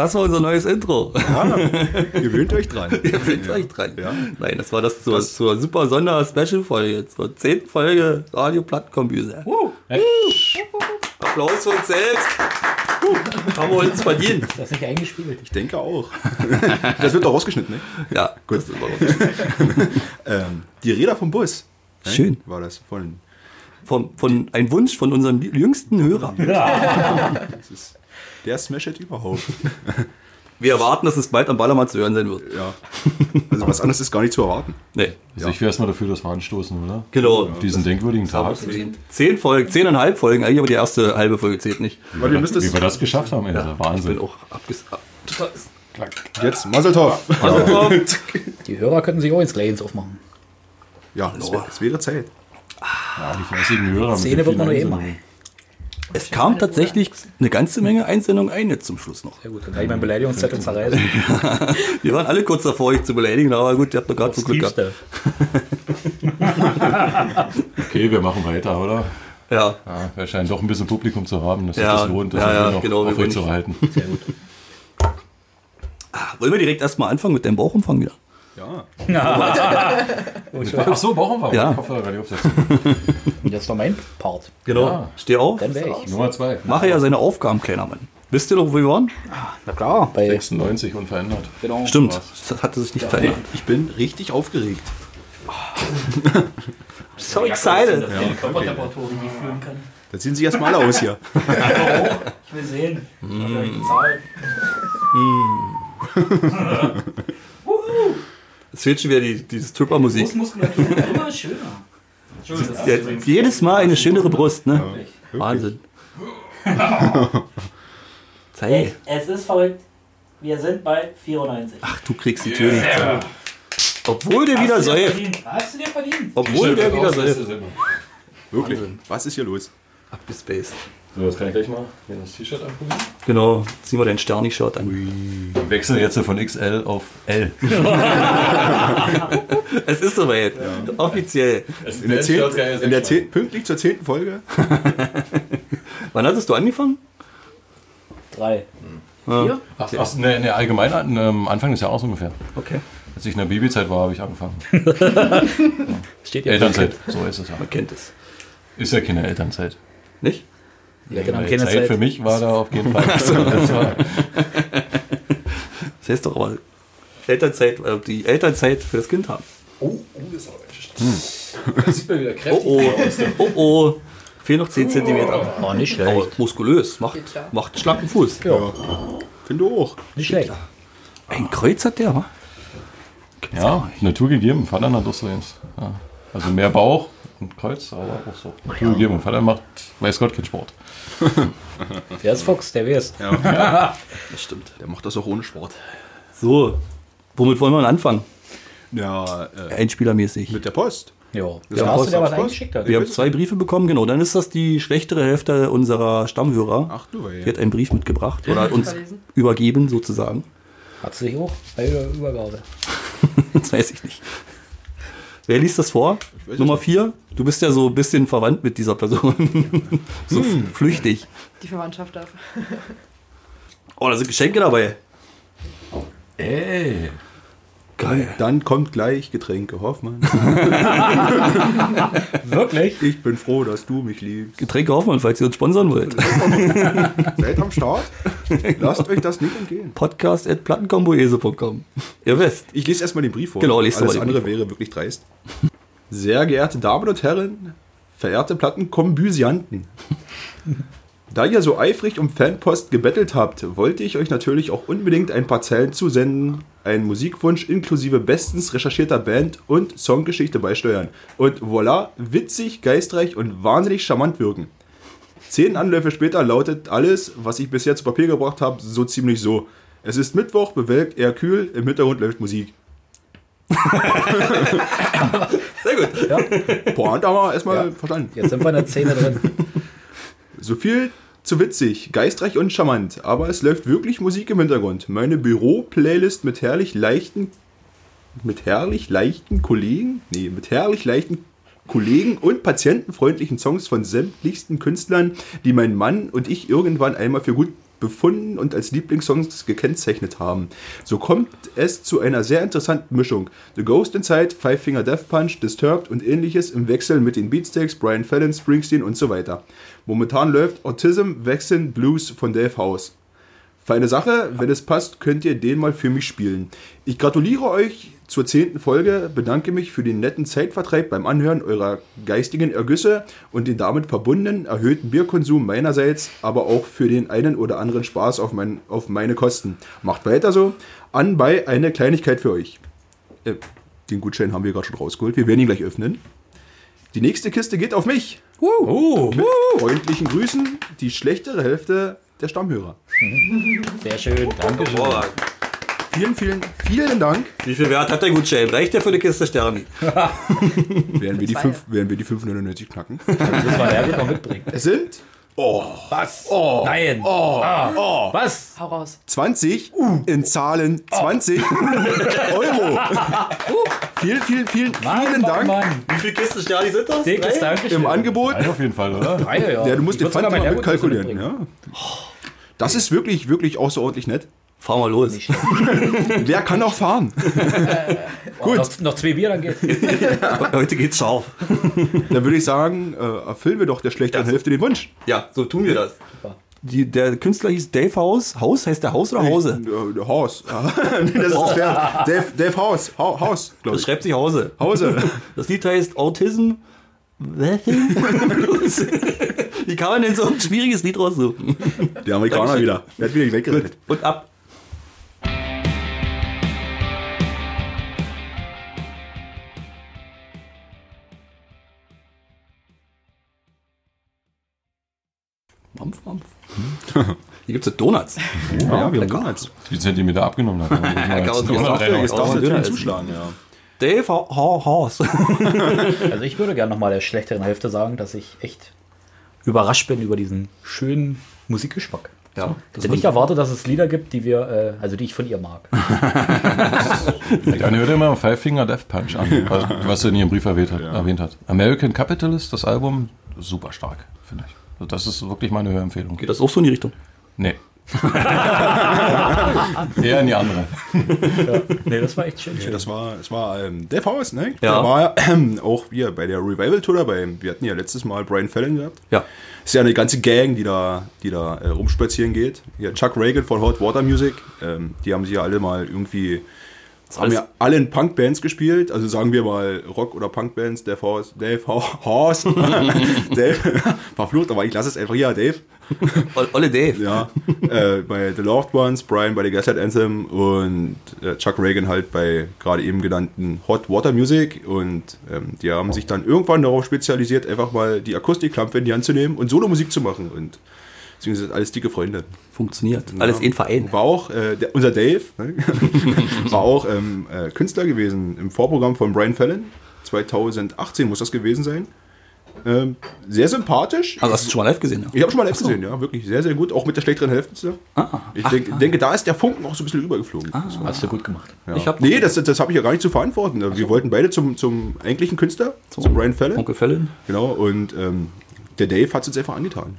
Das war unser neues Intro. Ja, gewöhnt euch dran. Ihr seid euch dran. Ja. Nein, das war das zur, Das- zur super Sonder-Special-Folge, zur zehnten Folge Radio Plattkombüse. Applaus für uns selbst. Haben wir uns verdient. Ist das nicht eingespielt? Ich denke auch. Das wird doch rausgeschnitten, ne? Ja, Gut. das ist aber Ähm, die Räder vom Bus. ne? Schön. War das von. von, von ein Wunsch von unserem jüngsten Hörer. Das ist der Smash-Hit überhaupt. Wir erwarten, dass es bald am Ballermann zu hören sein wird. Ja. Also was anderes ist gar nicht zu erwarten. Nee, Also ich wäre erstmal dafür, dass wir anstoßen, oder? genau. Auf diesen denkwürdigen Tag. Zehn Folgen, zehneinhalb Folgen, eigentlich aber die erste halbe Folge zählt nicht. Weil ihr müsst Wie wir das geschafft haben, ey, das ist Ich bin Wahnsinn. auch abges... ab- total- jetzt Maseltov. Die Hörer könnten sich auch ins Gleins aufmachen. Ja, es, wär, es wäre Zeit. Ja, die fleißigen Hörer. mit Szene wird man nur eben Einsendungen. Es kam tatsächlich eine ganze Menge Einsendungen ein jetzt zum Schluss noch. Sehr gut, dann kann ich meinen Beleidigungszettel zerreißen. Wir waren alle kurz davor, euch zu beleidigen, aber gut, ihr habt doch gerade so Glück gehabt. Okay, wir machen weiter, oder? Ja, Ja, wir scheinen doch ein bisschen Publikum zu haben, dass sich Ja, das lohnt, das ja, ja, noch genau, wir wollen aufrecht zu halten. Sehr gut. wollen wir direkt erstmal anfangen mit dem Bauchumfang wieder? Ja. Ach so, Bauchumfang. Ja. Kopfhörer nicht aufsetzen. Und jetzt noch mein Part. Genau. Ja. Steh auf. Dann wäre ich. Nummer zwei. Mache ja seine Aufgaben, kleiner Mann. Wisst ihr noch, wo wir waren? Na klar, bei 96 unverändert. genau. Stimmt, das hatte sich nicht verändert. Ich bin richtig aufgeregt. So excited. Körpertemperaturen, die führen kann. Dann ziehen Sie erstmal alle aus hier. Ich will sehen. Mm. Ich. Es fehlt schon wieder die, diese Stripper-Musik. Brustmuskulatur immer schöner. Entschuldigung, das Ja, ist übrigens- jedes Mal eine schönere Brust, ne? Wahnsinn. Zeig. Es ist verrückt. Wir sind bei 94. Ach, du kriegst die Tür nicht zu. Obwohl der wieder säuft. Hast du dir verdient? Obwohl der wieder säuft. Wirklich. Was ist hier los? Abgespaced. So, jetzt kann ich gleich mal hier das T-Shirt anprobieren. Genau, ziehen wir deinen Sterni-Shirt an. Wir wechseln jetzt von XL auf L. Es ist soweit. Offiziell. In der, zehn, in der zehn, pünktlich zur zehnten Folge. Wann hattest du angefangen? Drei. Ja. Ach, ach ne, ne, allgemein, ähm, Anfang des Jahres ungefähr. Okay. Als ich in der Babyzeit war, habe ich angefangen. Steht ja Elternzeit, so ist es ja. Man kennt es. Ist ja keine Elternzeit. Nicht? Ja, genau, keine Zeit Zeit. für mich war da auf jeden Fall. Das war, Das heißt doch aber Elternzeit, äh, die Elternzeit für das Kind haben. oh, oh, das ist aber echt. Das sieht man wieder Oh kräftig oh, oh oh. Fehlen noch 10 cm. Oh, nicht Aber schlecht. muskulös. Macht, macht einen schlanken Fuß. Ja, Finde auch. nicht schlecht. Ein Kreuz hat der, wa? Ja, Natur gegeben. Vater hat doch so eins. Ja. Also mehr Bauch und Kreuz, aber auch so. Natur gegeben. Vater macht, weiß Gott, keinen Sport. Der ist Fuchs, der weiß. Das stimmt. Der macht das auch ohne Sport. So, womit wollen wir denn anfangen? Ja, äh, Einspielermäßig. mit der Post. Ja, ist hast du was eingeschickt hat. Wir haben zwei Briefe bekommen, genau. Dann ist das die schlechtere Hälfte unserer Stammhörer. Ach du, Die ey. hat einen Brief mitgebracht oder hat uns übergeben sozusagen. Hat sie sich auch bei der Übergabe. Das weiß ich nicht. Wer liest das vor? Nummer vier. Du bist ja so ein bisschen verwandt mit dieser Person. so Hm. flüchtig. Die Verwandtschaft darf. Oh, da sind Geschenke dabei. Ey. Geil. Dann kommt gleich Getränke Hoffmann. Wirklich? Ich bin froh, dass du mich liebst. Getränke Hoffmann, falls ihr uns sponsern wollt. Seid am Start. Lasst euch das nicht entgehen. Podcast at plattenkomboese.com. Ihr wisst. Ich lese erstmal den Brief vor. Genau, doch Alles mal den andere Brief wäre wirklich dreist. Sehr geehrte Damen und Herren, verehrte Plattenkombüsianten. Da ihr so eifrig um Fanpost gebettelt habt, wollte ich euch natürlich auch unbedingt ein paar Zeilen zusenden, einen Musikwunsch inklusive bestens recherchierter Band und Songgeschichte beisteuern. Und voilà, witzig, geistreich und wahnsinnig charmant wirken. Zehn Anläufe später lautet alles, was ich bisher zu Papier gebracht habe, so ziemlich so. Es ist Mittwoch, bewölkt, eher kühl, im Hintergrund läuft Musik. Sehr gut. Pointe haben wir erstmal verstanden. Jetzt sind wir in der Szene drin. So viel zu witzig, geistreich und charmant, aber es läuft wirklich Musik im Hintergrund. Meine Büro-Playlist mit herrlich leichten, mit herrlich leichten Kollegen, nee, mit herrlich leichten Kollegen und patientenfreundlichen Songs von sämtlichsten Künstlern, die mein Mann und ich irgendwann einmal für gut befunden und als Lieblingssongs gekennzeichnet haben. So kommt es zu einer sehr interessanten Mischung. The Ghost Inside, Five Finger Death Punch, Disturbed und ähnliches im Wechsel mit den Beatsteaks, Brian Fallon, Springsteen und so weiter. Momentan läuft Autism, Wechseln, Blues von Dave House. Feine Sache, wenn es passt, könnt ihr den mal für mich spielen. Ich gratuliere euch zur zehnten Folge, bedanke mich für den netten Zeitvertreib beim Anhören eurer geistigen Ergüsse und den damit verbundenen erhöhten Bierkonsum meinerseits, aber auch für den einen oder anderen Spaß auf, mein, auf meine Kosten. Macht weiter so. Anbei eine Kleinigkeit für euch. Äh, den Gutschein haben wir gerade schon rausgeholt. Wir werden ihn gleich öffnen. Die nächste Kiste geht auf mich. Oh, Mit freundlichen Grüßen, die schlechtere Hälfte der Stammhörer. sehr schön. Dankeschön. Hervorragend. Vielen, vielen, vielen Dank. Wie viel Wert hat der Gutschein? Reicht der für eine Kiste Sterne? Werden wir die, fünf, werden wir die 599 knacken? Das müssen wir Herbert noch mitbringen. Es sind Was? Nein. Ah. Was? Hau raus. 20 in Zahlen 20 Euro. vielen, vielen, vielen, vielen Dank Mann. Wie viele Kisten Sterne sind das? Dickes Drei? Dankeschön. im Angebot. Nein, auf jeden Fall, oder? Drei, ja. Ja, du musst Ich den Pfand mal mitkalkulieren. Ja. Das ist wirklich, wirklich außerordentlich nett. Fahr mal los. Wer kann auch fahren? Gut. Noch, noch zwei Bier, dann geht's. Heute geht's scharf. Dann würde ich sagen, äh, erfüllen wir doch der schlechteren Hälfte den Wunsch. Ja, so tun wir das. Die, der Künstler hieß Dave House. Haus heißt der Haus oder Hause? Äh, der Haus. nee, das ist das Pferd. Dave, Dave Haus. Ha Haus, glaube Das ich. schreibt sich Hause. Hause. Das Lied heißt Autism. Wie kann man denn so ein schwieriges Lied raussuchen? Der Amerikaner Dankeschön. wieder. Der hat wieder weggerettet. Und ab. Mampf, Mampf. Hier gibt es Donuts. Ja, wir haben Donuts. Wie Zentimeter abgenommen hat. Jetzt darf zuschlagen, ja. Dave Horse. Also ich würde gerne nochmal der schlechteren Hälfte sagen, dass ich echt überrascht bin über diesen schönen Musikgeschmack. Ja, Ich hätte nicht erwartet, dass es Lieder gibt, die wir, äh, also die ich von ihr mag. Dann hört ihr mal Five Finger Death Punch an, was, was er in ihrem Brief erwähnt hat, erwähnt hat. American Capitalist, das Album, super stark, finde ich. Also das ist wirklich meine Hörempfehlung. Geht das auch so in die Richtung? Nee. Eher in die andere. Nee, das war echt schön. Ja, das war, das war ähm, Dave House, ne? Ja. Der war ja ähm, auch hier bei der Revival-Tour dabei. Wir hatten ja letztes Mal Brian Fallon gehabt. Ja. Ist ja eine ganze Gang, die da, die da äh, rumspazieren geht. Hier Chuck Reagan von Hot Water Music. Ähm, die haben sich ja alle mal irgendwie. Haben alles- ja alle in Punkbands gespielt, also sagen wir mal Rock- oder Punkbands, Dave House, Dave Ho- Horse, Dave, verflucht, aber ich lasse es einfach hier, Dave. Ol- Olle Dave. Ja, äh, bei The Loved Ones, Brian bei der Gaslight Anthem und äh, Chuck Reagan halt bei gerade eben genannten Hot Water Music und ähm, die haben sich dann irgendwann darauf spezialisiert, einfach mal die Akustiklampe in die Hand zu nehmen und Solo-Musik zu machen und das alles dicke Freunde. Funktioniert. Alles in Verein. War auch, äh, der, unser Dave, ne? war auch ähm, äh, Künstler gewesen im Vorprogramm von Brian Fallon. 2018 muss das gewesen sein. Ähm, sehr sympathisch. Also hast du schon mal live gesehen? Ich habe schon mal live gesehen, ja, wirklich sehr, sehr gut. Auch mit der schlechteren Hälfte. zusammen. ich denk, denke, da ist der Funken auch so ein bisschen rübergeflogen. Das war- Hast du gut gemacht. ja. Ich hab- nee, das, das habe ich ja gar nicht zu verantworten. Wir wollten beide zum, zum eigentlichen Künstler, zum, Brian Fallon. Onkel Fallon. Genau, und ähm, der Dave hat es uns einfach angetan.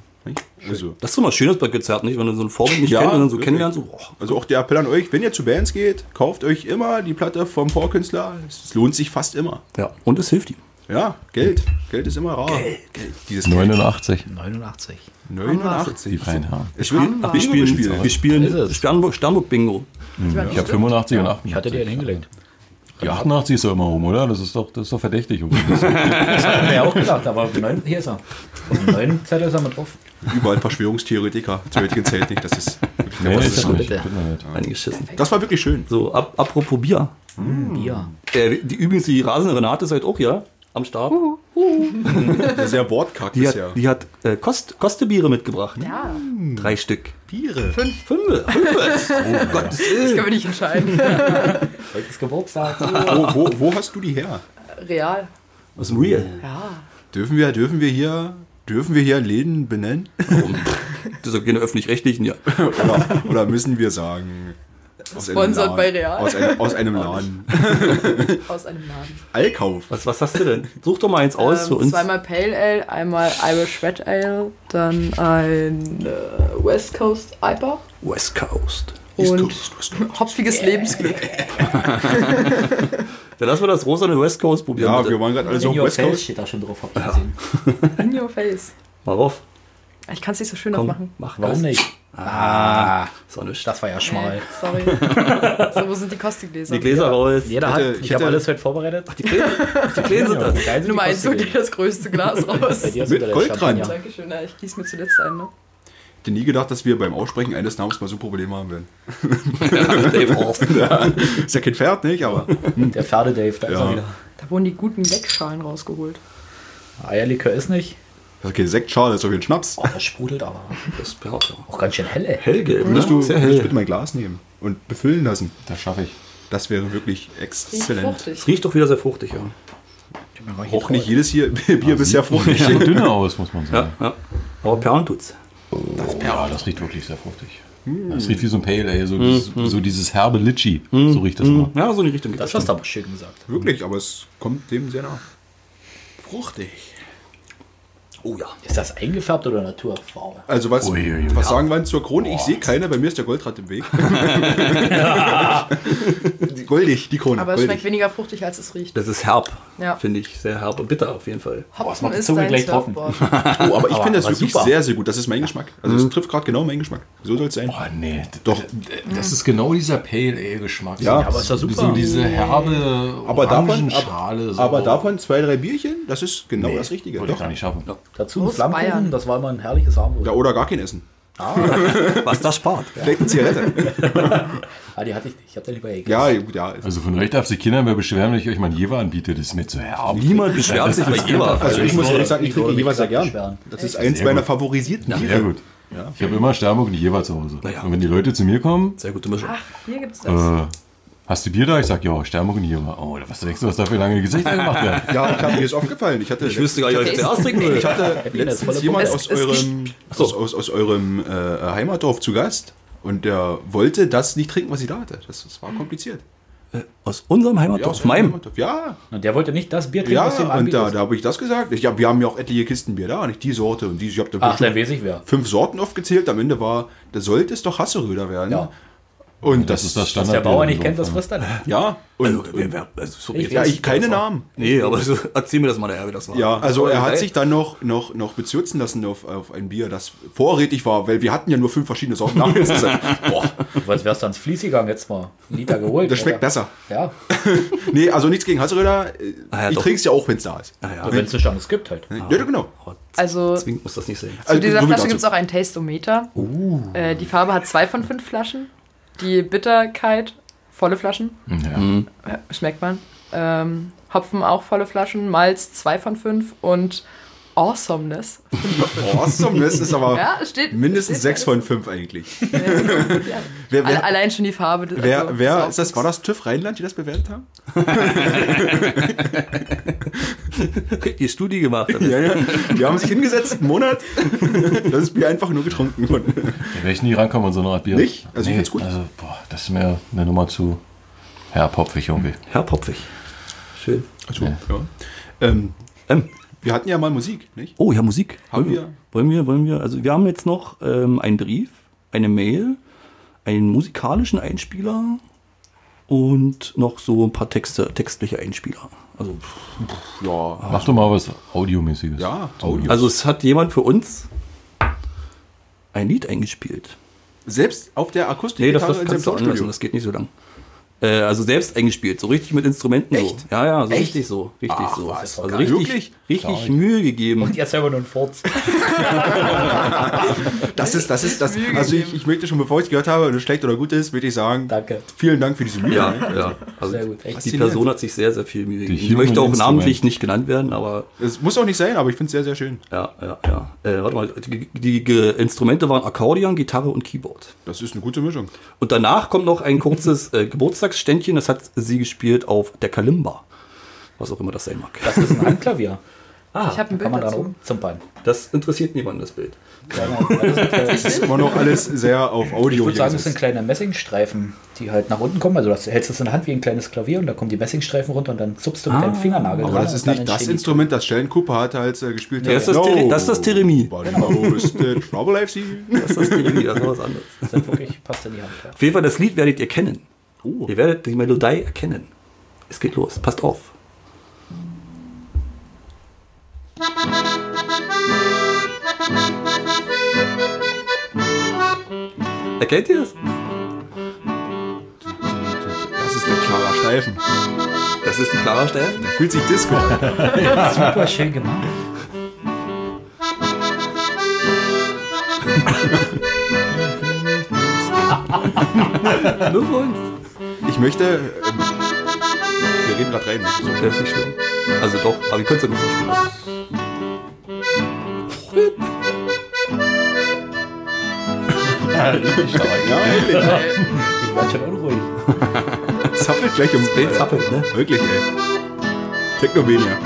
Also, Das ist doch mal schönes bei Konzerten, nicht? Wenn du so ein Vorbild nicht Ja, kennst und dann so wirklich. kennenlernst. So, also auch der Appell an euch, wenn ihr zu Bands geht, kauft euch immer die Platte vom Vorkünstler. Es lohnt sich fast immer. ja, und es hilft ihm. Ja, Geld. Geld ist immer rar. Geld. Dieses 89, 89. 89. die feinen Herren. Es wird Wir Bingo spielen, wir spielen Ist es. Sternburg, Sternburg Bingo. Ich habe 85 und Ich hatte 88. dir einen hingelegt. Die 88 ist doch immer rum, oder? Das ist doch, das ist doch verdächtig. Das haben wir ja auch gedacht, aber auf dem neuen, hier ist er. Auf dem neuen Zettel ist er mit drauf. Überall Verschwörungstheoretiker zur heutigen Zeit nicht. Das ist wirklich Nee, das, ist nicht. bitte. Das war wirklich schön. So, ab, apropos Bier. Bier. Äh, die, übrigens, die rasende Renate ist heute auch hier am Start. Sehr wortkack Die hat, die hat äh, Kost, Kostebiere mitgebracht. Ja, Drei Stück. Biere. fünf. Fünf. Fünf. Oh Gottes Ich Willen. kann mich nicht entscheiden. Heute ist Geburtstag. Wo, wo, wo hast du die her? Real. Was ist real? Ja. Dürfen wir, dürfen wir hier, dürfen wir hier Läden benennen? Das sind keine öffentlich-rechtlichen, ja. Oder, oder müssen wir sagen, Aus Sponsored bei. Real. Aus, einem- aus einem Laden. Aus einem Laden. Allkauf. Was, was hast du denn? Such doch mal eins aus für Ähm, uns. zweimal Pale Ale, einmal Irish Red Ale, dann ein äh, West Coast IPA West Coast. und hopfiges Lebensglück. Dann lassen wir das rosane West Coast probieren. Ja, bitte. wir waren gerade alle so In auf your West face Coast. steht da schon drauf, habt ihr gesehen. In your face. Mal rauf. Ich kann es nicht so schön Komm, aufmachen. mach Warum das. nicht? Ah, So nicht. das war ja schmal. Äh, sorry. so, wo sind die Kostikgläser? Die Gläser raus. Jeder Ich hat, hätte- ich, ich habe alles heute vorbereitet. Die Kleinen, die Kleinen sind das. Die Nummer eins, dir Kostikgläser. das größte Glas raus. Bei dir ist Mit Goldrand. Champagner. Dankeschön, ja, ich gieße mir zuletzt ein, ne? Ich hätte nie gedacht, dass wir beim Aussprechen eines Namens mal so Probleme haben werden. Dave Horst. Ist ja kein Pferd, nicht? Aber Der Pferde-Dave, da ist Ja. er wieder. Da wurden die guten Leckschalen rausgeholt. Eierlikör ist nicht. Das kein Sektschale, das ist doch wie ein Schnaps. Oh, das sprudelt aber. Das ist ja auch Auch ganz schön hell, ey. hellgelb. Würdest Ne? du Sehr würdest hell. bitte mein Glas nehmen und befüllen lassen? Das schaffe ich. Das wäre wirklich exzellent. Es riecht doch wieder sehr fruchtig, ja. Auch nicht jedes hier Bier bisher fruchtig. Sieht dünner aus, muss man Ja, sagen. ja. Aber Perlen tut's. Ja, das riecht wirklich sehr fruchtig. Das riecht wie so ein Pale Ale, so, dieses, so dieses herbe Litchi. So riecht das immer. Ja, so in die Richtung geht Das hast du aber schön gesagt. Wirklich, aber es kommt dem sehr nah. Fruchtig. Oh ja. Ist das eingefärbt oder Naturfarbe? Also was, Uiuiui. was sagen wir zur Krone? Ich sehe keine, bei mir ist der Goldrad im Weg. Goldig, die Krone. Aber es goldig. schmeckt weniger fruchtig, als es riecht. Das ist herb, Ja. finde ich. Sehr herb und bitter auf jeden Fall. Hopfen die ist Zunge gleich trocken. Oh, aber ich finde das wirklich super. sehr, sehr gut. Das ist mein Geschmack. Also es trifft gerade genau meinen Geschmack. So soll es sein. Oh nee, Doch. Das ist genau dieser Pale Ale Geschmack. Ja. So- aber ist ja super. So diese herbe Aber davon, ab, so. aber davon zwei, drei Bierchen, das ist genau Nee, das Richtige. Würde ich gar nicht schaffen. Dazu Aus Flammkuchen, Bayern. das war immer ein herrliches Abendbrot. Ja, oder gar kein Essen. Was das spart. Vielleicht eine Zigarette. Ah, die hatte ich nicht. Ich hab den lieber gegessen. Ja, gut, ja. Also von euch darf sich Kinder mehr beschweren, wenn ich euch mal ein Jever anbiete. Das ist mir zu herb. Niemand beschwert sich bei Jever. Also ich muss ehrlich sagen, ich trinke jeweils sehr gern. beschweren. Das ist eins meiner favorisierten Sehr Biere. gut. Ich habe immer Sternburg und Jever zu Hause. Naja. Und wenn die Leute zu mir kommen, Sehr gute Mischung. Ach, hier gibt's das. äh, hast du Bier da? Ich sag, ja, Sternburg und Jever. Oh, was denkst du, was da für lange Gesichter gemacht werden? Ja, ich habe mir ist aufgefallen. Ich hatte Ich wüsste gar nicht, was ich zuerst trinken will. Ich hatte letztens jemand aus eurem, aus, aus, aus eurem äh, Heimatdorf zu Gast und der wollte das nicht trinken, was ich da hatte. Das, das war kompliziert. Aus unserem Heimatdorf, aus aus meinem. Heimatdorf. Ja, Und der wollte nicht das Bier trinken, ja, was ihm und da, da habe ich das gesagt. Ich, ja, wir haben ja auch etliche Kisten Bier da, nicht die Sorte und die. Ich habe da Ach, dann weiß ich wer. fünf Sorten aufgezählt. Am Ende war, da sollte es doch Hasseröder werden. Ja. Und Das ist das Was Standard. der Bauer nicht kennt, das frisst er nicht. Ja, und, Also, und wer, wer, also, so Ich jetzt- ja, ich keine Namen. Nee, aber so, erzähl mir das mal nachher, wie das war. Ja, also er hat sich dann noch, noch, noch bezürzen lassen auf, auf ein Bier, das vorrätig war, weil wir hatten ja nur fünf verschiedene Sorten. Boah, Du als wärst du ans Fließ gegangen jetzt mal. Einen Liter geholt. das schmeckt Alter. besser. Ja, Nee, also nichts gegen Hasseröder. Ah ja, ich trinke es ja auch, wenn es da ist. Ah, ja. wenn es nicht anderes gibt halt. Ja, ja, genau. Also Zwingend muss das nicht sein. zu Also, dieser so viel Flasche dazu. gibt es auch einen Tastometer. Äh, die Farbe hat zwei von fünf Flaschen. Die Bitterkeit, volle Flaschen, Ja. äh, schmeckt man. Ähm, Hopfen auch volle Flaschen, Malz zwei von fünf und Awesomeness. Awesomeness ist aber Ja, steht. mindestens steht sechs von fünf eigentlich. Ja. Wer, wer, allein schon die Farbe. des- wer, also, wer ist das? War das TÜV Rheinland, die das bewertet haben? Die Studie gemacht. Ja, ja. Die haben sich hingesetzt, einen Monat. Das ist Bier einfach nur getrunken worden. Da werde ich nie rankommen an so eine Art Bier. Nicht? Also ich find's gut. Also, boah, das ist mir eine Nummer zu herpopfig irgendwie. Herr Popfig. Schön. Also, Ja. ja. Ähm, Ähm, wir hatten ja mal Musik, nicht? oh, ja, Musik. Haben wollen wir? Wollen wir, wollen wir, also wir haben jetzt noch ähm, einen Brief, eine Mail, einen musikalischen Einspieler und noch so ein paar Texte, textliche Einspieler. Also, Ja. Mach doch mal was Audiomäßiges. Ja, Audio. also es hat jemand für uns ein Lied eingespielt. Selbst auf der Akustik. Nee, das, das kannst du anlassen, das geht nicht so lang. Äh, also selbst eingespielt, so richtig mit Instrumenten Echt? so. Ja, ja, so Echt? richtig so. Richtig Ach, so. was, also richtig, Wirklich? richtig Mühe gegeben. Und jetzt selber nur ein Furz. Das ist, das ist, das. Also ich, ich möchte schon, bevor ich es gehört habe, ob es schlecht oder gut ist, möchte ich sagen, Danke. vielen Dank für diese Mühe. Ja, ja. Also Sehr gut, echt. die Person hat sich sehr, sehr viel Mühe gegeben. Ich möchte auch namentlich nicht genannt werden, aber Es muss auch nicht sein, aber ich finde es sehr, sehr schön. ja, ja, ja. Äh, warte mal, die, die Ge- Instrumente waren Akkordeon, Gitarre und Keyboard. Das ist eine gute Mischung. Und danach kommt noch ein kurzes äh, Geburtstagsständchen, das hat sie gespielt auf der Kalimba. Was auch immer das sein mag. Das ist ein Handklavier. Ah, Ich hab ein Bild dazu. rumzumpern. Das interessiert niemanden, das Bild. Das ist immer noch alles sehr auf Audio Ich würde sagen, das sind kleine Messingstreifen, die halt nach unten kommen. Also das hältst du es in der Hand wie ein kleines Klavier und da kommen die Messingstreifen runter und dann zupfst du mit deinem Fingernagel Aber dran das ist nicht das Instrument, das Sheldon Cooper hat, als er gespielt hat. das ist das Tiri- das ist das Tirimi. But most the trouble seen. Das ist das Ding, das ist was anderes. Das sind wirklich, passt in die Hand. Ja. Auf jeden Fall, das Lied werdet ihr kennen. Oh. Ihr werdet die Melodie erkennen. Es geht los. Passt auf. Erkennt ihr das? Das ist der klarer Steifen. Das ist ein klarer Stern. Fühlt sich Disco an. Super schön gemacht. Nur für uns. Ich möchte. Ähm, wir reden gerade rein. So. Das ist nicht schlimm. Also doch, aber ihr könnt es ja nicht spielen. Richtig stark. Ja, wirklich. Ich werde schon unruhig. Zappelt gleich um. Bild zappelt, ne? Wirklich, ey. Technomania.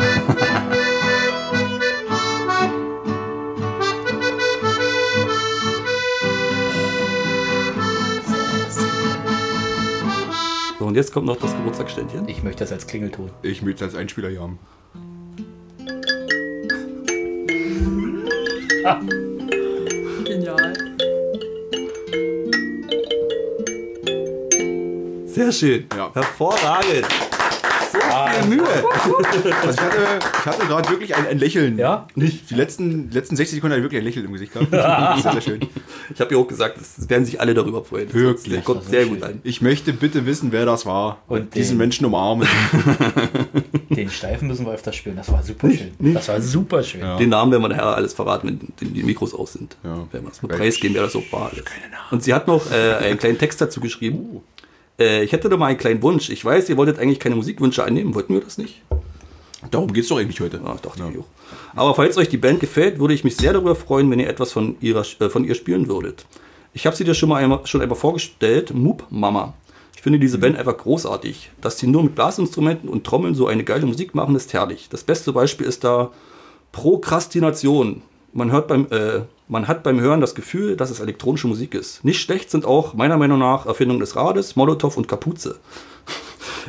Und jetzt kommt noch das Geburtstagsständchen. Ich möchte das als Klingelton. Ich möchte als Einspieler hier haben. Genial. Sehr schön. Ja. Hervorragend. So viel Mühe. Also ich hatte, ich hatte gerade wirklich ein, ein Lächeln. Ja? Nicht. Die letzten, letzten 60 Sekunden hatte ich wirklich ein Lächeln im Gesicht gehabt. Sehr, sehr schön. Ich habe ja auch gesagt, es werden sich alle darüber freuen. Das Wirklich? kommt sehr gut an. Ich möchte bitte wissen, wer das war. Und diesen den- Menschen umarmen. Den Steifen müssen wir öfter spielen. Das war super schön. Das war super schön. Ja. Den Namen werden wir nachher alles verraten, wenn die- die Mikros aus sind. Ja. Werden wir es mit Weil- preisgeben, wer das so war. Und sie hat noch äh, einen kleinen Text dazu geschrieben. Äh, ich hätte da mal einen kleinen Wunsch. Ich weiß, ihr wolltet eigentlich keine Musikwünsche annehmen. Wollten wir das nicht? Darum geht es doch eigentlich heute. Ja, dachte ich auch. Aber falls euch die Band gefällt, würde ich mich sehr darüber freuen, wenn ihr etwas von, ihrer, äh, von ihr spielen würdet. Ich habe sie dir schon mal einmal, schon einmal vorgestellt, Moop Mama. Ich finde diese Band einfach großartig. Dass sie nur mit Blasinstrumenten und Trommeln so eine geile Musik machen, ist herrlich. Das beste Beispiel ist da Prokrastination. Man, hört beim, äh, man hat beim Hören das Gefühl, dass es elektronische Musik ist. Nicht schlecht sind auch meiner Meinung nach Erfindungen des Rades, Molotow und Kapuze.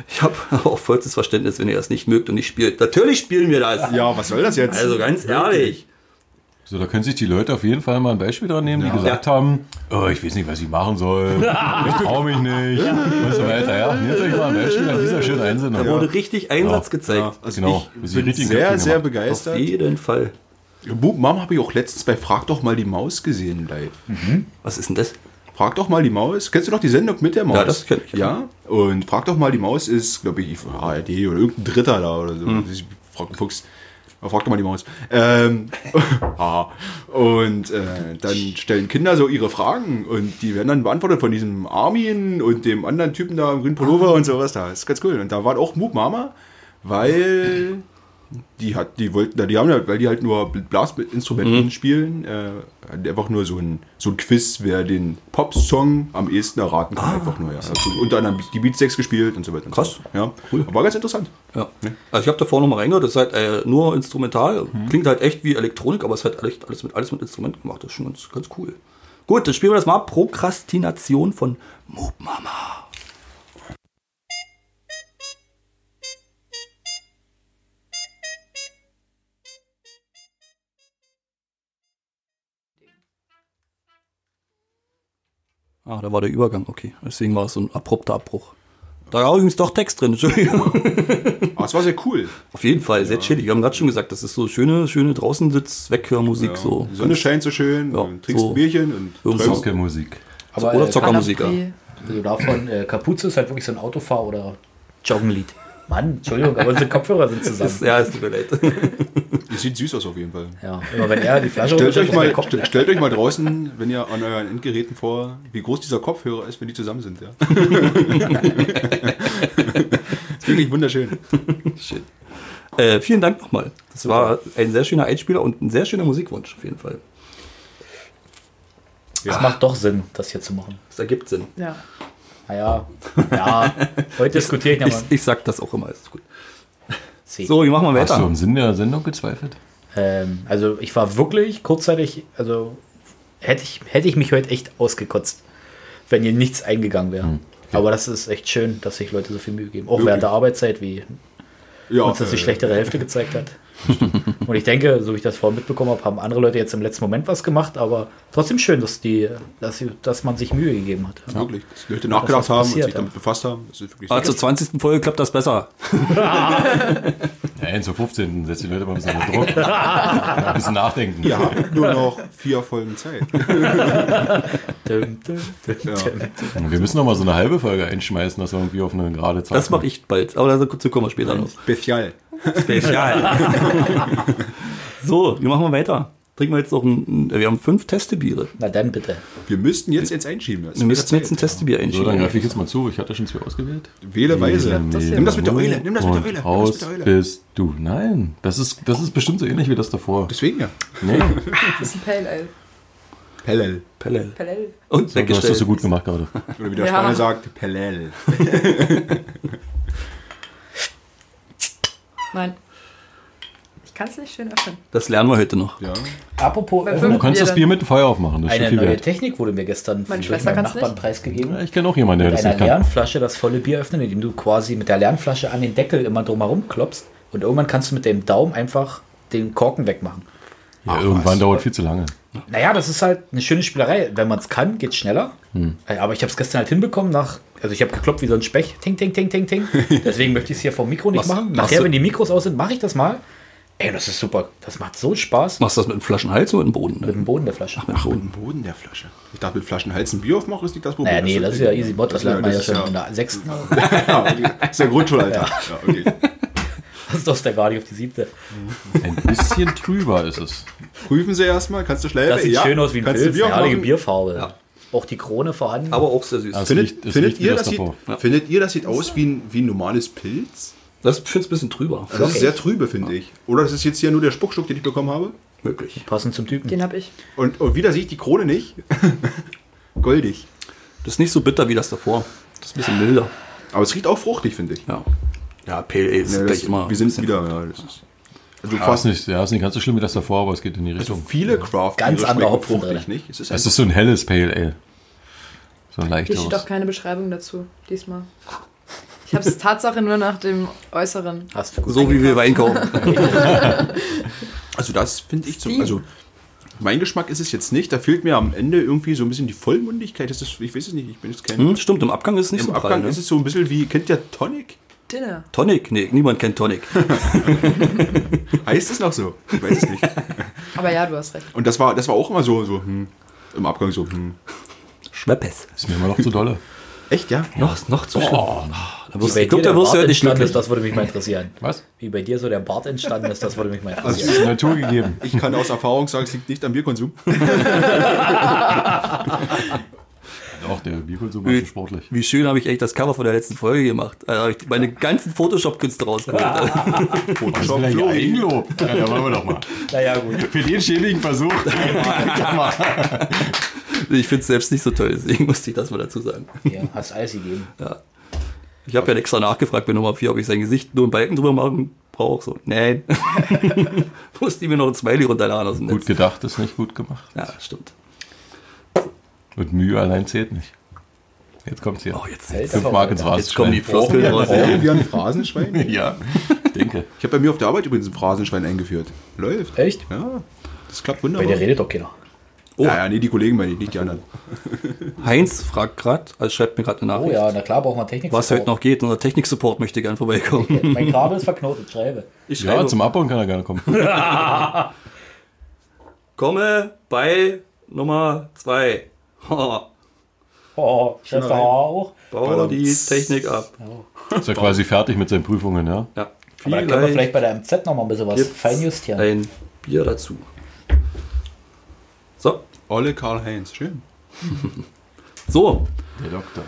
Ich habe aber auch vollstes Verständnis, wenn ihr das nicht mögt und nicht spielt. Natürlich spielen wir das. Ja, was soll das jetzt? Also ganz ehrlich. So, da können sich die Leute auf jeden Fall mal ein Beispiel dran nehmen, die gesagt haben, oh, ich weiß nicht, was ich machen soll, ich traue mich nicht und so weiter. Ja, nehmt euch mal ein Beispiel an dieser schönen Einsendung. Da wurde richtig Einsatz gezeigt. ja, also Genau. Wir ich sind bin sehr, sehr gemacht. Auf begeistert. jeden Fall. Boop Mom habe ich auch letztens bei Frag doch mal die Maus gesehen live. Was ist denn das? Frag doch mal die Maus. Kennst du noch die Sendung mit der Maus? Ja, das kenn ich, ja. Ja, und Frag doch mal die Maus ist, glaube ich, ARD oder irgendein Dritter da oder so. Hm. Ich Frag, Fuchs. Frag doch mal die Maus. Ähm, ah. und äh, dann stellen Kinder so ihre Fragen und die werden dann beantwortet von diesem Armin und dem anderen Typen da im grünen Pullover und sowas da. Das ist ganz cool. Und da war auch Moop Mama, weil die hat, die wollten, die haben ja, weil die halt nur Blasinstrumenten Mhm. spielen, äh, einfach nur so ein, so ein Quiz, wer den Pop-Song am ehesten erraten kann, einfach nur, ja. Also unter anderem die Beatsteaks gespielt und so weiter. Ah. Krass. So. Ja, Cool. War ganz interessant. Ja. Also ich habe davor noch mal reingehört, das ist halt äh, nur instrumental. Klingt halt echt wie Elektronik, aber es halt echt alles mit, alles mit Instrumenten gemacht. Das ist schon ganz, ganz cool. Gut, dann spielen wir das mal. Prokrastination von Moop Mama. Ah, da war der Übergang, okay. Deswegen war es so ein abrupter Abbruch. Da war übrigens doch Text drin, Entschuldigung. Aber es war sehr cool. Auf jeden Fall, sehr chillig. Wir haben gerade schon gesagt, das ist so schöne, schöne Draußensitz, Weghörmusik, Ja. so. Die Sonne scheint so schön, Ja, du trinkst so. ein Bierchen und Irgend träumst. Musik. Aber Oder äh, Zockermusik. ja. Capri. Also davon, äh, Kapuze ist halt wirklich so ein Autofahr- oder Joggenlied. Mann, Entschuldigung, aber unsere Kopfhörer sind zusammen. ja, es tut mir leid. Das sieht süß aus auf jeden Fall. Ja, immer wenn er die Flasche Stellt euch, mal, Kopf. st stellt euch mal draußen, wenn ihr an euren Endgeräten vor, wie groß dieser Kopfhörer ist, wenn die zusammen sind. Ja. ist wirklich wunderschön. Shit. Äh, vielen Dank nochmal. Das war ein sehr schöner Einspieler und ein sehr schöner Musikwunsch, auf jeden Fall. Es macht doch Sinn, das hier zu machen. Das ergibt Sinn. Ja. Naja, ja, heute diskutiere ich Ich, nochmal. ich sag das auch immer, ist gut. C. So, wir machen mal Hast du weiter. im Sinn der Sendung gezweifelt? Ähm, also ich war wirklich kurzzeitig, also hätte ich, hätte ich mich heute echt ausgekotzt, wenn hier nichts eingegangen wäre. Hm. Aber das ist echt schön, dass sich Leute so viel Mühe geben. Auch Wirklich? während der Arbeitszeit, wie Ja, uns das die äh, schlechtere Hälfte gezeigt hat. Und ich denke, so wie ich das vorhin mitbekommen habe, haben andere Leute jetzt im letzten Moment was gemacht, aber trotzdem schön, dass, die, dass, sie, dass man sich Mühe gegeben hat. Wirklich, dass die Leute nachgedacht haben und sich damit ja. befasst haben. Das ist wirklich Aber zur 20. Folge klappt das besser. Ja, zur 15. setzt die Leute mal ein bisschen unter Druck. ein bisschen nachdenken. Ihr habt nur noch vier Folgen Zeit. Ja. Wir müssen noch mal so eine halbe Folge einschmeißen, dass wir irgendwie auf eine gerade Zahl Das mache ich bald. Aber dazu kommen wir später noch. Spezial. Spezial. so, wie machen wir weiter? Trinken wir jetzt noch ein. Wir haben fünf Testebiere. Na dann bitte. Wir müssten jetzt jetzt einschieben. Das Wir müssten jetzt ein. Testebier So, dann einschieben. greife ich jetzt mal zu. Ich hatte schon zwei ausgewählt. Wähle weise. das hier. Nimm das mit der Eule. Nimm das mit der Eule. Nimm das raus mit der Eule. bist du. Nein, das ist, das ist bestimmt so ähnlich wie das davor. Deswegen ja. Nee, Das ist ein Pale Ale. Pellel. Pellel. Ale. Und du hast weggestellt. das so gut gemacht gerade. Oder wie der Ja. Spanier sagt, Pellel. Nein. Ich kann es nicht schön öffnen. Das lernen wir heute noch. Ja. Apropos, Bei fünf- Du kannst das Bier mit dem Feuer aufmachen. Das ist eine schon viel neue wert. Technik wurde mir gestern Meine durch Schwester meinen Nachbarn nicht. preisgegeben. Ja, Ich kenne auch jemanden, der Mit das einer nicht kann. leeren Flasche das volle Bier öffnen, indem du quasi mit der leeren Flasche an den Deckel immer drumherum klopfst und irgendwann kannst du mit dem Daumen einfach den Korken wegmachen. Ja, irgendwann dauert viel zu lange. Naja, das ist halt eine schöne Spielerei. Wenn man es kann, geht schneller. Äh, Aber ich habe es gestern halt hinbekommen nach. Also ich habe geklopft wie so ein Specht. Ting, ting, ting, ting, ting. Deswegen möchte ich es hier vom Mikro nicht Was- machen. machst Nachher, wenn die Mikros aus sind, mache ich das mal. Ey, das ist super. Das macht so Spaß. Machst du das mit einem Flaschenhals oder mit dem Boden? Mit dem Boden der Flasche. Ach, mit dem Boden der Flasche. Ich dachte, mit Flaschenhals ein Bier aufmachen ist nicht das Problem. Naja, nee, das ist ja easy Mod. Das lernt man ja schon in der sechsten. ja, okay. Das ist ja Grundschulalter. Ja. okay. Das ist doch der gar nicht auf die siebte. Ein bisschen trüber ist es. Prüfen Sie erstmal, kannst du schleifen? Das sieht ja. schön aus wie ein kannst du Pilz. Bier Eine herrliche? Bierfarbe. Ja. Auch die Krone vorhanden. Aber auch sehr süß. Also- Findet, es findet, wie ihr, das sieht, davor. Ja. findet ihr, das sieht aus wie ein, wie ein normales Pilz? Das finde ich ein bisschen drüber. Also das ist sehr trübe, finde ich. Oder das ist jetzt hier nur der Spuckschluck, den ich bekommen habe. Möglich. Passend zum Typen. Den habe ich. Und, und wieder sehe ich die Krone nicht. Goldig. Das ist nicht so bitter wie das davor. Das ist ein bisschen milder. Aber es riecht auch fruchtig, finde ich. Ja. Ja, Pale Ale ist Ja, gleich immer. wir sind wieder, ja, das ist. Also Ja, fast nicht, ja, ist nicht ganz so schlimm wie das davor, aber es geht in die also Richtung. viele Craft Ganz Biere anderer schmecken Hopfen fruchtig, drin. nicht? Es ist Es ist so ein helles Pale Ale. So ein Hier steht auch keine Beschreibung dazu, diesmal. Ich habe es Tatsache nur nach dem Äußeren. Hast du gut. So wie wir Wein kaufen. Also das finde ich zum, also mein Geschmack ist es jetzt nicht. Da fehlt mir am Ende irgendwie so ein bisschen die Vollmundigkeit. Das ist, ich weiß es nicht, ich bin jetzt kein. Hm, stimmt, im Abgang ist es nicht Im so Abgang prall, ne? ist es so ein bisschen wie, kennt ihr Tonic? Dinner. Tonic? Nee, niemand kennt Tonic. Heißt es noch so? Ich weiß es nicht. Aber ja, du hast recht. Und das war, das war auch immer so, so hm, im Abgang so, hm. Schweppes. Ist mir immer noch zu dolle. Echt, ja? Noch, noch zu schlimm. Wirst, bei ich glaube, da der wirst du nicht entstanden glücklich. ist, das würde mich mal interessieren. Was? Wie bei dir so der Bart entstanden ist, das würde mich mal Das interessieren. ist Natur gegeben. Ich kann aus Erfahrung sagen, es liegt nicht am Bierkonsum. Auch der Bierkonsum so sportlich. Wie schön habe ich echt das Cover von der letzten Folge gemacht. Da habe ich meine ganzen Photoshop-Künste rausgeholt. Das ist vielleicht Eigenlob. Ja, da wollen wir doch mal. Naja, gut. Für den schäbigen Versuch. ich finde es selbst nicht so toll, deswegen musste ich das mal dazu sagen. Ja, hast alles gegeben. Ich habe ja extra nachgefragt bei Nummer 4, ob ich sein Gesicht nur einen Balken drüber machen brauche. So, nein. musste ich mir noch ein Smiley runterladen aus dem Gut Netz. gedacht ist nicht gut gemacht. Ja, stimmt. Und Mühe allein zählt nicht. Jetzt kommt's hier. Oh, jetzt, jetzt, Fünf Mark ins jetzt kommen die. Floskeln raus. Brauchen wir ein Phrasenschwein? Ja, ich denke. Ich habe bei mir auf der Arbeit übrigens ein Phrasenschwein eingeführt. Läuft. Echt? Ja, das klappt Bei wunderbar. dir redet doch keiner. Oh. Ja, ja, nee, die Kollegen meine ich, nicht die anderen. Heinz fragt gerade, also schreibt mir gerade eine Oh Nachricht, ja, na klar, braucht man Technik. was heute noch geht. Unser Technik-Support möchte gern vorbeikommen. Mein Kabel ist verknotet, schreibe. Ich Ja, schreibe, zum Abbauen kann er gerne kommen. komme bei Nummer 2. Oh, schreibst du auch? Baue die Technik ab. Ist ja quasi fertig mit seinen Prüfungen, ja? Ja. Aber da können wir vielleicht bei der MZ noch mal ein bisschen was feinjustieren. ein Bier dazu. So, Olle Karl-Heinz, schön. so, Der Doktor.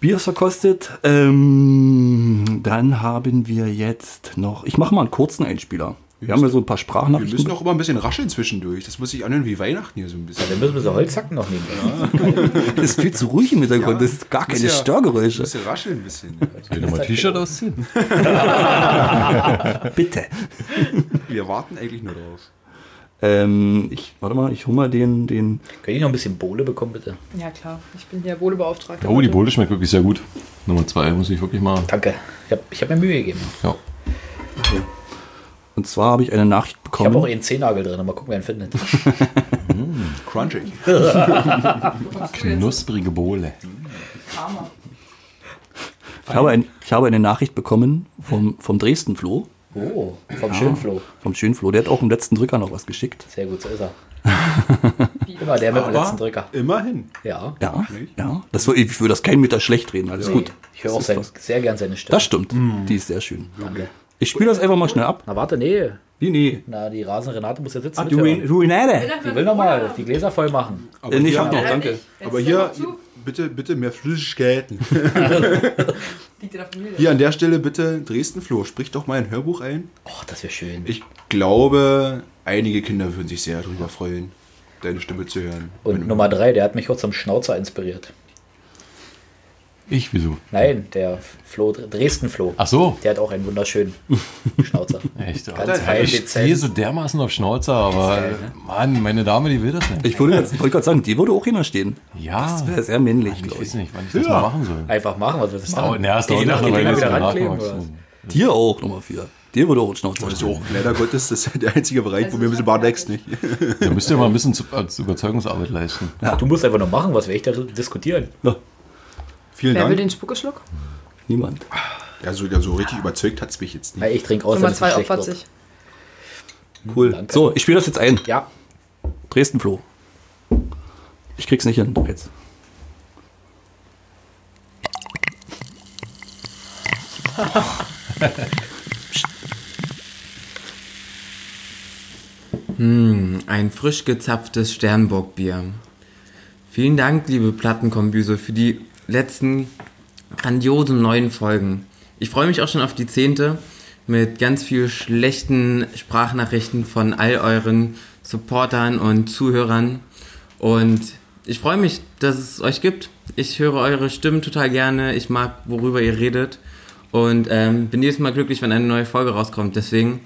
Bier ist verkostet. Ähm, dann haben wir jetzt noch, ich mache mal einen kurzen Einspieler. Wir haben ja so ein paar Wir Sprachnachrichten. müssen auch immer ein bisschen rascheln zwischendurch. Das muss sich anhören wie Weihnachten hier so ein bisschen. Wir müssen ein bisschen Holzhacken noch nehmen. Es ist viel zu ruhig im Hintergrund. das ist gar keine ja- Störgeräusche. Ein bisschen rascheln ein bisschen. Soll ich nochmal T-Shirt ausziehen? Bitte. Wir warten eigentlich nur drauf. Ähm, ich, warte mal, ich hole mal den, den. Kann ich noch ein bisschen Bohle bekommen, bitte? Ja, klar. Ich bin hier Wohlebeauftragte. Oh, die. Bohle schmeckt wirklich sehr gut. Nummer zwei muss ich wirklich mal. Danke. Ich habe ich hab mir Mühe gegeben. Ja. Und zwar habe ich eine Nachricht Ich habe auch bekommen. einen Zehennagel drin. Mal gucken, wer ihn findet. Crunchy. Knusprige Bohle. Ich habe, ein, ich habe eine Nachricht bekommen vom, vom Dresden-Flo, Oh, vom Schönfloh. vom Schönflo. Der hat auch im letzten Drücker noch was geschickt. Sehr gut, so ist er. Immer der mit dem letzten Drücker. Immerhin. Ja. Ja, ja. Das, ich will das kein Meter schlecht reden, alles gut. Ich höre auch sein, sehr gern seine Stimme. Das stimmt. Die ist sehr schön. Danke. Ich spiele das einfach mal schnell ab. Na warte, nee. Wie nee? Na, die Rasen Renate muss ja sitzen. Ah, du mithören. Ruinäre. Die will noch mal die Gläser voll machen. Aber Äh, nee, ich hier, hab noch, danke. aber hier bitte, bitte mehr Flüssigkeiten. Hier an der Stelle bitte Dresden Flo, sprich doch mal ein Hörbuch ein. Oh, das wäre schön. Ich glaube, einige Kinder würden sich sehr darüber freuen, deine Stimme zu hören. Und Nummer drei, der hat mich auch zum Schnauzer inspiriert. Ich, wieso? Nein, der Flo, Dresden-Flo. Ach so. Der hat auch einen wunderschönen Schnauzer. Echt? Ganz fein, ich dezent. stehe so dermaßen auf Schnauzer, aber Mann, meine Dame, die will das nicht. Ich würde jetzt- ich wollte gerade sagen, die würde auch hinter stehen. ja, Das wäre sehr männlich, ich glaube weiß ich. nicht, wann ich das mal machen soll. Einfach machen, was wir das Oh, dann? ne, es dauert Je noch nach- wieder wir oder Dir auch, Nummer 4. Dir würde auch ein Schnauzer stehen. auch leider Gottes, das ist der einzige Bereich, wo mir ein bisschen Bart wächst, nicht? Da müsst ihr mal ein bisschen zu, als Überzeugungsarbeit leisten. Du musst einfach nur machen, was wir echt da diskutieren. Vielen Wer will Dank. den Spuckeschluck? Niemand. Ja, so, ja, so richtig überzeugt hat es mich jetzt nicht. Weil ich trinke aus, Nummer damit es 2 nicht schlecht opfert wird. sich. Cool. Danke. So, ich spiele das jetzt ein. Ja, Dresden-Flo. Ich krieg's nicht hin. Doch jetzt. Ein frisch gezapftes Sternburgbier. Vielen Dank, liebe Plattenkombüse, für die letzten grandiosen neuen Folgen. Ich freue mich auch schon auf die zehnte mit ganz viel schlechten Sprachnachrichten von all euren Supportern und Zuhörern. Und ich freue mich, dass es euch gibt. Ich höre eure Stimmen total gerne. Ich mag, worüber ihr redet. Und ähm, bin jedes Mal glücklich, wenn eine neue Folge rauskommt. Deswegen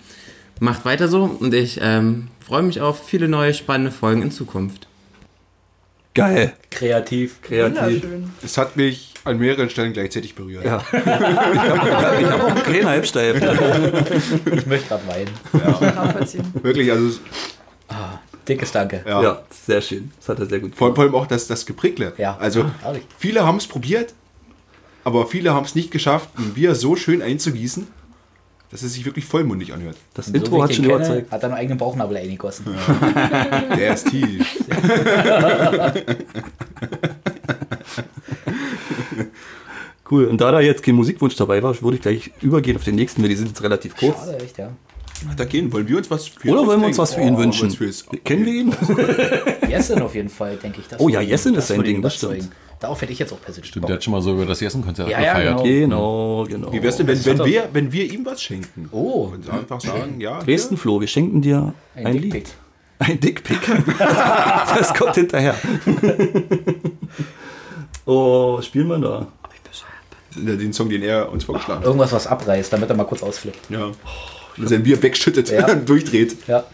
macht weiter so und ich ähm, freue mich auf viele neue spannende Folgen in Zukunft. Geil. kreativ. Kreativ. Es hat mich an mehreren Stellen gleichzeitig berührt. Ja. ich habe ich hab auch einen kleinen Halbsteif. Ich möchte gerade weinen. Nachvollziehen. Wirklich, also es- Dickes Danke. ja. Ja, sehr schön. Das hat er sehr gut Vor, gemacht. vor allem auch das, das Geprickle. Ja. Also viele haben es probiert, aber viele haben es nicht geschafft, ein Bier so schön einzugießen, dass es sich wirklich vollmundig anhört. Das So wie Intro ich hat schon kenne, überzeugt. Hat er einen eigenen Bauchnabel eingegossen. Der ist tief. Cool. Und da da jetzt kein Musikwunsch dabei war, würde ich gleich übergehen auf den nächsten, weil die sind jetzt relativ kurz. Schade, echt, ja. Da gehen, wollen wir uns was für Oder wollen wir uns was für ihn Oh, wünschen? was fürs- Kennen wir ihn? Jessen auf jeden Fall, denke ich. Das Oh ja, ihn- Jessen ist sein ihn Ding, das stimmt. Darauf hätte ich jetzt auch persönlich Stimmt, Bock. der hat schon mal so über das Jessen-Konzert Ja, ja, gefeiert. genau. Genau, genau. Wie wär's denn, wenn, Das wenn, wir, wenn wir ihm was schenken? Oh. Und einfach sagen, ja. Dresden Flo, wir schenken dir ein, Ein Lied. Dickpick. Ein Dickpick. das kommt hinterher. oh, was spielen wir da? Den Song, den er uns vorgeschlagen hat. Irgendwas, was abreißt, damit er mal kurz ausflippt. Ja. Und sein Bier wegschüttet Ja. und durchdreht. Ja.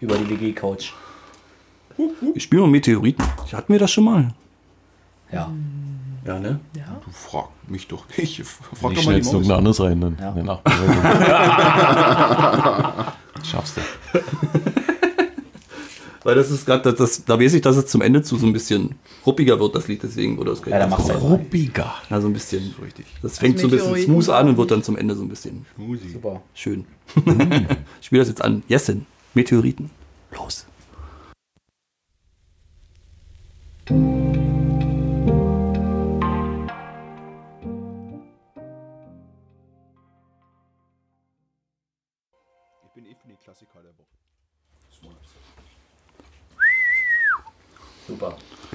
Über die WG-Couch. Ich spiele mal Meteoriten. Hatten wir das schon mal? Ja. Ja, ne? Du frag mich doch nicht. Frag Nicht doch mal die irgendein Maus. anderes rein, dann. Ja. Nachbereitung. Schaffst du. Weil das ist gerade, das, das, da weiß ich, dass es zum Ende zu so ein bisschen ruppiger wird, das Lied, deswegen, oder das Ja, machst du halt. Ruppiger. Ja, so ein bisschen. Richtig. Das fängt so ein bisschen smooth an und wird dann zum Ende so ein bisschen Musik. Super. schön. ich spiele das jetzt an. Jessen, Meteoriten. Los.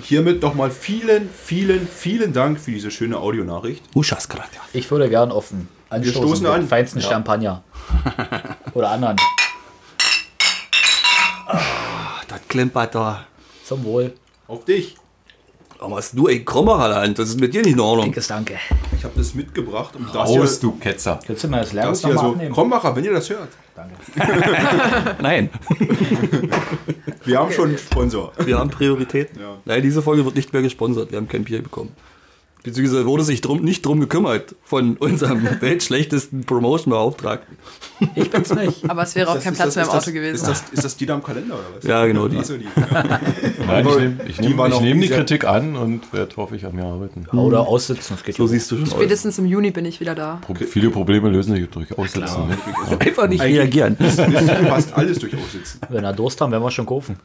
Hiermit nochmal vielen, vielen, vielen Dank für diese schöne Audionachricht. Ich würde gern offen anstoßen stoßen mit an. feinsten Champagner. Oder anderen. Das klimpert da. Zum Wohl. Auf dich. Warum hast du ein der Hand? Das ist mit dir nicht in Ordnung. Dickes Danke. Ich habe das mitgebracht, um das hier, Raus, du Ketzer. Willst du mal das das hier nochmal so. abnehmen? Krombacher, wenn ihr das hört. Nein, Wir haben schon einen Sponsor. wir haben Prioritäten. Ja. Nein, diese Folge wird nicht mehr gesponsert. Wir haben kein Bier bekommen. Beziehungsweise wurde sich drum, nicht drum gekümmert von unserem weltschlechtesten Promotion-Beauftragten. Ich bin's nicht. Aber es wäre auch Ist kein das- Platz mehr im ist das- Auto gewesen. Ist das, ist das die da im Kalender oder was? Ja, genau die. Achso, die. Ja. Nein, ich nehme ich Die nehm, ich nehm die Kritik an und werde hoffe ich an mir arbeiten. Oder aussitzen, das geht So ja. siehst du schon aus. Spätestens im Juni bin ich wieder da. Pro viele Probleme lösen sich durch Aussitzen. Ne? Einfach nicht reagieren. Fast alles durch aussitzen. Wenn wir Durst haben, werden wir schon kaufen.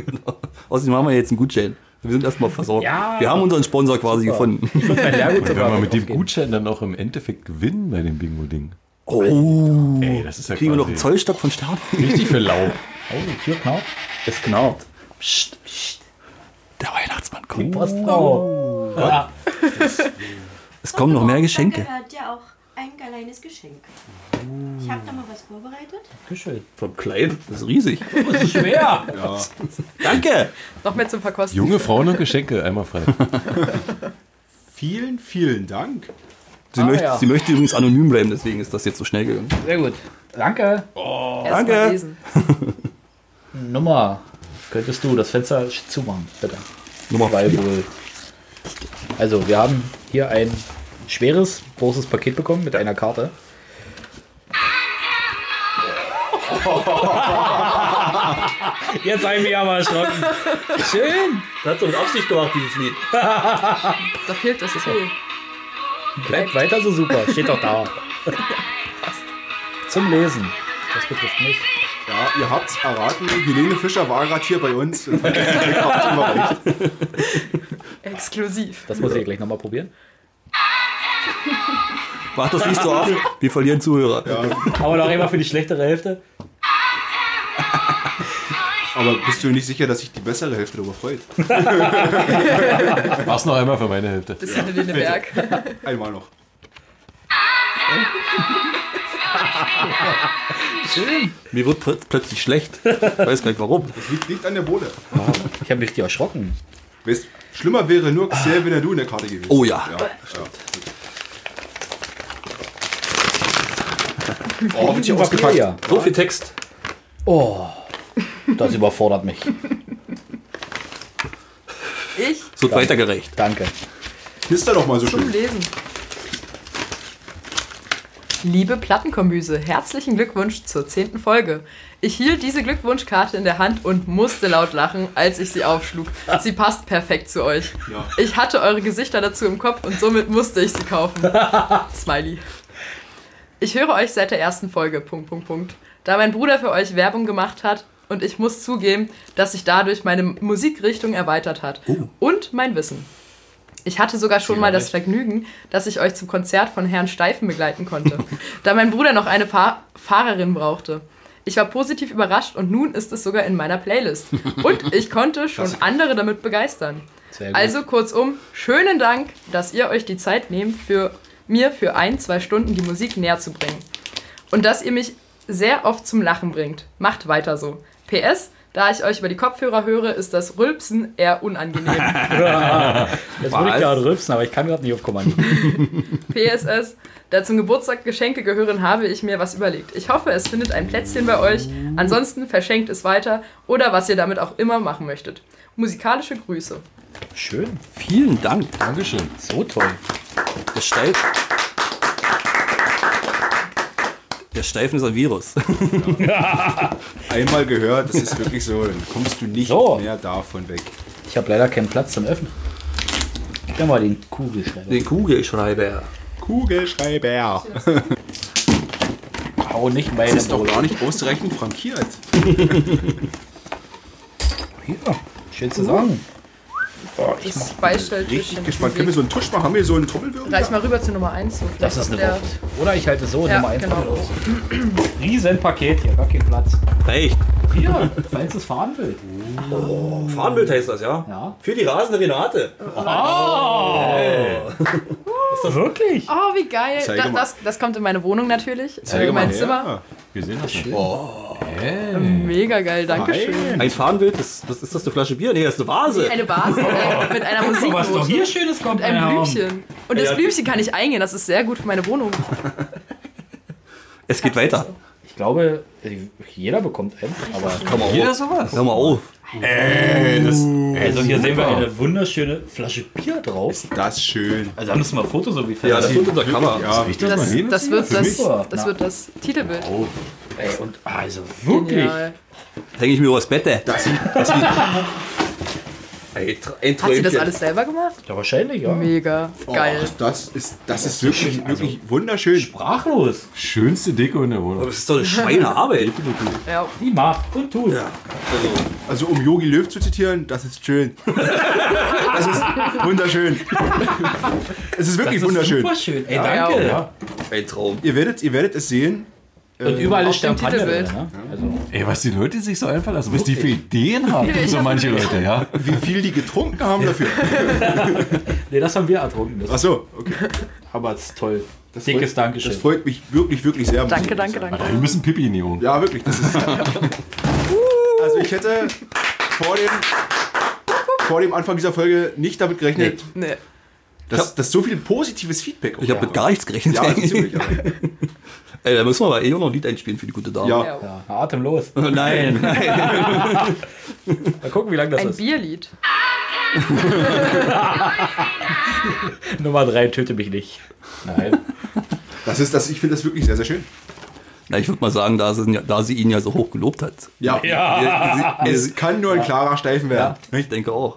Außerdem haben wir jetzt einen Gutschein. Wir sind erstmal versorgt. Ja. Wir haben unseren Sponsor quasi gefunden. Mein Lehrgut Wenn wir mit dem. Gutschein dann auch im Endeffekt gewinnen bei dem Bingo-Ding. Oh, Ey, das ist ja kriegen wir noch einen Zollstock von Stern? richtig für lau. Oh, die Tür knarrt. Es knarrt. Psst, psst. Der Weihnachtsmann kommt. Post. Oh. Ja. Es kommen noch mehr Geschenke. Da gehört ja auch ein kleines Geschenk. Ich habe da mal was vorbereitet. Geschön. Vom Kleid. Das ist riesig. Das ist schwer. Danke. Noch mehr zum Verkosten. Junge Frauen und Geschenke, einmal frei. Vielen, vielen Dank. Sie, Ah, möchte, ja. sie möchte übrigens anonym bleiben, deswegen ist das jetzt so schnell gegangen. Sehr gut. Danke. Erst danke. Nummer. Könntest du das Fenster zumachen, bitte? Nummer Weil vier. wohl. Also, wir haben hier ein schweres, großes Paket bekommen mit einer Karte. Jetzt habe ich mich aber erschrocken. Schön. Das hat so mit Absicht gemacht, dieses Lied. Da fehlt das T. Bleibt weiter so super. Steht doch da. Zum Lesen. Das betrifft mich. Ja, ihr habt's erraten. Helene Fischer war gerade hier bei uns. Und hat die Karte überreicht. Exklusiv. Das muss ich gleich nochmal probieren. Mach das nicht so oft. Wir verlieren Zuhörer. Aber noch einmal für die schlechtere Hälfte. Aber bist du nicht sicher, dass sich die bessere Hälfte darüber freut? Mach's noch einmal für meine Hälfte. Bisschen Helene Berg. Einmal noch. Mir wird plö- plötzlich schlecht. Ich weiß gar nicht warum. Das liegt, liegt an der Bohle. Ich habe mich richtig erschrocken. Weißt, schlimmer wäre nur Xel, wenn er du in der Karte gewesen Oh ja. ja. ja. Oh, wird hier ausgepackt. Ja. So viel Text. Oh, das überfordert mich. Ich Es wird weitergereicht. Danke. Knister doch mal so zum schön. Lesen. Liebe Plattenkombüse, herzlichen Glückwunsch zur zehnten Folge. Ich hielt diese Glückwunschkarte in der Hand und musste laut lachen, als ich sie aufschlug. Sie passt perfekt zu euch. Ja. Ich hatte eure Gesichter dazu im Kopf und somit musste ich sie kaufen. Smiley. Ich höre euch seit der ersten Folge. Punkt, Punkt, Punkt. Da mein Bruder für euch Werbung gemacht hat und ich muss zugeben, dass sich dadurch meine Musikrichtung erweitert hat. Und mein Wissen. Ich hatte sogar schon mal das Vergnügen, dass ich euch zum Konzert von Herrn Steifen begleiten konnte, da mein Bruder noch eine Fahr Fahrerin brauchte. Ich war positiv überrascht und nun ist es sogar in meiner Playlist. Und ich konnte schon andere damit begeistern. Also kurzum, schönen Dank, dass ihr euch die Zeit nehmt, für mir für ein, zwei Stunden die Musik näher zu bringen. Und dass ihr mich sehr oft zum Lachen bringt. Macht weiter so. PS, da ich euch über die Kopfhörer höre, ist das Rülpsen eher unangenehm. Jetzt würde ich gerade rülpsen, aber ich kann gerade nicht auf Kommando. PSS, da zum Geburtstag Geschenke gehören, habe ich mir was überlegt. Ich hoffe, es findet ein Plätzchen bei euch. Ansonsten verschenkt es weiter oder was ihr damit auch immer machen möchtet. Musikalische Grüße. Schön. Vielen Dank. Dankeschön. So toll. Der Steif. Der Steifen ist ein Virus. Einmal gehört, das ist wirklich so, dann kommst du nicht So. mehr davon weg. Ich habe leider keinen Platz zum Öffnen. Gib mir mal den Kugelschreiber. Den Kugelschreiber. Kugelschreiber. Hau nicht meine Das ist doch gar nicht ausreichend frankiert. Hier. Schön zu sagen. Das Beistelltütchen. Richtig gespannt. Können wir so einen Tusch machen? Haben wir so einen Trommelwirbel? Reich mal rüber zu Nummer 1. So Das ist eine der, Wucht. Oder ich halte so, Ja, Nummer 1 genau. los. Riesenpaket hier, gar kein Platz. Echt? Hier, feines Fahnenbild. Fahnenbild heißt das, ja? Ja. Für die rasende Renate. Wirklich? Oh, wie geil. Zeige Da, mal. das, das kommt in meine Wohnung natürlich. Zeige äh, in mein mal her. Zimmer. Wir sehen das nicht. Mega geil, danke schön. Ein Fahnenbild, das, das ist das eine Flasche Bier? Nee, das ist eine Vase. Eine Vase äh, mit einer Was doch hier Schönes kommt. Einem Herren. Blümchen. Und das Blümchen kann ich eingehen, das ist sehr gut für meine Wohnung. Es geht weiter. Ich glaube, jeder bekommt einen. Aber Komm mal Jeder auf. sowas. Hör mal auf. also hier sehen wir eine wunderschöne Flasche Bier drauf. Das ist schön. Also haben wir mal Foto so wie Ja, das wird unser Cover. Ja, das, Das, das, wird, das, das wird das Titelbild. Ey, und also wirklich. Genial. Hänge ich mir übers Bett. ey. das sieht, das sieht, Ein, Hat sie das alles selber gemacht? Ja, wahrscheinlich, ja. Mega. Geil. Oh, das ist, das ist wirklich, wirklich wunderschön. Sprachlos. Schönste Deko in der Wohnung. Das ist doch eine Schweinearbeit. Ja. Die macht und tut. Also um Yogi Löw zu zitieren, das ist schön. Das ist wunderschön. Es ist wirklich Das ist wunderschön. super schön. Ey, danke. Ja. Ja. Ein Traum. Ihr werdet, ihr werdet es sehen. Und überall ist Champagner drin. Titelbild. Ne? Also, Ey, was die Leute sich so einfallen lassen, was die für Ideen haben, so manche Leute, ja. Wie viel die getrunken haben dafür. nee, das haben wir ertrunken. Das, Ach so, okay. aber es ist toll. Das Dickes freut, Dankeschön. Das freut mich wirklich, wirklich sehr. Danke, danke, sagen. danke. Wir müssen Pipi in die Augen. Ja, wirklich. Das ist also ich hätte vor dem, vor dem Anfang dieser Folge nicht damit gerechnet, Nee. dass, dass so viel positives Feedback Ich habe mit gar nichts gerechnet. Ja. Ja. Ey, da müssen wir aber eh noch ein Lied einspielen für die gute Dame. Ja. Ja. Ja, atemlos. Nein, nein. Mal gucken, wie lang das Ein ist. Bierlied. Nummer 3, töte mich nicht. Nein. Das ist das, ich finde das wirklich sehr, sehr schön. Na, ich würde mal sagen, da sie, da sie ihn ja so hoch gelobt hat. Ja. Ja. Sie, Es kann nur ein klarer Steifen werden. ich denke auch.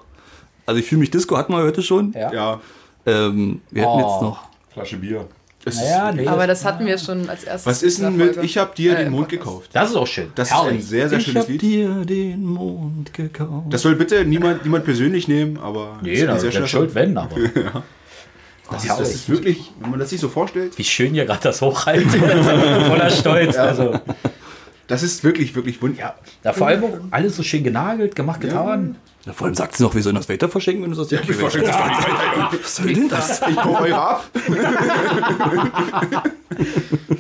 Also ich fühle mich Disco hatten wir heute schon. Ja. Ja. Ähm, wir hätten Oh. jetzt noch. Flasche Bier. Es Naja, nee. Aber das hatten wir schon als erstes. was ist denn mit. Ich hab dir Äh, den Mond gekauft? das ist auch schön. Das ist ein Herrlich. sehr, sehr Ich schönes hab Lied. dir den Mond gekauft. Das soll bitte niemand, niemand persönlich nehmen, aber Nee, ist ein da sehr ist schöner schuld, wenn, aber. Das ist, das ist wirklich, wenn man das sich so vorstellt, Wie schön ihr gerade das hochhaltet. Voller Stolz. Also, das ist wirklich, wirklich wunderbar. ja. Da vor allem auch alles so schön genagelt, gemacht, getan. Ja, vor allem sagt sie noch, wir sollen das weiter verschenken, wenn du das nicht Ich verschenke das. Was soll denn das? Ich kaufe eure ab.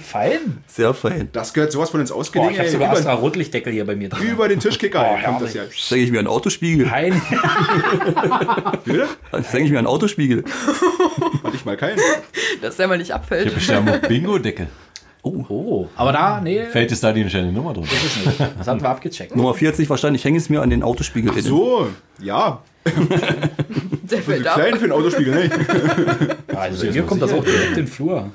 Fein. Sehr fein. Das gehört sowas von ins Boah, Ausgelegen. ich habe sogar extra Rotlichtdeckel hier bei mir drin. über den Tischkicker Oh, kommt das ja. denke ich mir an Autospiegel. Fein. Bitte? Das denke ich mir an Autospiegel. Hatte ich mal keinen. Dass der mal nicht Ich abfällt. habe bestimmt Bingo-Deckel. Oh, aber da, nee, Fällt es da die entscheidende Nummer drin? ist es nicht. Das hatten wir abgecheckt. Nummer 4 hat nicht verstanden, ich hänge es mir an den Autospiegel. innen. So, ja. Der fällt ab. klein für einen Autospiegel, ne? Also hier kommt das auch direkt in den Flur.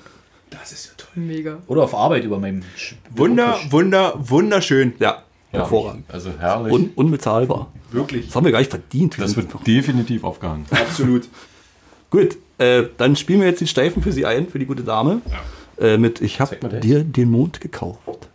Das ist ja toll. Mega. Oder auf Arbeit über meinem Sch- Wunder, wunder, wunderschön. Ja, hervorragend. Also herrlich. Un unbezahlbar. Wirklich. Das haben wir gar nicht verdient. das wird definitiv aufgehangen. Absolut. Gut, äh, dann spielen wir jetzt die Steifen für sie ein, für die gute Dame. Äh, mit Ich hab mal das. dir den Mond gekauft.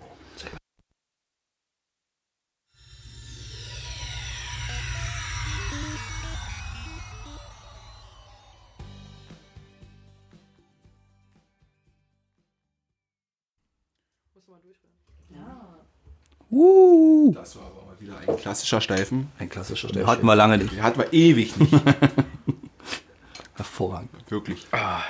Uh, Das war aber mal wieder ein klassischer Steifen. ein klassischer Steifen. Hatten wir lange nicht. Hatten wir ewig nicht. Hervorragend. Wirklich.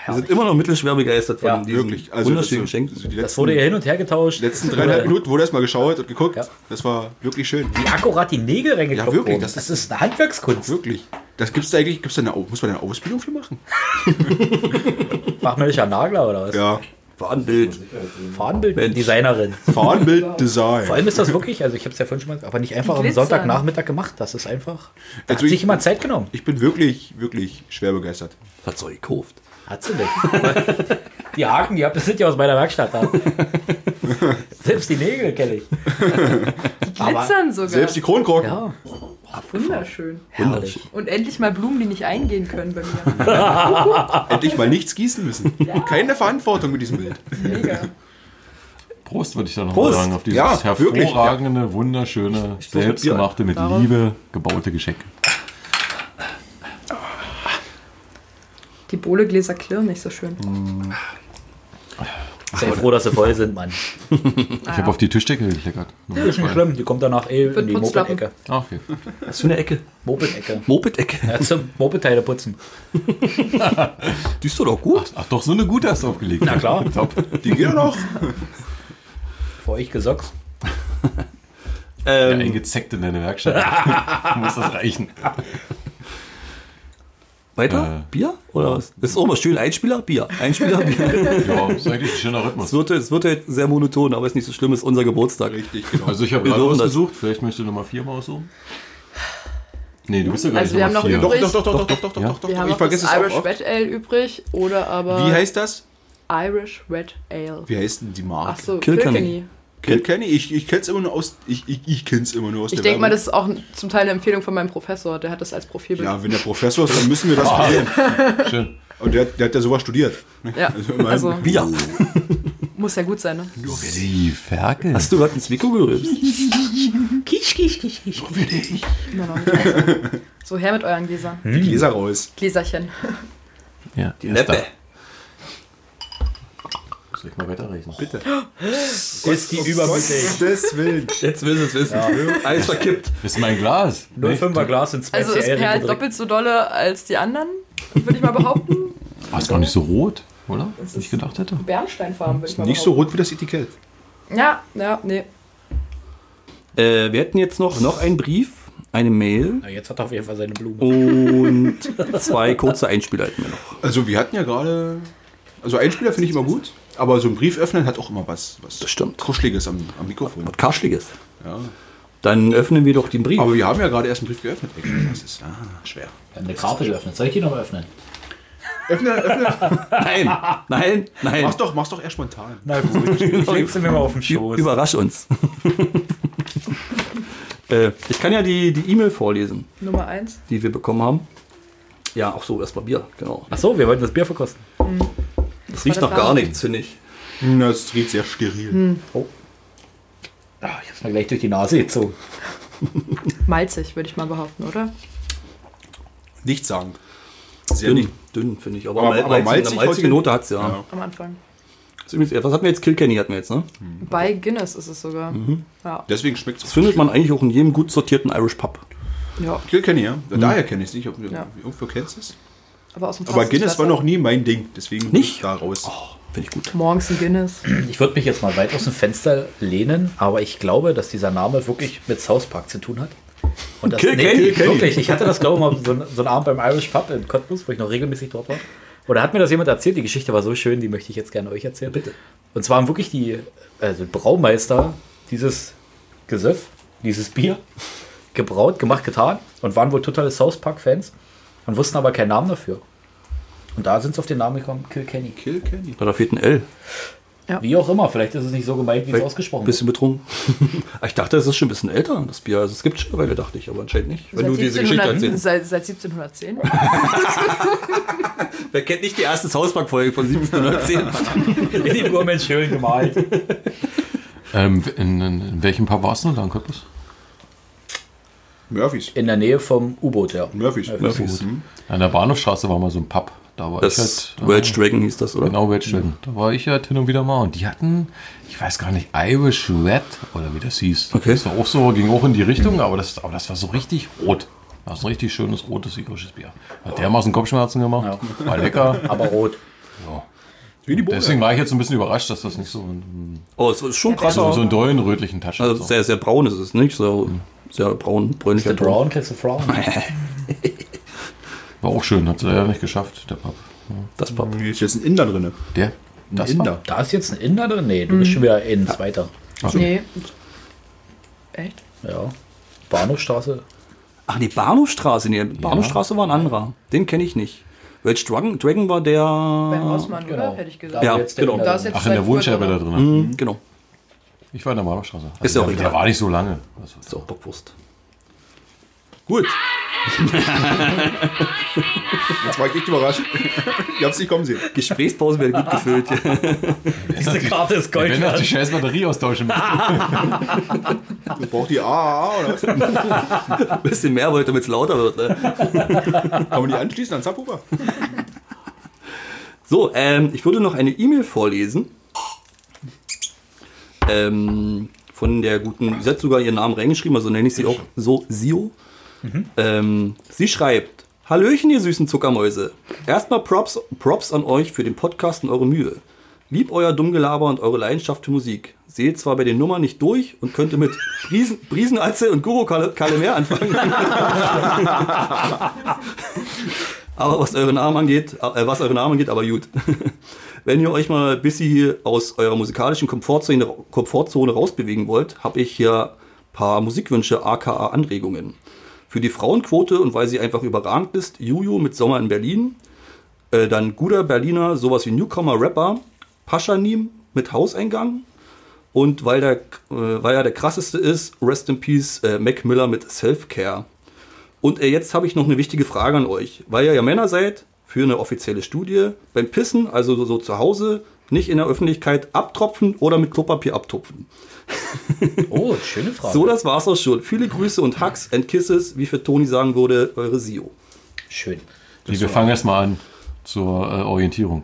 Wir sind immer noch mittelschwer begeistert von Ja, diesem Wirklich. Also, wunderschönen das, Geschenk. also Das wurde ja hin und her getauscht. letzten dreieinhalb Minuten wurde erstmal geschaut und geguckt. Ja. Das war wirklich schön. Wie akkurat die Nägel reingeklopft Ja, wirklich, das Das, ist- ist eine Handwerkskunst. Wirklich. Das gibt's da eigentlich, gibt's da eine, muss man da eine Ausbildung für machen? Fachmännischer Nagler oder was? Ja. Fahnenbild. Fahnenbilddesignerin. Fahnenbild, Vor Design. allem ist das wirklich, also ich habe es ja vorhin schon mal, aber nicht einfach am. Sonntagnachmittag gemacht. Das ist einfach. Da Also hat sich ich- jemand Zeit genommen. Ich bin wirklich, wirklich schwer begeistert. Das hat so gekauft. Hat sie nicht. die Haken, die, hab, das sind ja aus meiner Werkstatt da. Selbst die Nägel kenne ich. Glitzern sogar. Selbst die Kronkrocken. Ja, Wunderschön. herrlich. Und endlich mal Blumen, die nicht eingehen können bei mir. Endlich mal nichts gießen müssen. Keine Verantwortung mit diesem Bild. Mega. Prost, würde ich da noch Prost. mal sagen, auf dieses Ja, wirklich, hervorragende, wunderschöne, stoß mit selbstgemachte, mit Darauf. Liebe gebaute Geschenk. Die Bohlegläser klirren nicht so schön. Sei froh, dass sie voll sind, Mann. Ich habe auf die Tischdecke gekleckert. Ist nicht schlimm, die kommt danach eh in die. Moped-Ecke. Ah, okay. Was für eine Ecke? Moped-Ecke. Moped-Ecke. Ja, zum Moped-Teile putzen. Die ist doch doch gut. Ach doch, so eine gute hast du aufgelegt. Na klar. Top. Die geht noch. Vor euch gesockt. Ja, Ähm, eingezeckt in deine Werkstatt. Muss das reichen. Weiter? Äh. Bier? Oder was? Das ist auch mal schön. Einspieler, Bier. Einspieler, Bier. Ja, ist eigentlich ein schöner Es Rhythmus. wird, es wird halt sehr monoton, aber ist nicht so schlimm, ist unser Geburtstag. Richtig, genau. Also ich habe gerade ausgesucht. Vielleicht möchtest du Nummer 4 mal aussuchen. Nee, du bist ja gar Also nicht wir haben noch vier. übrig- Doch, doch, doch, doch, doch, doch, doch, Ja. doch, doch. Wir haben Ich noch vergesse das es Irish. Red Ale übrig oder aber Wie heißt das? Irish Red Ale. Wie heißt denn die Marke? Ach so, Kilkenny. Kilkenny. Kennt Kenny? Ich, ich kenn's immer nur aus. Ich, ich, ich kenn's immer nur aus Ich der denke mal, das ist auch zum Teil eine Empfehlung von meinem Professor. Der hat das als Profilbild. Ja, wenn der Professor ist, dann müssen wir das probieren. Schön. Und der, der hat ja sowas studiert. Ja, Also also muss ja gut sein, ne? Sie Ferkel. Hast du gerade ins Mikro gerülpst? Kisch, kisch, kisch, kisch. Noch nicht. Also. So, her mit euren Gläsern. Die Gläser raus. Gläserchen. Ja, die Neppe. Soll ich mal weiterreichen? Bitte. Ist die übermütig. Willen. Jetzt will es wissen. Alles verkippt. Das ist mein Glas. 05er Glas in zwei Also ist CL Per halt reingedrückt. doppelt so dolle als die anderen, würde ich mal behaupten. Ah, ist gar nicht so rot, oder? Was ich gedacht hätte. Bernsteinfarben, würde ich mal Nicht so behaupten. rot wie das Etikett. Ja, ja, nee. Äh, wir hätten jetzt noch, noch einen Brief, eine Mail Na, jetzt hat er auf jeden Fall seine Blume. und zwei kurze Einspieler hätten wir noch. Also wir hatten ja gerade. Also Einspieler finde ich immer gut, aber so ein Brief öffnen hat auch immer was, was Das stimmt. Kuscheliges am, am Mikrofon. Was Karschliges. Ja. Dann öffnen wir doch den Brief. Aber wir haben ja gerade erst einen Brief geöffnet. Ey, Das ist ah, schwer. Wir haben eine Karte geöffnet. Soll ich die noch mal öffnen? Öffne, öffne. Nein, nein, nein. Mach's doch, mach's doch eher spontan. Na gut, ich leg's mir mal auf den Schoß. Überrasch uns. äh, ich kann ja die die E-Mail vorlesen, Nummer eins. die wir bekommen haben. Ja, auch so, erstmal Bier, genau. Ach so, wir wollten das Bier verkosten. Das riecht noch gar nichts, finde ich. Hm, Das riecht sehr steril. Ah, ich hab's mir gleich durch die Nase gezogen. Malzig, würde ich mal behaupten, oder? Nichts sagen. Sehr Dünn, nicht. dünn finde ich. Aber, Aber- aber malzig, malzig eine malzige Note hat es ja. Ja. Am Anfang. Was hatten wir jetzt? Kilkenny hatten wir jetzt, ne? Bei Guinness ist es sogar. Mhm. Ja. Deswegen schmeckt's Das findet man eigentlich auch in jedem gut sortierten Irish Pub. ja. Ich, ja. Daher kenne ich es nicht. Ob, Ja. Irgendwo kennst du es. Aber aus dem Fass Aber Guinness war noch nie mein Ding. Deswegen Nicht? da raus. Oh, finde ich gut. Morgens ein Guinness. Ich würde mich jetzt mal weit aus dem Fenster lehnen, aber ich glaube, dass dieser Name wirklich mit South Park zu tun hat. Und das, Kilkenny, wirklich, ich hatte das, glaube ich, mal so, so einen Abend beim Irish Pub in Cottbus, wo ich noch regelmäßig dort war. Oder hat mir das jemand erzählt? Die Geschichte war so schön, die möchte ich jetzt gerne euch erzählen. Bitte. Und zwar haben wirklich die also Braumeister dieses Gesöff, dieses Bier, gebraut, gemacht, getan und waren wohl totale South Park-Fans und wussten aber keinen Namen dafür. Und da sind sie auf den Namen gekommen, Kilkenny. Kill Kenny. Da fehlt ein L. Wie auch immer, vielleicht ist es nicht so gemeint, wie es ausgesprochen Ein wird. bisschen betrunken. Ich dachte, es ist schon ein bisschen älter, das Bier. Also es gibt schon eine Weile, dachte ich, aber anscheinend nicht. Wenn Seit du diese Geschichte 1700 erzählst. Seit, seit 1710. Wer kennt nicht die erste South Park-Folge von 1710? In den Urmensch schön gemalt. Ähm, in, in, in welchem Pub warst du da in Cottbus? Murphys. In der Nähe vom U-Boot, ja. Murphys. Murphys. Mhm. An der Bahnhofstraße war mal so ein Pub. Da war Das ich halt. Welch Dragon hieß das, oder? Genau, Welch Dragon. Da war ich halt hin und wieder mal. Und die hatten, ich weiß gar nicht, Irish Red oder wie das hieß. Okay. Das war auch so, ging auch in die Richtung, aber das, aber das war so richtig rot. Das ist ein richtig schönes rotes irisches Bier. Hat dermaßen Kopfschmerzen gemacht. War lecker. Aber rot. Wie die Bohne. Deswegen war ich jetzt ein bisschen überrascht, dass das nicht so, ein- Oh, es ist schon krass. so, so einen dollen rötlichen Touch hat. Also So. sehr, sehr braun ist es nicht. So, sehr braun, bräunlicher Ton. Brown, kennst du Brown? War auch schön, hat sie leider nicht geschafft, der Pub. Das Pub. Hier ist jetzt ein Inder drin. Der? Das Inder. Da ist jetzt ein Inder drin? Nee, du bist schon wieder in zweiter. Nee. Echt? Ja. Bahnhofstraße. Ach nee, Bahnhofstraße. Nee, Bahnhofstraße war ein anderer. Den kenne ich nicht. Welch Dragon, Dragon war der. Beim Osman, genau. oder? Hätte ich gesagt. Ja, genau. Da ist drin jetzt Ach, in der Wohnscheibe da drin. Mhm, genau. Ich war in der Bahnhofstraße. Also Ist ja auch der, egal. war nicht so lange. Also, Ist auch Bockwurst. Gut. Jetzt war ich echt überrascht. ich hab's nicht kommen sehen. Gesprächspause wird gut gefüllt. Diese Karte ist Gold wenn die scheiß Batterie austauschen müssen. Braucht die AAA oder was? Ein bisschen mehr wollte, damit es lauter wird. Ne? Kann man die anschließen an Subwoofer? So, ähm, ich würde noch eine E-Mail vorlesen. Ähm, von der guten, sie hat sogar ihren Namen reingeschrieben, also nenne ich sie auch so Sio. Ähm, sie schreibt, Hallöchen, ihr süßen Zuckermäuse. Erstmal Props, Props an euch für den Podcast und eure Mühe. Lieb euer Dummgelaber und eure Leidenschaft für Musik. Seht zwar bei den Nummern nicht durch und könnte mit Briesen, Briesenatze und Guru Kale- Kalemer anfangen. aber was eure Namen angeht, äh, was eure Namen angeht, aber gut. Wenn ihr euch mal ein bisschen aus eurer musikalischen Komfortzone, Komfortzone rausbewegen wollt, habe ich hier ein paar Musikwünsche, aka Anregungen. Für die Frauenquote und weil sie einfach überragend ist, Juju mit Sommer in Berlin. Äh, dann guter Berliner, sowas wie Newcomer-Rapper, Paschanim mit Hauseingang. Und weil, der, äh, weil er der krasseste ist, Rest in Peace, äh, Mac Miller mit Self-Care. Und äh, jetzt habe ich noch eine wichtige Frage an euch. Weil ihr ja Männer seid, für eine offizielle Studie, beim Pissen, also so, so zu Hause, nicht in der Öffentlichkeit abtropfen oder mit Klopapier abtupfen. Oh, schöne Frage. So, das war's auch schon. Viele Grüße und Hugs and Kisses, wie für Toni sagen würde, eure Sio. Schön. Nee, wir fangen erstmal an zur äh, Orientierung.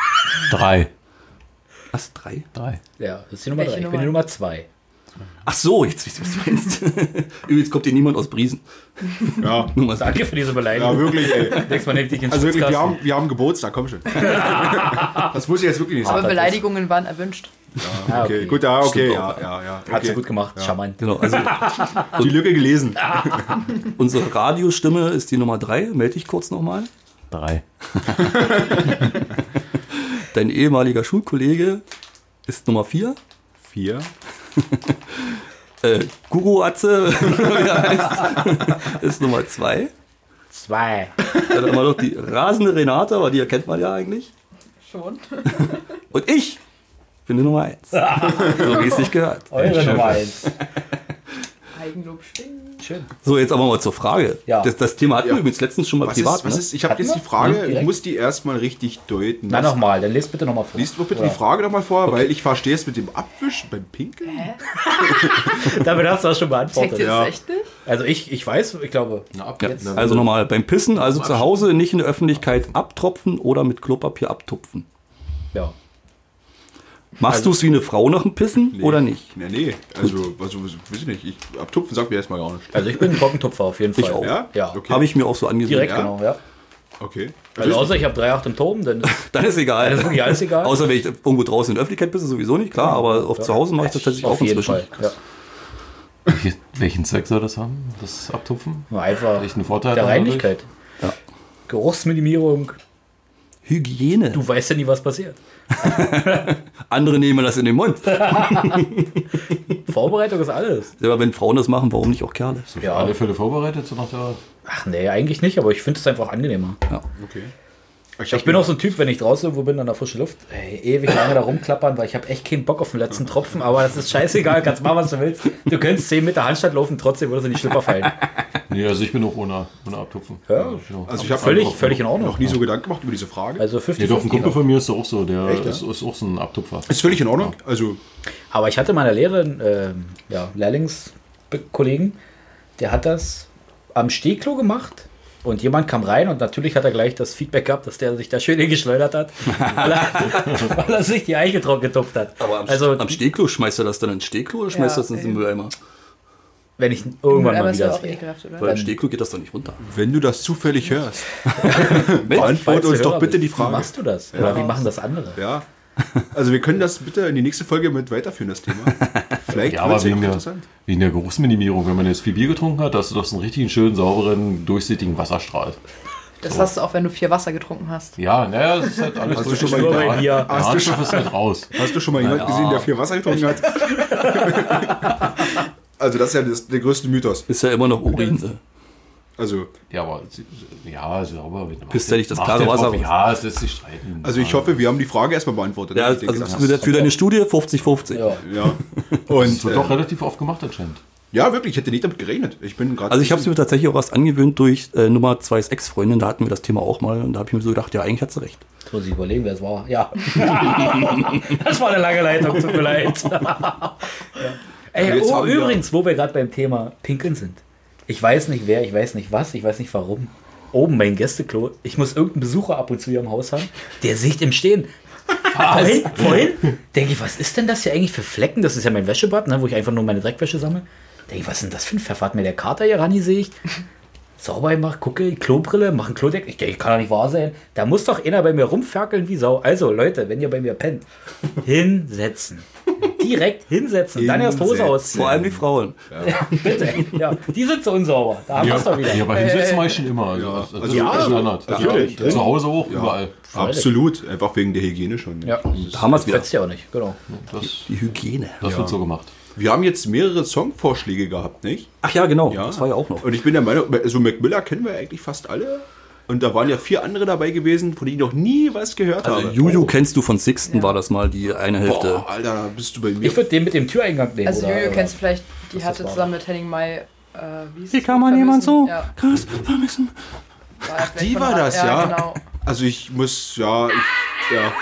Drei. Was, drei? Drei. Ja, das ist die Nummer Welche drei. Ich Nummer? bin die Nummer zwei. Ach so, jetzt wisst ihr, was du meinst. Übrigens kommt hier niemand aus Briesen. Ja, Nur mal so. Danke für diese Beleidigung. ja wirklich, ey. Nächstes Mal nehmt dich in Also wirklich, wir haben, wir haben Geburtstag, komm schon. Das muss ich jetzt wirklich nicht Aber sagen. Beleidigungen waren erwünscht. Ah, Okay, gut, ja, okay, ja, ja, ja. Hat sie Okay. gut gemacht. Charmant. Genau, also Die Lücke gelesen. unsere Radiostimme ist die Nummer drei. Melde dich kurz nochmal. Drei. Dein ehemaliger Schulkollege ist Nummer vier. Vier. Äh, Guru Atze, wie er heißt, ist Nummer zwei. Zwei. Dann haben wir noch die rasende Renate, aber die erkennt man ja eigentlich. Schon. Und ich bin die Nummer eins. So wie es sich gehört. Eure Nummer eins. Eigenlob stinkt. Schön. So, jetzt aber mal zur Frage. Ja. Das, das Thema hatten Ja. wir übrigens letztens schon mal Was privat. ist, was ne? ist, ich habe jetzt die Frage, Ja, ich muss die erstmal richtig deuten. Na nochmal, dann lest bitte nochmal vor. Liest doch bitte Oder- die Frage nochmal vor, weil ich verstehe es mit dem Abwischen beim Pinkeln. Damit hast du das schon beantwortet. Ja. das echt nicht? Also ich, ich weiß, ich glaube, Ja, Jetzt- also nochmal, beim Pissen, also zu Hause nicht in der Öffentlichkeit abtropfen oder mit Klopapier abtupfen. ja. Machst Also- du es wie eine Frau nach dem Pissen Nee. oder nicht? Nee, nee. Also, also, weiß ich nicht. Ich, abtupfen sagt mir erstmal gar nicht. Also ich bin ein Trockentupfer auf jeden Fall. Ich auch. Ja? Ja. Okay. Habe ich mir auch so angesehen. Direkt, Ja? genau, ja. Okay. Also außer ich habe 3,8 im Turm, dann ist Dann ist egal. dann ist wirklich alles egal. Außer wenn ich irgendwo draußen in der Öffentlichkeit pisse, sowieso nicht, klar, aber auf Ja. zu Hause mache ich das tatsächlich auf auch jeden inzwischen. Fall. Ja. Welche, welchen Zweck soll das haben? Das Abtupfen? Nur einfach Welchen Vorteil der? Reinlichkeit. Ja. Geruchsminimierung. Hygiene. Du weißt ja nie, was passiert. Andere nehmen das in den Mund. Vorbereitung ist alles. Aber wenn Frauen das machen, warum nicht auch Kerle? Für Ja. alle Fälle vorbereitet, so nach der. Ach nee, eigentlich nicht, aber ich finde es einfach angenehmer. Okay. Ich bin auch so ein Typ, wenn ich draußen irgendwo bin an der frischen Luft, ey, ewig lange da rumklappern, weil ich habe echt keinen Bock auf den letzten Tropfen, aber das ist scheißegal, kannst machen, was du willst. Du könntest 10 Meter Handstand laufen, trotzdem würdest du in die Schlipper fallen. Nee, also ich bin auch ohne, ohne Abtupfen. Ja, Also ich habe völlig, völlig in Ordnung. noch nie so Gedanken gemacht über diese Frage. Also 50 Nee, doch, ein Kumpel von mir ist da auch so, der Echt, ja? ist, ist auch so ein Abtupfer. ist völlig in Ordnung. Also, Aber ich hatte meine Lehrerin, ähm, ja, Lehrlingskollegen, der hat das am Stehklo gemacht. Und jemand kam rein und natürlich hat er gleich das Feedback gehabt, dass der sich da schön hingeschleudert hat, weil er, weil er sich die Eiche trocken getupft hat. Aber am, also, am Stehklo schmeißt du das dann ins Stehklo oder schmeißt Ja, das ins ey. Mülleimer? wenn ich irgendwann Aber mal ja wieder auch sehe. ekelhaft, oder? Weil im Stehklo geht das doch nicht runter. wenn du das zufällig hörst, beantworte uns doch bitte bist, die Wie Frage. machst du das? Oder wie machen das andere? Ja. Also wir können das bitte in die nächste Folge mit weiterführen, das Thema. Vielleicht Ja, aber ja wegen der, wegen der Geruchsminimierung, wenn man jetzt viel Bier getrunken hat, hast du doch so einen richtigen schönen, sauberen, durchsichtigen Wasserstrahl. Das hast du auch, wenn du vier Wasser getrunken hast. Ja, naja, das ist halt alles Hast du schon mal- bei mir- Der Harnstoff ist halt raus. Hast du schon mal jemanden gesehen, der viel Wasser getrunken hat? also das ist ja das, der größte Mythos. Ist ja immer noch Urin. Also, Ja, aber ja, sauber. Nicht das klare Wasser. Ja, es lässt sich streiten. also ich hoffe, wir haben die Frage erstmal beantwortet. Ja, denke, also das- für, für deine Studie 50-50. Ja. ja. Und wird äh, doch relativ oft gemacht anscheinend. ja, wirklich, ich hätte nicht damit gerechnet. Ich bin gerade. Also ich habe es mir tatsächlich auch erst angewöhnt durch äh, Nummer 2 Ex-Freundin, da hatten wir das Thema auch mal und da habe ich mir so gedacht, ja, eigentlich hat sie recht. Jetzt muss ich überlegen, wer es war. Ja. das war eine lange Leitung, tut mir leid. ja. Ey, oh, übrigens, wo wir gerade beim Thema Pinkeln sind. Ich weiß nicht wer, ich weiß nicht was, ich weiß nicht warum. Oben mein Gästeklo. Ich muss irgendeinen Besucher ab und zu hier im Haus haben. Der sieht im Stehen Vorhin, vorhin denke ich, was ist denn das hier eigentlich für Flecken? Das ist ja mein Wäschebad, ne, wo ich einfach nur meine Dreckwäsche sammle. Denke ich, was ist denn das für ein Pfeffer? Hat mir der Kater hier ran, sehe ich. Sauber gemacht, gucke, Klobrille, mach einen Klodeck. Ich denke, kann doch nicht wahr sein. Da muss doch einer bei mir rumferkeln wie Sau. Also, Leute, wenn ihr bei mir pennt, hinsetzen. Direkt hinsetzen. Dann erst Hose ausziehen. Vor allem die Frauen. Bitte. Ja, die sind so unsauber. Da haben wir es doch wieder. Ja, aber hinsetzen mache ich schon immer. Also, das, das Ja, ist Standard. natürlich. Ja, zu Hause auch, überall. Absolut. Einfach wegen der Hygiene schon. Ja, Da haben wir es wieder. ja auch nicht. Genau. Das, Die Hygiene. das wird so gemacht. Wir haben jetzt mehrere Songvorschläge gehabt, nicht? Ach ja, genau. Ja. Das war ja auch noch. Und ich bin der Meinung, also Mac Miller kennen wir eigentlich fast alle. Und da waren ja vier andere dabei gewesen, von denen ich noch nie was gehört Also habe. Juju kennst du von Sixten, war das mal die eine Hälfte. Boah, Alter, da bist du bei mir. Ich würde den mit dem Türeingang nehmen. Also oder? kennst du vielleicht, die hatte zusammen mit Henning May, äh, wie Wie das kann man Lied? jemand so Ja, krass vermissen? war ja vielleicht die war das, ja. genau. Also ich muss, ja, ich, ja.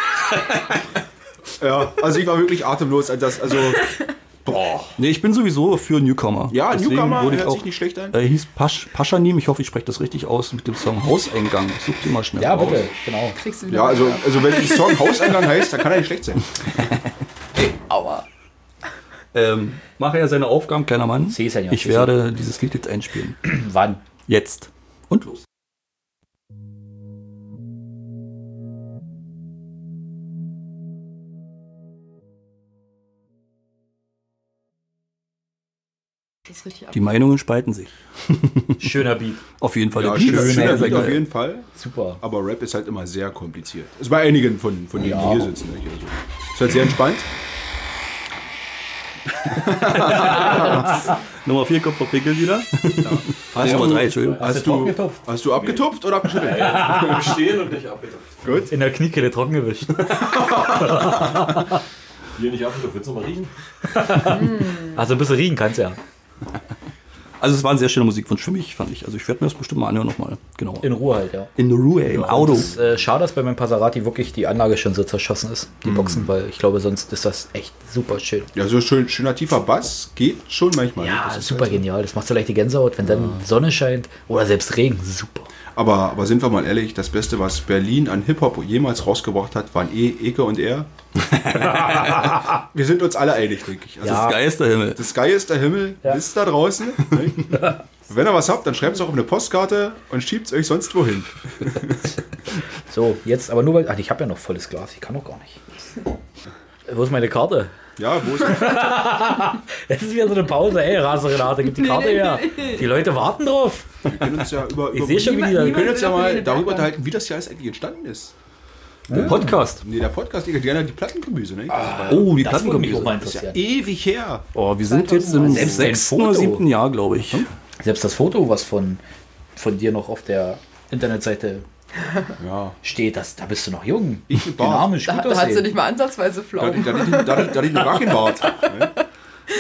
ja, also ich war wirklich atemlos. als Das, also, boah. Nee, ich bin sowieso für Newcomer. Ja, Deswegen Newcomer wurde ich hört auch, sich nicht schlecht an. Er hieß Pasch, Paschanim, ich hoffe, ich spreche das richtig aus, mit dem Song Hauseingang. Ich such die mal schnell Ja, raus. bitte, genau. Kriegst du wieder Ja, also, also wenn die Song Hauseingang heißt, dann kann er nicht schlecht sein. Aua. Ähm, mache er seine Aufgaben, kleiner Mann. Sie ist ja nicht Ich sie werde dieses Lied jetzt einspielen. Wann? Jetzt. Und los. Das ist richtig ab. Die Meinungen spalten sich. Schöner Beat. Auf jeden Fall. Ja, schöner, ist schöner Beat auf jeden Fall. Super. Aber Rap ist halt immer sehr kompliziert. Also bei einigen von, von denen, Ja. die hier sitzen. Nicht? Also, ist halt sehr entspannt. Nummer 4 kommt vom Pickel wieder. Hast Nummer du- 3, Entschuldigung. Hast du, getupft? hast du abgetupft oder abgeschüttelt? Stehen und nicht abgetupft. Gut. In der Kniekehle trocken gewischt. Hier nicht abgetupft. Willst du mal riechen? Also ein bisschen riechen kannst ja. Also es war ein sehr schöner Musikwunsch für mich, fand ich. Also ich werde mir das bestimmt mal anhören nochmal. Genau. In Ruhe halt, ja. In Ruhe, im Auto. Es ist, äh, schade, dass bei meinem Passerati wirklich die Anlage schon so zerschossen ist, die Boxen, weil ich glaube, sonst ist das echt super schön. Ja, so schön, schöner tiefer Bass geht schon manchmal. Ja, Das ist super halt genial. Das macht so leicht die Gänsehaut, wenn dann Sonne scheint oder selbst Regen. Super. Aber, aber sind wir mal ehrlich, das Beste, was Berlin an Hip-Hop jemals rausgebracht hat, waren eh Eke und er. wir sind uns alle einig, denke ich. Also Ja. Geist der Himmel. Das Sky ist der Himmel, Ja. ist da draußen. Wenn ihr was habt, dann schreibt es auch auf eine Postkarte und schiebt es euch sonst wohin. So, jetzt aber nur weil. Ach, ich habe ja noch volles Glas. Ich kann doch gar nicht. Wo ist meine Karte? Ja, wo ist Es ist wieder so eine Pause. Ey, Rase Renate, gib die Karte her. Die Leute warten drauf. Wir können uns ja über, Ich über sehe schon, wir können uns ja mal darüber unterhalten, wie das hier alles eigentlich entstanden ist. Podcast. Nee, der Podcast, die gerne die Plattenkombüse, ne? Das ja Oh, die Das auch mal Plattenkombüse. interessieren. ewig her. Oh, wir sind jetzt im sechsten oder siebten Jahr, glaube ich. Selbst das Foto, was von, von dir noch auf der Internetseite Ja. steht, das, da bist du noch jung. Ich mit Bart. Dynamisch, Da, gut da hat sie aussehen. nicht mal ansatzweise Da Pflaumen. da hatte ich- da da hatte ich noch gar keinen Bart. ne?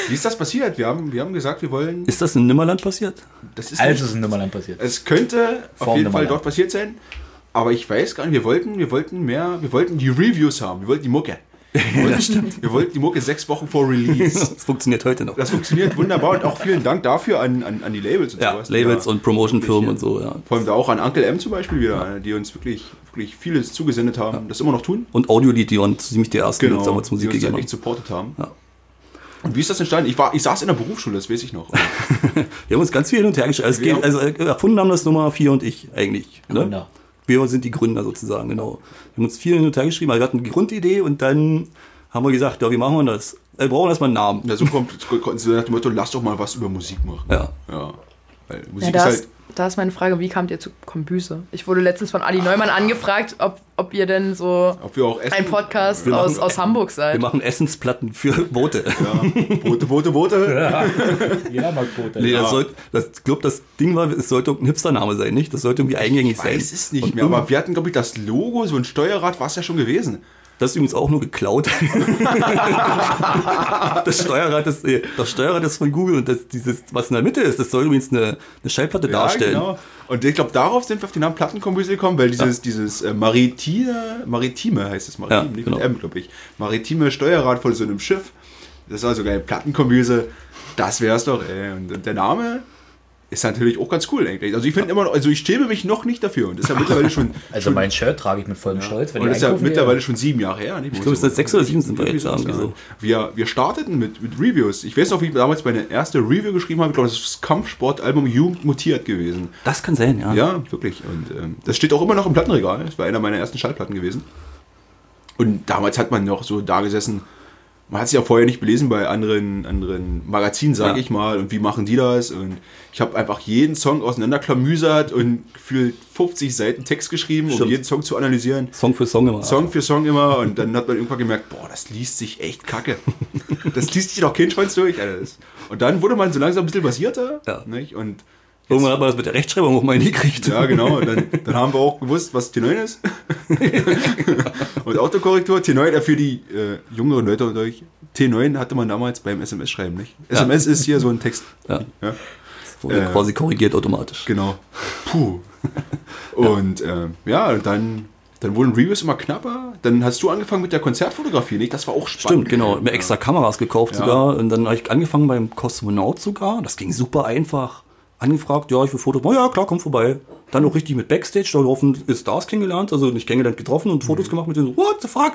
Wie ist das passiert? Wir haben, wir haben gesagt, wir wollen. Ist das in Nimmerland passiert? Das ist Also nicht, ist in Nimmerland passiert. es könnte auf Vorm jeden Fall dort passiert sein. Aber ich weiß gar nicht, wir wollten, wir wollten mehr, wir wollten die Reviews haben. Wir wollten die Mucke. Wir wollten, wir wollten die Mucke sechs Wochen vor Release. Das funktioniert heute noch. Das funktioniert wunderbar und auch vielen Dank dafür an, an, an die Labels und Ja, sowas. die Labels und Promotion-Firmen und so, ja. Vor allem da auch an Uncle M zum Beispiel wieder, die uns wirklich, wirklich vieles zugesendet haben, das immer noch tun. Und Audiolied, die uns ziemlich die ersten Genau, die uns damals die Musik uns dann gegeben haben. supportet haben. Ja. Und wie ist das entstanden? Ich, war, ich saß in der Berufsschule, das weiß ich noch. Wir haben uns ganz viel hin und her geschrieben. Also, also äh, erfunden haben das Nummer 4 und ich eigentlich. Ne? Wir sind die Gründer sozusagen, genau. Wir haben uns viel hin und her geschrieben. Also wir hatten die Grundidee und dann haben wir gesagt, ja, wie machen wir das? Wir brauchen erstmal einen Namen. Ja, so kommt so nach dem Motto, lass doch mal was über Musik machen. Ja. Ja. Weil Ja, Musik ist ist, halt. Da ist meine Frage, wie kamt ihr zu Kombüse? Ich wurde letztens von Ali Neumann angefragt, ob, ob ihr denn so Ob wir auch essen. ein Podcast Wir aus, machen- aus Hamburg Wir seid. machen Essensplatten für Boote. Ja. Boote, Boote, Boote. Jeder mag Quote. Nee, Ja. das sollte, das, ich glaube, das Ding war, es sollte ein Hipstername sein, nicht? Das sollte irgendwie eingängig Ich sein. weiß es nicht Und mehr, aber wir hatten, glaube ich, das Logo, so ein Steuerrad war es ja schon gewesen. Das ist übrigens auch nur geklaut. das, Steuerrad ist, das Steuerrad ist von Google und das, dieses, was in der Mitte ist, das soll übrigens eine, eine Schallplatte darstellen. genau. Und ich glaube, darauf sind wir auf den Namen Plattenkombüse gekommen, weil dieses, dieses äh, maritime, maritime heißt es, maritim, Ja, nicht genau. mit M, glaube ich. Maritime Steuerrad von so einem Schiff. Das war sogar eine Plattenkombüse. Das wär's doch, ey. Und, und der Name, ist natürlich auch ganz cool eigentlich. Also ich finde immer noch, also ich schäme mich noch nicht dafür. Und das ist ja mittlerweile schon. Also schon, mein Shirt trage ich mit vollem Stolz. Wenn und ich das ist ja mittlerweile schon sieben Jahre her. Nicht? Ich glaube, seit sechs oder sieben sind wir jetzt irgendwie so. Wir, wir starteten mit, mit Reviews. Ich weiß noch, wie ich damals meine erste Review geschrieben habe. Ich glaube, das ist das Kampfsportalbum Jugend mutiert gewesen. Das kann sein, ja. Ja, wirklich. Und ähm, das steht auch immer noch im Plattenregal. Das war einer meiner ersten Schallplatten gewesen. Und damals hat man noch so da gesessen. Man hat es ja vorher nicht belesen bei anderen, anderen Magazinen, sage Ja. ich mal. Und wie machen die das? Und ich habe einfach jeden Song auseinanderklamüsert und gefühlt 50 Seiten Text geschrieben, um Stimmt. jeden Song zu analysieren. Song für Song immer. Song für Song immer. Und dann hat man irgendwann gemerkt, boah, das liest sich echt kacke. das liest sich doch kein Schwanz durch. Alter. Das- Und dann wurde man so langsam ein bisschen basierter. Ja. Nicht? Und Irgendwann hat man das mit der Rechtschreibung auch mal hingekriegt. ja, genau. Und dann, dann haben wir auch gewusst, was T9 ist. und Autokorrektur. T9 äh, für die äh, jüngeren Leute unter euch. T9 hatte man damals beim SMS-Schreiben, nicht? SMS ist hier so ein Text. Ja. Ja, Wurde Äh, quasi korrigiert automatisch. genau. Puh. Und ähm, ja, dann, dann wurden Reviews immer knapper. Dann hast du angefangen mit der Konzertfotografie, nicht? Das war auch spannend. Stimmt, genau. Mir extra Kameras gekauft Ja. sogar. Und dann habe ich angefangen beim Kosmonaut sogar. Das ging super einfach. Angefragt, ja, ich will Fotos. Oh ja, klar, komm vorbei. Dann auch richtig mit Backstage. Da laufen ist Stars kennengelernt. Also nicht kennengelernt, getroffen und Fotos gemacht mit denen. so, What the fuck?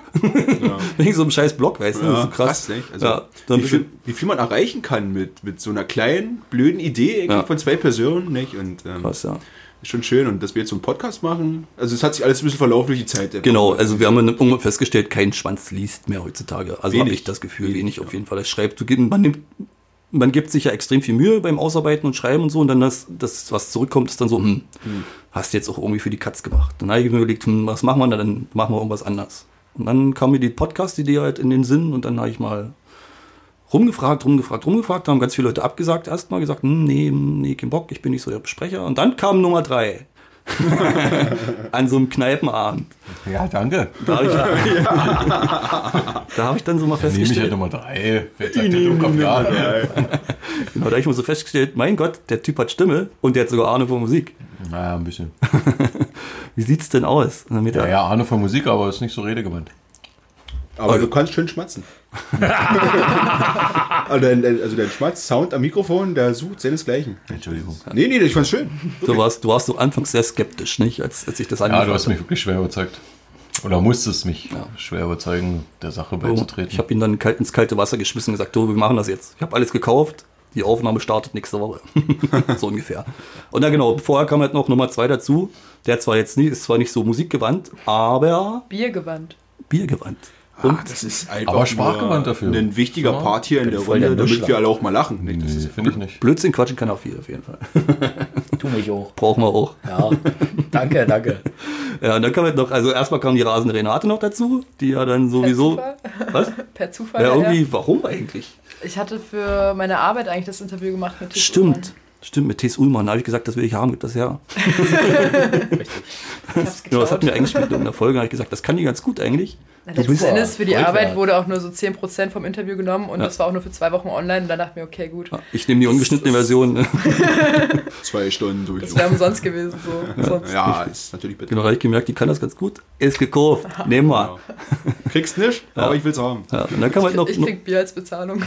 Wegen so einem scheiß Blog, weißt du? Ja, das ist so krass. krass, nicht? Also, ja, wie, viel, wie viel man erreichen kann mit, mit so einer kleinen, blöden Idee Ja. von zwei Personen, nicht? Und ähm, krass, ja. Ist schon schön. Und dass wir jetzt so einen Podcast machen, also es hat sich alles ein bisschen verlaufen durch die Zeit. Genau, also wir haben irgendwann festgestellt, kein Schwanz liest mehr heutzutage. Also habe Wenig. ich das Gefühl, wenig, auf jeden Fall. Das schreibt, man nimmt, man gibt sich ja extrem viel Mühe beim Ausarbeiten und Schreiben und so und dann das, das was zurückkommt, ist dann so, hm, hast du jetzt auch irgendwie für die Katz gemacht. Dann habe ich mir überlegt, hm, was machen wir da, dann machen wir irgendwas anders. Und dann kam mir die Podcast-Idee halt in den Sinn und dann habe ich mal rumgefragt, rumgefragt, rumgefragt, da haben ganz viele Leute abgesagt, erstmal gesagt, hm, nee, hm, nee, kein Bock, ich bin nicht so der Besprecher. Und dann kam Nummer drei. An so einem Kneipenabend. Ja, danke. Da habe ich, da hab ich dann so mal Nehme ich ja festgestellt, Nummer drei. Ja, genau, da hab ich mal so festgestellt, mein Gott, der Typ hat Stimme und der hat sogar Ahnung von Musik. naja, ein bisschen. Wie sieht's denn aus? Ja, der- ja, Ahnung von Musik, aber ist nicht so redegewandt. Aber du kannst schön schmatzen. also, dein, also dein Schmatz-Sound am Mikrofon, der sucht seinesgleichen. Entschuldigung. Nee, nee, ich fand's schön. Du warst, du warst so anfangs sehr skeptisch, nicht? Als, als ich das Ja, angefangen du hast habe. mich wirklich schwer überzeugt. Oder musstest mich schwer überzeugen, der Sache beizutreten. Ich habe ihn dann ins kalte Wasser geschmissen und gesagt, du, wir machen das jetzt. Ich habe alles gekauft. Die Aufnahme startet nächste Woche. so ungefähr. Und dann genau, vorher kam halt noch Nummer zwei dazu. Der zwar jetzt nie, ist zwar nicht so musikgewandt, aber Biergewand. biergewandt. Und das ist einfach Aber sprachgewandt dafür. ein wichtiger Ja. Part hier in der voll der Runde, damit wir alle auch mal lachen. Das nee, ist, finde ich nicht. Blödsinn quatschen kann auch viel, auf jeden Fall. Tu mich auch. Brauchen wir auch. Ja, danke, danke. Ja, und dann kam halt noch, also erstmal kam die rasende Renate noch dazu, die ja dann sowieso. Per Zufall? Was? Per Zufall. Ja, irgendwie, warum eigentlich? Ich hatte für meine Arbeit eigentlich das Interview gemacht mit Tisch Stimmt. Stimmt, mit T.S. Ullmann. Da habe ich gesagt, das will ich haben, gib das her. Das, Genau, das hatten wir eigentlich mit in der Folge, habe ich gesagt, das kann die ganz gut eigentlich. Letzten Endes für die Gold Arbeit wert. wurde auch nur so 10% vom Interview genommen und Ja. das war auch nur für zwei Wochen online und dann dachte ich mir, okay, gut. Ja, Ich nehme die ungeschnittene Version. zwei Stunden durch. Das wäre umsonst gewesen. So. Sonst. Ja, ist natürlich bitte. Genau, da habe ich gemerkt, die kann das ganz gut. Ist gekauft. Nehmen wir. Kriegst nicht, aber ich will's haben. Ja, und dann kam halt noch, Ich krieg Bier als Bezahlung.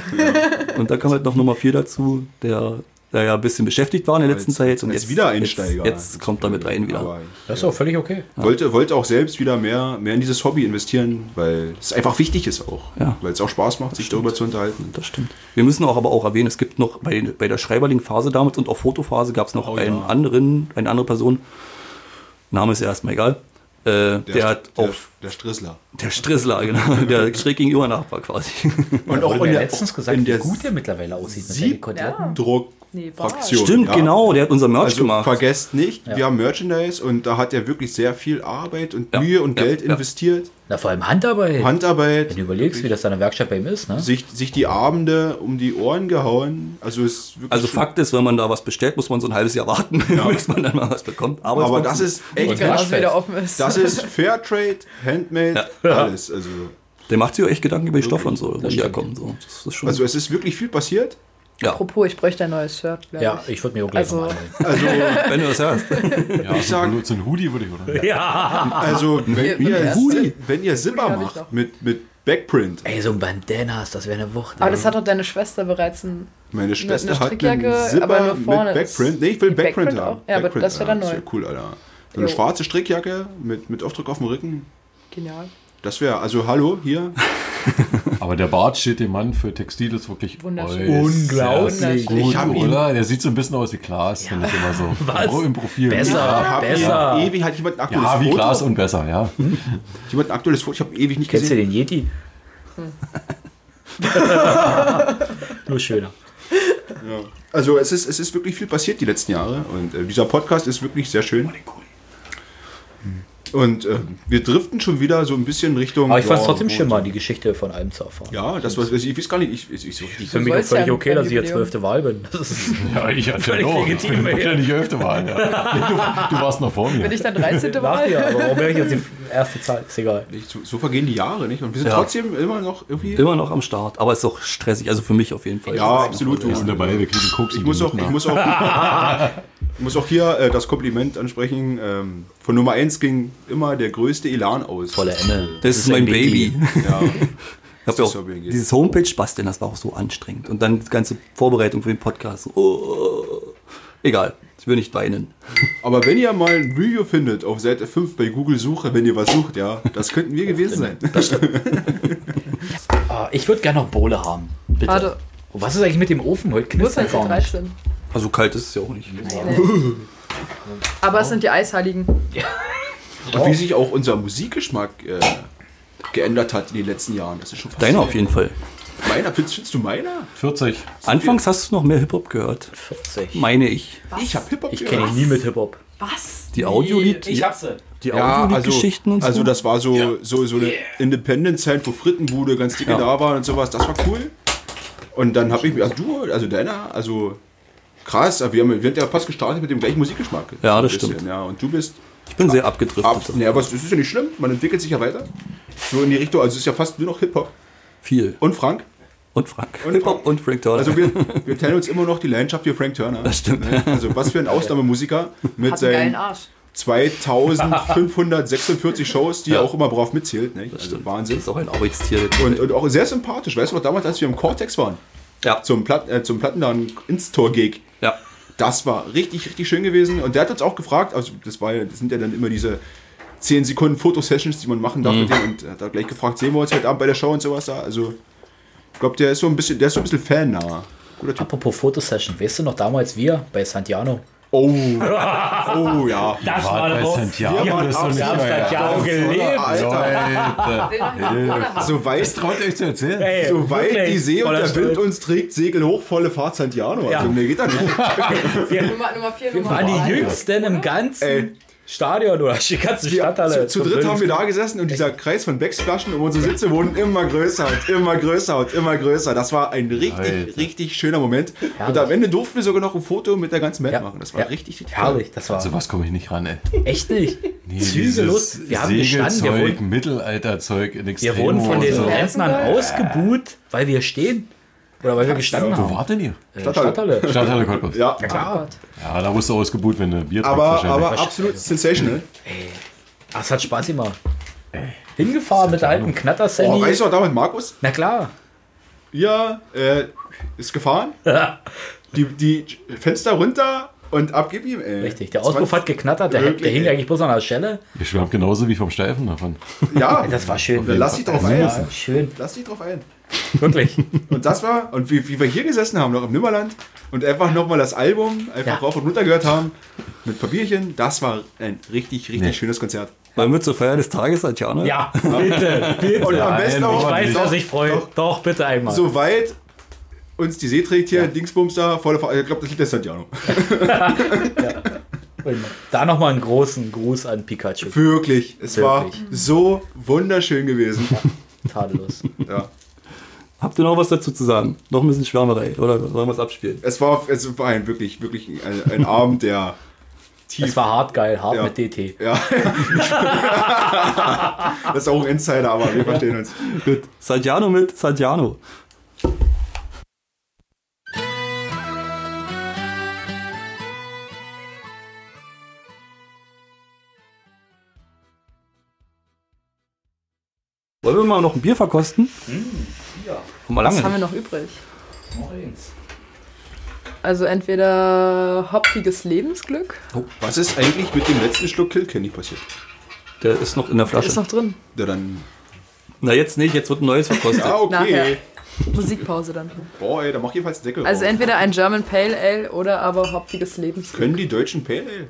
und dann kam halt noch Nummer 4 dazu, der, der ja ein bisschen beschäftigt war in der letzten Als- Zeit. Und jetzt, Wiedereinsteiger. Jetzt, jetzt kommt er mit rein wieder. Aber Das ist auch völlig okay. ich wollte, wollte auch selbst wieder mehr, mehr in dieses Hobby investieren, weil es einfach wichtig ist auch. Ja. Weil es auch Spaß macht, sich darüber zu unterhalten. Das stimmt. Wir müssen auch aber auch erwähnen, es gibt noch bei, bei der Schreiberling-Phase damals und auch Fotophase gab es noch Oh, einen ja. anderen, eine andere Person. Name ist erstmal egal. Äh, der, hat der, auf der Strissler. der Strissler, genau, der schräg gegenüber Nachbar quasi. Und Wurde mir der- letztens gesagt, in wie der gut der mittlerweile aussieht Koteletten. Nee. Siebdruckfraktion. Stimmt, ja. genau, der hat unser Merch Also gemacht. vergesst nicht, Ja. wir haben Merchandise und da hat er wirklich sehr viel Arbeit und Ja. Mühe und Ja. Geld Ja. investiert. Na, vor allem Handarbeit. Handarbeit. Wenn du überlegst, wie das da in der Werkstatt bei ihm ist, ne? sich, sich die Abende um die Ohren gehauen. Also ist wirklich Also Fakt ist, wenn man da was bestellt, muss man so ein halbes Jahr warten, bis man dann mal was bekommt. Aber, Aber das ist echt Waschfest. wieder offen ist. Das ist Fairtrade, Handmade, alles. Also, Der macht sich auch echt Gedanken über die Stoffe und so, wo die herkommen. So. Also es ist wirklich viel passiert. Ja, Apropos, ich bräuchte ein neues Shirt. Ja, ich. ich würde mir auch gleich Also-. Also, wenn du das hörst. Ja, Ich sag- so, so ein Hoodie würde ich, oder? Ja. also wenn, Wir- ihr, Si- wenn ihr Zipper macht mit, mit Backprint, Ey, so ein Bandanas, das wäre eine Wucht. Aber das hat doch deine Schwester bereits ein Meine Schwester eine hat Strickjacke, einen Zipper aber nur vorne mit Backprint. Nee, ich will Backprint, Backprint haben. auch? Ja, aber Backprint, das wär dann ja, neu. wär cool, Alter. So eine Jo. schwarze Strickjacke mit, mit Aufdruck auf dem Rücken. Genial. Das wäre, also hallo, hier. Aber der Bart steht dem Mann für Textil ist wirklich. Unglaublich. Gut, Ich ihn- oder? Der sieht so ein bisschen aus wie Glas, finde ich immer so. Was? Im Profil. Besser. Ja, besser. Ich, ewig hat jemand ein aktuelles ja wie Foto. Glas und besser, ja. Jemand ein aktuelles Foto. Ich habe ewig nicht Kennst du gesehen. den Yeti? Nur schöner. Also es ist, es ist wirklich viel passiert die letzten Jahre und äh, dieser Podcast ist wirklich sehr schön. Und äh, wir driften schon wieder so ein bisschen Richtung. Aber ich fand es ja, trotzdem schön, mal die Geschichte von allem zu erfahren. Ja, das was ich weiß gar nicht. Ich, ich, ich so. Für mich soll's völlig ja okay, dass ich jetzt zwölfte Wahl bin. Das ist Ja, ich hatte ja Völlig doch. legitim, Ich ey. ja nicht öfter Wahl. Ja. Du, du warst noch vor mir. Bin ich dann 13. nach Wahl? dir, aber warum wäre ich jetzt die erste Zahl? Ist egal. Nicht, so, so vergehen die Jahre, nicht? Und wir sind Ja. trotzdem immer noch irgendwie. Immer noch am Start, aber es ist auch stressig, also für mich auf jeden Fall. Ja, absolut. Wir sind dabei, wir kriegen Koks Ich muss auch, ich muss auch, ich muss auch hier äh, das Kompliment ansprechen. Ähm, von Nummer 1 ging immer der größte Elan aus. Volle Ende. Das ist mein Baby. Ja. Ich hab ja auch dieses Homepage basteln, das war auch so anstrengend. Und dann die ganze Vorbereitung für den Podcast. Oh, egal, ich will nicht weinen. Aber wenn ihr mal ein Review findet auf Seite 5 bei Google Suche, wenn ihr was sucht, ja, das könnten wir gewesen sein. Ah, ich würde gerne noch Bohle haben. Bitte. Warte, Und was ist eigentlich mit dem Ofen heute? Knistert denn gar nicht. 13? Also kalt ist es ja auch nicht. Aber es sind die Eisheiligen. Und wie sich auch unser Musikgeschmack äh, geändert hat in den letzten Jahren. Das ist schon Deiner auf jeden Fall. Meiner, findest, findest du meiner? 40. Anfangs hast du noch mehr Hip-Hop gehört, 40. meine ich. Ich hab Hip-Hop Ich kenne ihn nie mit Hip-Hop. Was? Die Audiolied, Ich hab sie. die Ja, also, Audiolied-Geschichten und so. also das war so, so, so eine Independent-Zeit, wo Frittenbude ganz dicke Ja. da war und sowas. Das war cool. Und dann habe ich mir, also du, also deiner, also krass, aber wir haben, wir haben ja fast gestartet mit dem gleichen Musikgeschmack. Ja, das stimmt. Ja, und du bist ich bin sehr abgedriftet. ab. Nee, aber es ist ja nicht schlimm, man entwickelt sich ja weiter. So in die Richtung, also es ist ja fast nur noch Hip-Hop. Viel. Und Frank. Und Frank. Und Hip-Hop Frank. und Frank Turner. Also wir, wir teilen uns immer noch die Leidenschaft für Frank Turner. Das stimmt. Ne? Also was für ein Ausnahmemusiker mit Hat einen geilen seinen Arsch. 2546 Shows, die er auch immer brav mitzählt. Ne? Also das Wahnsinn. ist auch ein Arbeitstier. Und, und auch sehr sympathisch. Weißt du noch, damals, als wir im Cortex waren, ja. zum, Platt, äh, zum Plattenladen Instore-Gig, ja. Das war richtig, richtig schön gewesen. Und der hat uns auch gefragt, also das, war, das sind ja dann immer diese 10 Sekunden Fotosessions, die man machen darf mit dem. Und er hat da gleich gefragt, sehen wir uns heute Abend bei der Show und sowas da. Also ich glaube, der ist so ein bisschen, der ist so ein bisschen Fan-nah. Guter Typ. Apropos Fotosession. Weißt du noch damals wir bei Santiano? Oh, oh ja. Das War bei Santiago, waren das ist doch Santiago gelebt. Alter, Alter. so weit, Traut euch zu erzählen. Ey, so weit die See und der Wind Stolz. uns trägt, Segel hoch, volle Fahrt Santiano. Also Ja. mir geht das nicht. Nummer, Nummer 4, Wir Nummer waren die jüngsten im ganzen Ey. Stadion oder die ganze Stadthalle. Zu, zu dritt haben wir da gesessen und dieser Kreis von Becksflaschen um unsere Sitze wurden immer größer und immer größer und immer größer. Das war ein richtig, Alter. richtig schöner Moment. Und Herrlich. am Ende durften wir sogar noch ein Foto mit der ganzen Band Ja. machen. Das war Ja. richtig, richtig Herrlich, das war So was komme ich nicht ran, ey. echt nicht. Nee, Zügellos. Wir haben gestanden, wir wurden, Mittelalterzeug in wir Extremo. wurden von den und. Rentnern ausgebuht, weil wir stehen. Oder weil wir gestanden Wo haben. wart denn ihr? Äh, Stadthalle. Stadthalle. Stadthalle Cottbus. Ja, Oh Gott. Ja, da wurdest du ausgebuht, wenn du Bier trinkst aber, aber absolut sensational. Ach, es hat Spaß gemacht. Hingefahren mit der alten knatter Oh, weißt du noch damals, Markus? Na klar. Ja, äh, ist gefahren. Die, die Fenster runter und ab gib ihm, ey. Richtig, der Auspuff hat geknattert, der, Wirklich, der hing ey. eigentlich bloß an der Schelle. Ihr schwärmt genauso wie vom Steifen davon. Ja, Das war schön. Lass dich drauf ein. Schön, Lass dich drauf ein. Wirklich. Und das war, und wie, wie wir hier gesessen haben, noch im Nimmerland, und einfach nochmal das Album einfach Ja. rauf und runter gehört haben, mit Papierchen, das war ein richtig, richtig Nee. schönes Konzert. Wollen wir zur Feier des Tages, Tatjana? Ja, bitte, bitte. Und am besten auch, ich weiß, doch, dass ich freue. doch, Doch, bitte einmal. soweit uns die See trägt hier, Dingsbums da, volle Fa Ich glaube, das Lied ist Santiano. Da nochmal einen großen Gruß an Pikachu. Wirklich, es war Wirklich. so wunderschön gewesen. Tadellos. Ja. Habt ihr noch was dazu zu sagen? Noch ein bisschen Schwärmerei oder sollen wir es abspielen? Es war, es war ein wirklich, wirklich ein, ein Abend, der tief. Es war hart geil, hart Ja. mit DT. ja. das ist auch ein Insider, aber wir verstehen uns. Gut. Santiano mit Santiano. Wollen wir mal noch ein Bier verkosten? ja. Was haben wir noch übrig? Also entweder hopfiges Lebensglück, Was ist eigentlich mit dem letzten Schluck Kilkenny passiert? Der ist noch in der Flasche. ist noch drin. Ja, dann. Na, jetzt nicht, jetzt wird ein neues verkostet. Ah, okay. Nachher. Musikpause dann. Boah, ey, da mach jedenfalls den Deckel Also drauf. entweder ein German Pale Ale oder aber hopfiges Lebensglück. Können die Deutschen Pale Ale?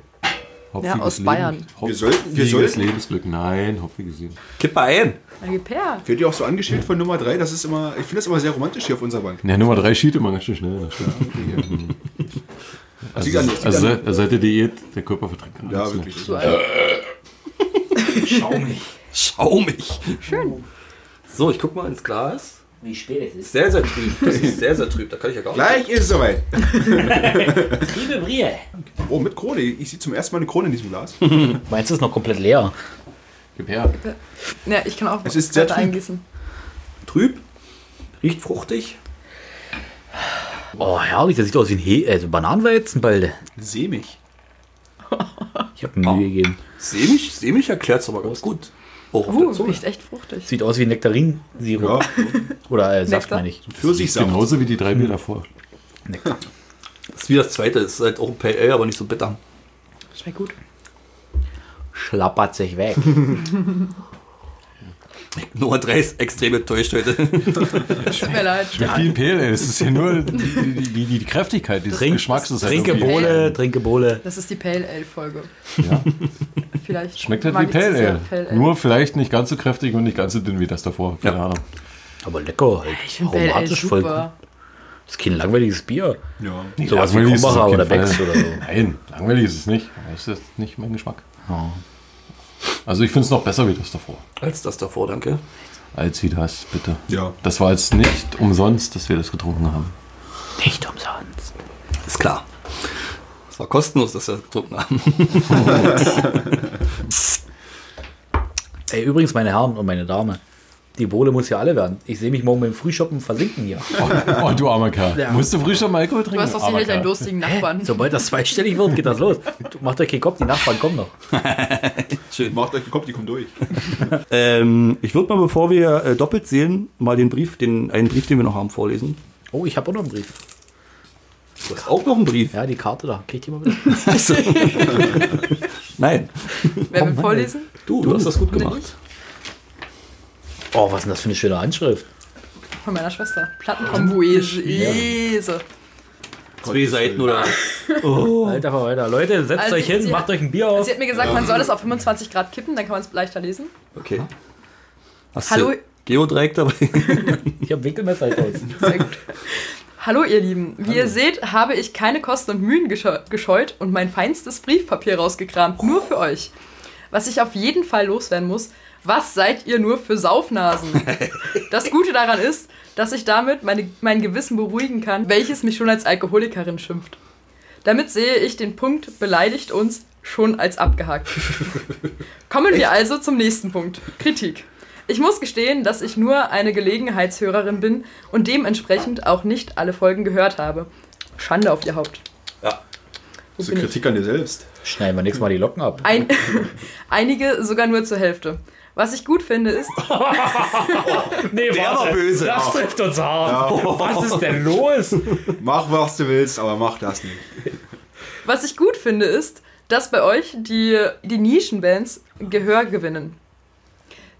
Hopfiges aus Leben- Bayern. Wir sollten- wir Hopfiges sollten- Lebensglück. Nein, hopfiges Leben. Kippe ein. Her. Wird ja auch so angeschildert von Nummer 3, das ist immer, ich finde das immer sehr romantisch hier auf unserer Bank. Ja, Nummer 3 schied immer ganz schön schnell. An- liegt Also, an- also seit der Diät, der Körper verträgt Ja, wirklich. Alter. Schaumig. Schaumig. Schön. So, ich guck mal ins Glas. Wie spät es ist. Sehr, sehr trüb. Das ist sehr, sehr trüb. Da kann ich ja gar nicht. Gleich ist es soweit. Liebe Brie. Oh, mit Krone. Ich sehe zum ersten Mal eine Krone in diesem Glas. Meins ist noch komplett leer. Gib her. Ja, ich kann auch Es ist sehr trüb. eingießen. Trüb. Riecht fruchtig. Oh, herrlich, das sieht aus wie ein He also Bananenweizenbalde. Sämig. Ich habe mir Mühe gegeben. Sämig, sämig erklärt es aber ganz gut. Auch auf der Uh, Zunge. riecht echt fruchtig. Sieht aus wie Nektarinsirup. Ja, Oder äh, Saft, meine ich. Pfirsichsaft. Genauso wie die drei Bier davor. Nektar. Das ist wie das zweite. Das ist halt auch ein Pale Ale, aber nicht so bitter. Schmeckt gut. Schlappert sich weg. Nummer 3 ist extrem enttäuscht heute. Tut mir leid. Schmeckt wie ein Pale Ale. Es ist ja nur die, die, die, die Kräftigkeit dieses Trink- Geschmacks. Ist Trinke Bohle, trinke Bohle. Das ist die Pale Ale Folge. Ja. Vielleicht Schmeckt halt wie Pale Ale. Nur vielleicht nicht ganz so kräftig und nicht ganz so dünn wie das davor. Keine Ahnung. Aber lecker halt. Ich finde Pale Ale Aromatisch voll gut. Das ist kein langweiliges Bier. Ja. Wie ist es Krombacher auf jeden oder Becks oder so. Nein, langweilig ist es nicht. Das ist nicht mein Geschmack. Ja. Also ich finde es noch besser wie das davor. Als das davor, danke. Als wie das, bitte. Ja. Das war jetzt nicht umsonst, dass wir das getrunken haben. Nicht umsonst. Ist klar. Es war kostenlos, dass wir das getrunken haben. Ey, übrigens, meine Herren und meine Dame. Die Bohle muss ja alle werden. Ich sehe mich morgen beim Frühshoppen versinken hier. Oh, oh du armer Kerl. Ja. Musst du früh schon mal Alkohol trinken? Du hast doch sicherlich einen durstigen Nachbarn. Sobald das zweistellig wird, geht das los. Du Macht euch keinen Kopf, die Nachbarn kommen noch. Schön. Macht euch gekommen, die kommen durch. Ähm, ich würde mal, bevor wir äh, doppelt sehen, mal den Brief, den, einen Brief, den wir noch haben, vorlesen. Oh, ich habe auch noch einen Brief. Du hast auch noch einen Brief. Ja, die Karte da. Kriegt ihr mal wieder. Nein. Wer will vorlesen? Du, du hast das gut gemacht. Oh, was ist denn das für eine schöne Handschrift? Von meiner Schwester. Plattenkombuese. Zwei Seiten oder. Alter Verwalter. Leute, setzt Also, euch hin, sie- macht euch ein Bier auf. Sie hat mir gesagt, man soll es auf 25 Grad kippen, dann kann man es leichter lesen. Okay. Hast Hallo. Geodreieck dabei? Ich habe Winkelmesser aus. Sehr gut. Hallo ihr Lieben, wie ihr seht, habe ich keine Kosten und Mühen gesche gescheut und mein feinstes Briefpapier rausgekramt, nur für euch. Was ich auf jeden Fall loswerden muss, was seid ihr nur für Saufnasen? Das Gute daran ist, dass ich damit meine, mein Gewissen beruhigen kann, welches mich schon als Alkoholikerin schimpft. Damit sehe ich den Punkt beleidigt uns schon als abgehakt. Kommen wir also zum nächsten Punkt. Kritik. Ich muss gestehen, dass ich nur eine Gelegenheitshörerin bin und dementsprechend auch nicht alle Folgen gehört habe. Schande auf ihr Haupt. Ja. Das ist bin ich? Kritik an dir selbst. Schneiden wir nächstes Mal die Locken ab. Ein, einige sogar nur zur Hälfte. Was ich gut finde ist, Nee, Der war böse. Das trifft uns hart. Was ist denn los? Mach, was du willst, aber mach das nicht. was ich gut finde ist, dass bei euch die, die Nischenbands Gehör gewinnen.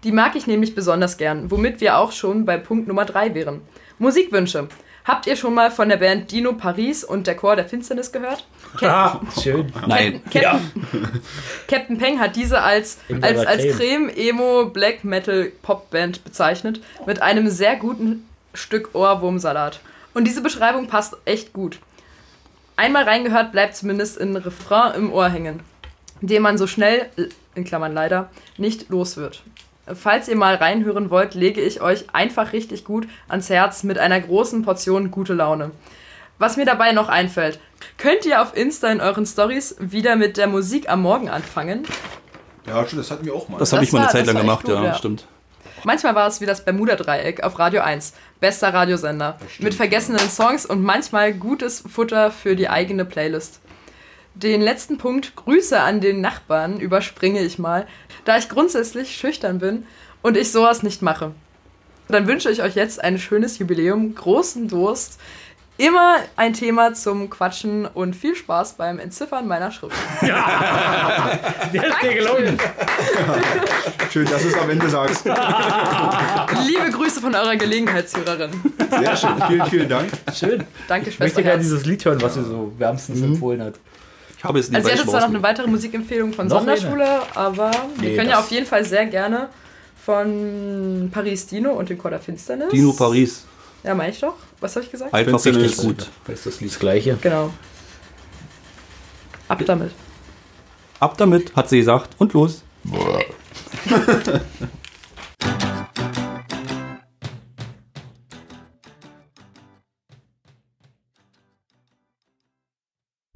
Die mag ich nämlich besonders gern, womit wir auch schon bei Punkt Nummer 3 wären. Musikwünsche. Habt ihr schon mal von der Band Dino Paris und der Chor der Finsternis gehört? Ah, schön. Nein. Captain, Captain Peng hat diese als, als, als Creme. Creme, Emo, Black Metal Popband bezeichnet, mit einem sehr guten Stück Ohrwurmsalat. Und diese Beschreibung passt echt gut. Einmal reingehört bleibt zumindest ein Refrain im Ohr hängen, den man so schnell, in Klammern leider, nicht los wird. Falls ihr mal reinhören wollt, lege ich euch einfach richtig gut ans Herz mit einer großen Portion gute Laune. Was mir dabei noch einfällt, könnt ihr auf Insta in euren Stories wieder mit der Musik am Morgen anfangen? Ja, stimmt, das hatten wir auch mal. Das habe ich mal eine war- Zeit lang gemacht, gut, ja, ja. stimmt. Manchmal war es wie das Bermuda-Dreieck auf Radio 1. Bester Radiosender. Mit vergessenen Songs und manchmal gutes Futter für die eigene Playlist. Den letzten Punkt, Grüße an den Nachbarn, überspringe ich mal, da ich grundsätzlich schüchtern bin und ich sowas nicht mache. Dann wünsche ich euch jetzt ein schönes Jubiläum, großen Durst immer ein Thema zum Quatschen und viel Spaß beim Entziffern meiner Schrift. Der ist dir gelungen. Schön, dass du es am Ende sagst. Liebe Grüße von eurer Gelegenheitshörerin. Sehr schön. Vielen, vielen Dank. Schön. Danke, Ich möchte gerne dieses Lied hören, was sie so wärmstens empfohlen hat. Ich habe es nicht Also, ihr weiß hattet ich zwar noch eine weitere Musikempfehlung von Noch Sonderschule, aber wir Nee, können ja auf jeden Fall sehr gerne von Paris Dino und den Chor der Finsternis. Dino Paris. Ja, meine ich doch. Was habe ich gesagt? Einfach richtig gut. Das ist das Lied das gleiche. Genau. Ab damit. Ab damit, hat sie gesagt. Und los.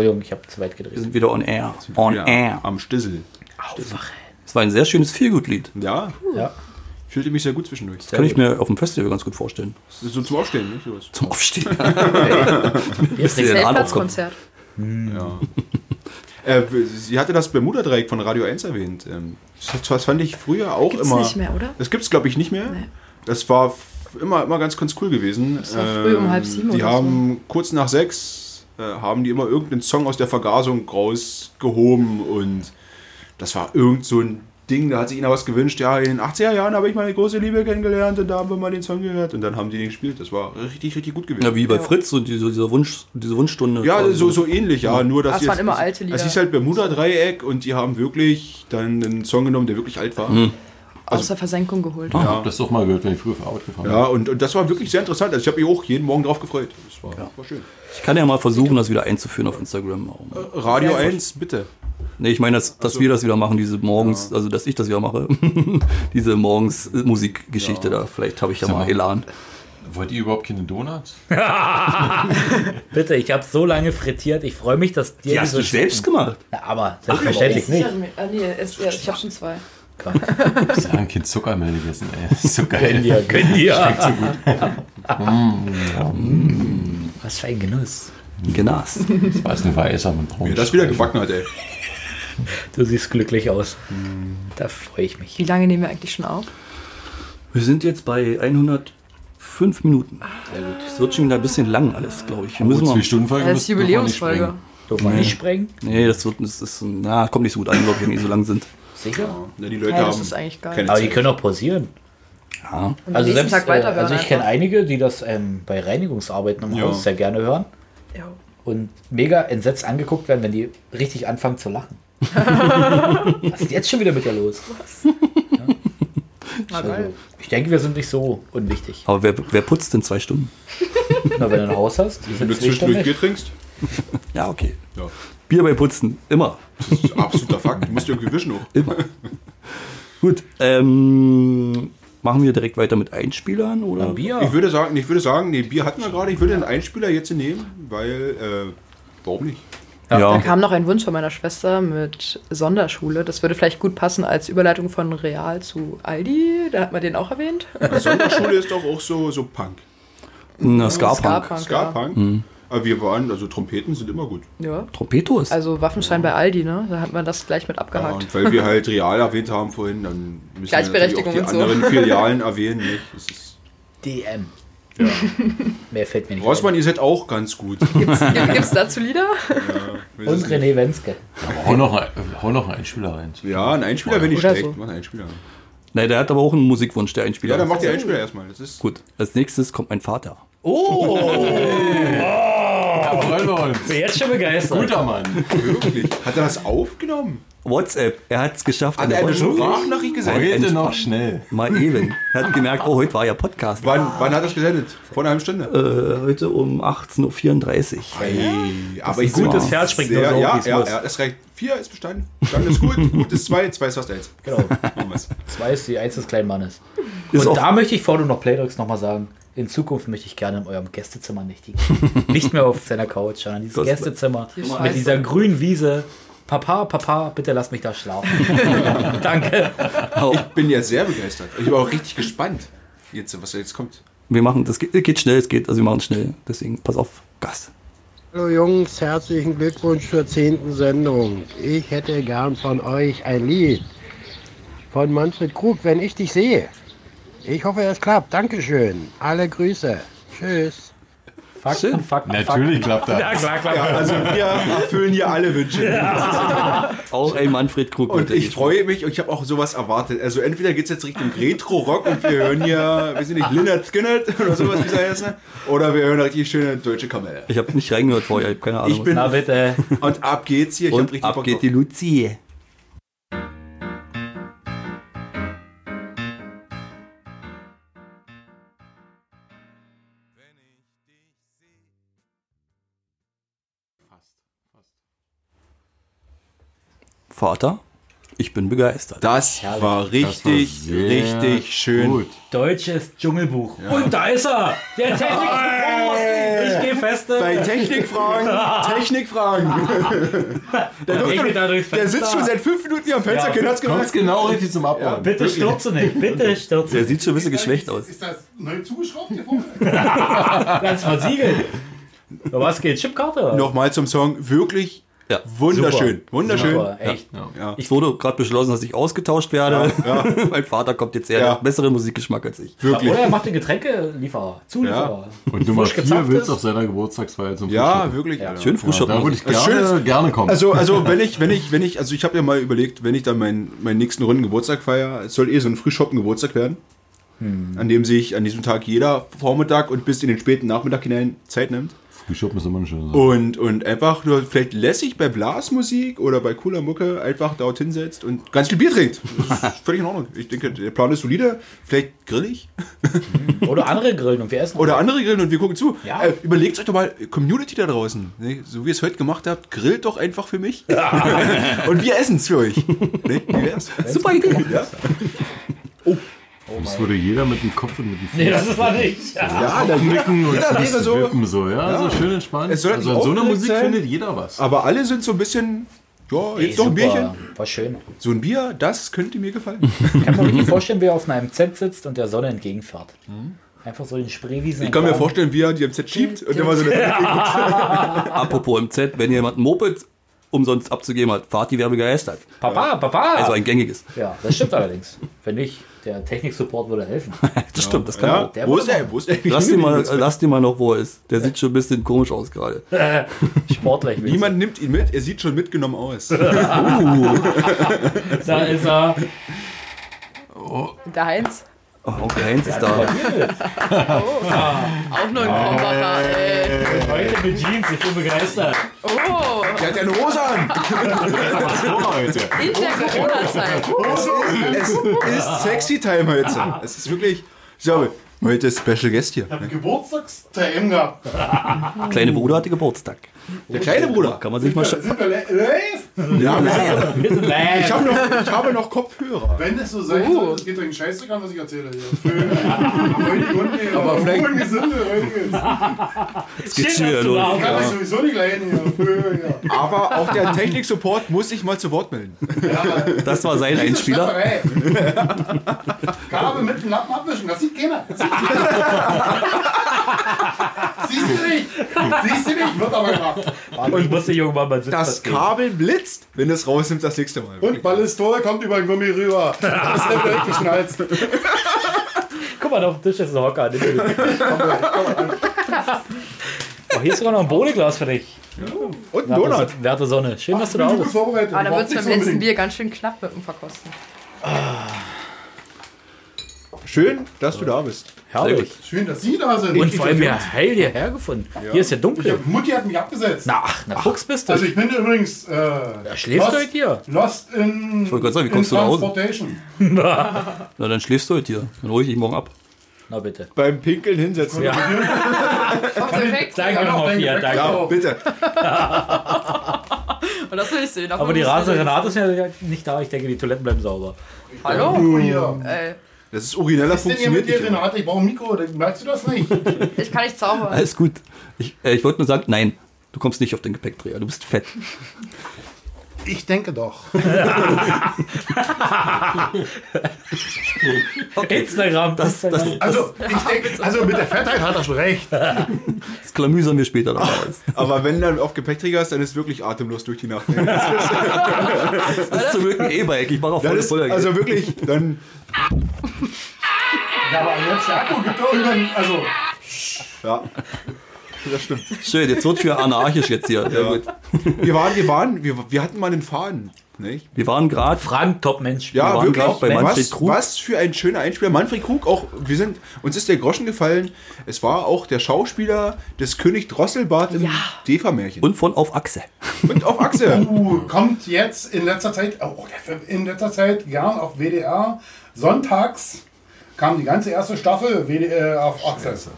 Entschuldigung, ich habe zu weit Wir gedreht. sind wieder on air. On Ja, air. Am Stissel. Es war ein sehr schönes Feelgood-Lied. Ja, Ja. fühlte mich sehr gut zwischendurch. Das kann ich mir auf dem Festival ganz gut vorstellen. So zum Aufstehen, nicht? Sowas. Zum Aufstehen. Jetzt Arm Zeltplatzkonzert. Ja. äh, sie hatte das Bermuda-Dreieck von Radio 1 erwähnt. Ähm, Das das fand ich früher auch Gibt's immer. nicht mehr, oder? Das gibt es, glaube ich, nicht mehr. Nee. Das war immer, immer ganz, ganz cool gewesen. Das war früh um halb sieben Die oder so. haben kurz nach sechs äh, haben die immer irgendeinen Song aus der Vergasung rausgehoben und das war irgend so ein Ding, da hat sich einer was gewünscht. Ja, in den 80er Jahren habe ich meine große Liebe kennengelernt und da haben wir mal den Song gehört und dann haben die den gespielt. Das war richtig, richtig gut gewesen. Ja, wie bei Fritz und diese, diese, Wunsch, diese Wunschstunde. Ja, so, so ähnlich, ja. Nur, dass Das die waren jetzt- immer alte Lieder. Es ist halt Bermuda-Dreieck und die haben wirklich dann einen Song genommen, der wirklich alt war. Aus der Versenkung geholt. Ich habe das doch mal gehört, wenn ich früher für Arbeit gefahren bin. Ja, und, und das war wirklich sehr interessant. Also ich habe mich auch jeden Morgen drauf gefreut. Das war, war schön. Ich kann ja mal versuchen, das wieder einzuführen auf Instagram. Radio 1, bitte. Nee, ich meine, dass, dass wir das wieder machen, diese morgens, also dass ich das wieder mache. diese morgens äh, Musikgeschichte da. Vielleicht habe ich ja mal mal. Elan. Wollt ihr überhaupt keine Donuts? Bitte, ich habe so lange frittiert. Ich freue mich, dass dir Die hast du selbst gemacht. Na, aber selbstverständlich nicht. Ah, nee, es, ja, ich habe schon zwei. Ich habe ein Kind Zucker mehr gegessen, ey. So Gönn geil. dir, gönn dir. Was für ein Genuss. Genas. Das war ein weißer mit braun. Wer das wieder gebacken hat, ey. Du siehst glücklich aus. Da freue ich mich. Wie lange nehmen wir eigentlich schon auf? Wir sind jetzt bei 105 Minuten. Es wird schon wieder ein bisschen lang alles, glaube ich. Wir müssen zwei mal, Stunden Folge Das ist Jubiläumsfolge. Dürfen wir nicht sprengen? nee, das wird, das ist, na, kommt nicht so gut an, glaube ich, wenn die so lang sind. Sicher? Na, die Leute Ja, das haben ist eigentlich geil. keine Aber die können auch pausieren. Ja. Und Also, selbst, Tag äh, also ich kenne einige, die das ähm, bei Reinigungsarbeiten im Ja. Haus sehr gerne hören Ja. und mega entsetzt angeguckt werden, wenn die richtig anfangen zu lachen. Was ist jetzt schon wieder mit dir los? Ah, geil. Ich denke, wir sind nicht so unwichtig. Aber wer, wer putzt in zwei Stunden? Na, wenn du ein Haus hast, Wenn du zwischendurch. Bier trinkst, Ja, okay. ja. Bier bei Putzen, immer. das ist absoluter Fakt. Du musst irgendwie wischen auch. Immer. Gut, ähm, machen wir direkt weiter mit Einspielern oder? Bier. Ich würde sagen, ich würde sagen, nee, Bier hatten wir gerade. Ich würde den Einspieler jetzt nehmen, weil, äh, warum nicht? Da Ja. kam noch ein Wunsch von meiner Schwester mit Sonderschule. Das würde vielleicht gut passen als Überleitung von Real zu Aldi. Da hat man den auch erwähnt. Sonderschule ist doch auch so, so Punk. Na, Ska-Punk. Ska-Punk. Ska-Punk. Aber wir waren, also Trompeten sind immer gut. Ja. Trompetos. Also Waffenschein bei Aldi, ne? Da hat man das gleich mit Ja, abgehakt. und weil wir halt Real erwähnt haben vorhin, dann müssen wir auch die und so. anderen Filialen erwähnen. Nicht? Das ist, DM. ja. Mehr fällt mir nicht Rossmann, ihr seid auch ganz gut. Gibt es dazu Lieder? Ja. Und René Wenske. Aber hau noch, ein, hau noch einen Einspieler rein. Ja, ein Einspieler wäre nicht Oder schlecht. so. Mach einen Einspieler. Nein, der hat aber auch einen Musikwunsch, der Einspieler. Ja, dann macht ihr Einspieler erstmal. Das ist Gut, als nächstes kommt mein Vater. Da freuen wir uns. Bin jetzt schon begeistert. Guter Mann. wirklich. Hat er das aufgenommen? WhatsApp, er hat es geschafft. Hat an er eine Sprachnachricht gesendet? Heute noch schnell. Mal eben. Er hat gemerkt, oh, heute war ja Podcast. Wann, wann hat er das gesendet? Vor einer halben Stunde? Äh, heute um 18.34 Uhr. Ey, aber ist ich gutes gut, Pferd springt sehr, nur so, ja, ja, ja, das reicht. Vier ist bestanden. Dann ist gut. gut ist zwei. Zwei ist was da jetzt. Genau. Zwei ist die Eins des kleinen Mannes. Ist Und da möchte ich, vor du noch Playdocks nochmal sagen, in Zukunft möchte ich gerne in eurem Gästezimmer nächtigen. Nicht mehr auf seiner Couch, sondern dieses Das- Gästezimmer mit dieser grünen Wiese. Papa, Papa, bitte lass mich da schlafen. Danke. Ich bin jetzt sehr begeistert. Ich bin auch richtig gespannt, jetzt, was jetzt kommt. Wir machen, das geht, geht schnell, es geht, also wir machen es schnell. Deswegen, pass auf, Gas. Hallo Jungs, herzlichen Glückwunsch zur zehnten Sendung. Ich hätte gern von euch ein Lied von Manfred Krug, wenn ich dich sehe. Ich hoffe, es klappt. Dankeschön. Alle Grüße. Tschüss. Fakten. Fakten, Natürlich klappt das. Ja, klar, klar. Ja, also wir erfüllen hier alle Wünsche. Auch ein Manfred Krug. Und ich freue mich und ich habe auch sowas erwartet. Also entweder geht es jetzt Richtung Retro-Rock und wir hören hier, weiß ich nicht, Lynyrd Skynyrd oder sowas, wie es heißt? Oder wir hören richtig schöne deutsche Kamelle. Ich habe nicht reingehört vorher, ich habe keine Ahnung. Ich bin- Na bitte. Und ab geht's hier. Ich hab und richtig ab Bock geht die Luzi. Vater, ich bin begeistert. Das war richtig, sehr richtig schön. Gut. Deutsches Dschungelbuch. Und da ist er! Der Technik. Ich gehe feste. Bei Technikfragen, Technikfragen. Der, durchs der sitzt schon seit fünf Minuten hier am Fenster, Ja. gemerkt. genau richtig zum Abbauen. Bitte stürze nicht. Bitte stürze Der sieht schon ein bisschen geschwächt aus. Ist das neu zugeschraubt hier vorne? Ganz versiegelt. Aber was geht? Chipkarte? Nochmal zum Song, wirklich Ja. wunderschön. Wunderschön. Super, echt. Ja. Ich wurde gerade beschlossen, dass ich ausgetauscht werde. mein Vater kommt jetzt her, Ja. besseren Musikgeschmack als ich. Wirklich. Oder er macht den Getränkelieferer. Zulieferer. Und Nummer Frisch 4 gezapftes. willst auf seiner Geburtstagsfeier zum Ja, Frühstück. wirklich. Schön Ja, Frühschoppen. da würde ich gerne, Schöne gerne kommen. Also, also wenn ich, wenn ich, wenn ich, also ich habe ja mal überlegt, wenn ich dann meinen, meinen nächsten Runden Geburtstag feiere, es soll eh so ein Frühschoppen Geburtstag werden, an dem sich an diesem Tag jeder Vormittag und bis in den späten Nachmittag hinein Zeit nimmt. Frühschoppen ist immer Sache. Und, und einfach nur vielleicht lässig bei Blasmusik oder bei cooler Mucke einfach dort hinsetzt und ganz viel Bier trinkt. Das ist völlig in Ordnung. Ich denke, der Plan ist solide. Vielleicht grillig Oder andere grillen und wir essen. oder andere grillen und wir gucken zu. Ja. Äh, überlegt euch doch mal, Community da draußen, ne? so wie ihr es heute gemacht habt, grillt doch einfach für mich. und wir essen es für euch. Ne? Wie wär's? Super Idee. Ja. Das würde jeder mit dem Kopf und mit dem Fuß Nee, das ist mal nicht. Ja, dann nicken und jeder Fuß wäre so. wippen so, ja, so schön entspannt. Also an so einer Musik sein. findet jeder was. Aber alle sind so ein bisschen, ja, Ey, jetzt noch ein. Bierchen. War schön. So ein Bier, das könnte mir gefallen. Kann man sich vorstellen, wer auf einem Z sitzt und der Sonne entgegenfährt. Einfach so in Spreewiesen. Ich kann mir vorstellen, wie er die MZ schiebt und immer so eine Apropos MZ, wenn jemand ein Moped umsonst abzugeben hat, fahrt die wäre begeistert. Papa, Papa! Also ein gängiges. ja, das stimmt allerdings. Wenn nicht, der Technik-Support würde helfen. Das stimmt, das kann Ja, auch. Der wo ist der? Wo ist der? Lass den, mal, lass den mal noch, wo er ist. Der sieht schon ein bisschen komisch aus gerade. Sportlich. Niemand nimmt ihn mit, er sieht schon mitgenommen aus. Da ist er. Der Heinz. Oh, Onkel Heinz ist da. Auch nur ein Krombacher, ey. Heute mit Jeans, ich bin begeistert. Oh, Der hat ja eine Hose an! in der Corona-Zeit. Es ist sexy time heute. Es ist wirklich. So, heute ist Special Guest hier. Ich habe Geburtstagstime gehabt. Kleine Bruder hatte Geburtstag. Der kleine Bruder. Kann man sich mal scha- Sind wir li- live? Ja, live. ich, habe noch, ich habe noch Kopfhörer. Wenn das so sein Uh. soll, das geht doch in Scheißdreck an, was ich erzähle aber vielleicht-. Es geht schon wieder los. Ich kann sowieso nicht leiden hier. Aber auch der Technik-Support muss sich mal zu Wort melden. Das war sein Einspieler. Kabel mit dem Lappen abwischen, das sieht keiner. Das sieht keiner. Siehst du nicht? Siehst du nicht? Wird aber gemacht. Und ich musste irgendwann mal sitzen. Das Kabel blitzt, wenn du es rausnimmst das nächste Mal. Und Ballistol kommt über den Gummi rüber. Das ist der direkt geschnalzt. Guck mal, auf dem Tisch ist ein Hocker. Oh, hier ist sogar noch ein Bohneglas für dich. Und ein Donut. Werte, Sonne. Schön, dass du da bist. Aber da wird es beim letzten. Bier ganz schön knapp mit dem Verkosten. Schön, dass du da bist. Herrlich. Schön, dass Sie da sind. Und vor allem ja heil hierher gefunden. Hier ist ja dunkel. Mutti hat mich abgesetzt. Na, ach, na Fuchs bist du. Also ich bin übrigens äh, Ja, schläfst du heute hier? lost in, wollte gerade sagen, wie kommst du nach Hause? Transportation. Na, dann schläfst du heute hier. Dann hole ich dich morgen ab. Na bitte. Beim Pinkeln hinsetzen. Ja. Perfekt. Danke Ja, nochmal, danke, Fia. danke. Ja, bitte. Und das will ich sehen. Aber die Rase Renate ist ja nicht da. Ich denke, die Toiletten bleiben sauber. Hallo? Oh, hier. Das ist origineller Was ist denn hier mit dir. Renate? Ich brauche ein Mikro. Merkst du das nicht? ich kann nicht zaubern. Alles gut. Ich, äh, ich wollte nur sagen, nein, du kommst nicht auf den Gepäckträger. Du bist fett. Ich denke doch. Instagram. Das, das, Also, ich denke, also mit der Fettheit hat er schon recht. das klamüsern wir später noch aus. Aber wenn dann auf Gepäckträger ist, dann ist wirklich atemlos durch die Nacht. Das ist zum Glück ein E-Bike. Ich mache auf Das volle Pulle. also wirklich, dann Ja, aber jetzt der Akku gibt doch irgendwann, also ja. das stimmt. Schön, jetzt wird wieder anarchisch jetzt hier. Ja. gut. Wir waren, wir waren, wir, wir hatten mal einen Faden. Nicht? Wir waren gerade Frank, Top-Mensch. Ja, Wir waren wirklich. gerade bei Manfred was, Krug. was für ein schöner Einspieler. Manfred Krug, auch, wir sind, uns ist der Groschen gefallen. Es war auch der Schauspieler des König Drosselbart im Defa-Märchen. und von auf Achse. Und auf Achse. Uh, kommt jetzt in letzter Zeit, oh, der Film in letzter Zeit gern auf WDR. Sonntags kam die ganze erste Staffel WDR auf Access.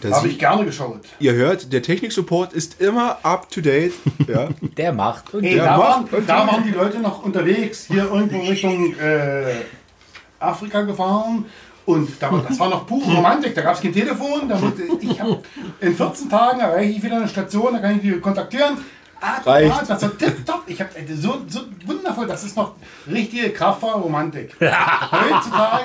Da Habe ich gerne geschaut. Ihr hört, der Technik-Support ist immer up to date. Ja. Der macht. Und Ey, Ja, da, macht waren, und- da waren die Leute noch unterwegs, hier irgendwo Richtung äh, Afrika gefahren. Und da, war- das war noch pure Romantik, da gab es kein Telefon. Da musste, ich hab, in 14 Tagen erreiche ich wieder eine Station, da kann ich die kontaktieren. Ah, Reicht. ah, Das war tipptopp. Ich habe so, so wundervoll, das ist noch richtige kraftvolle Romantik. Heutzutage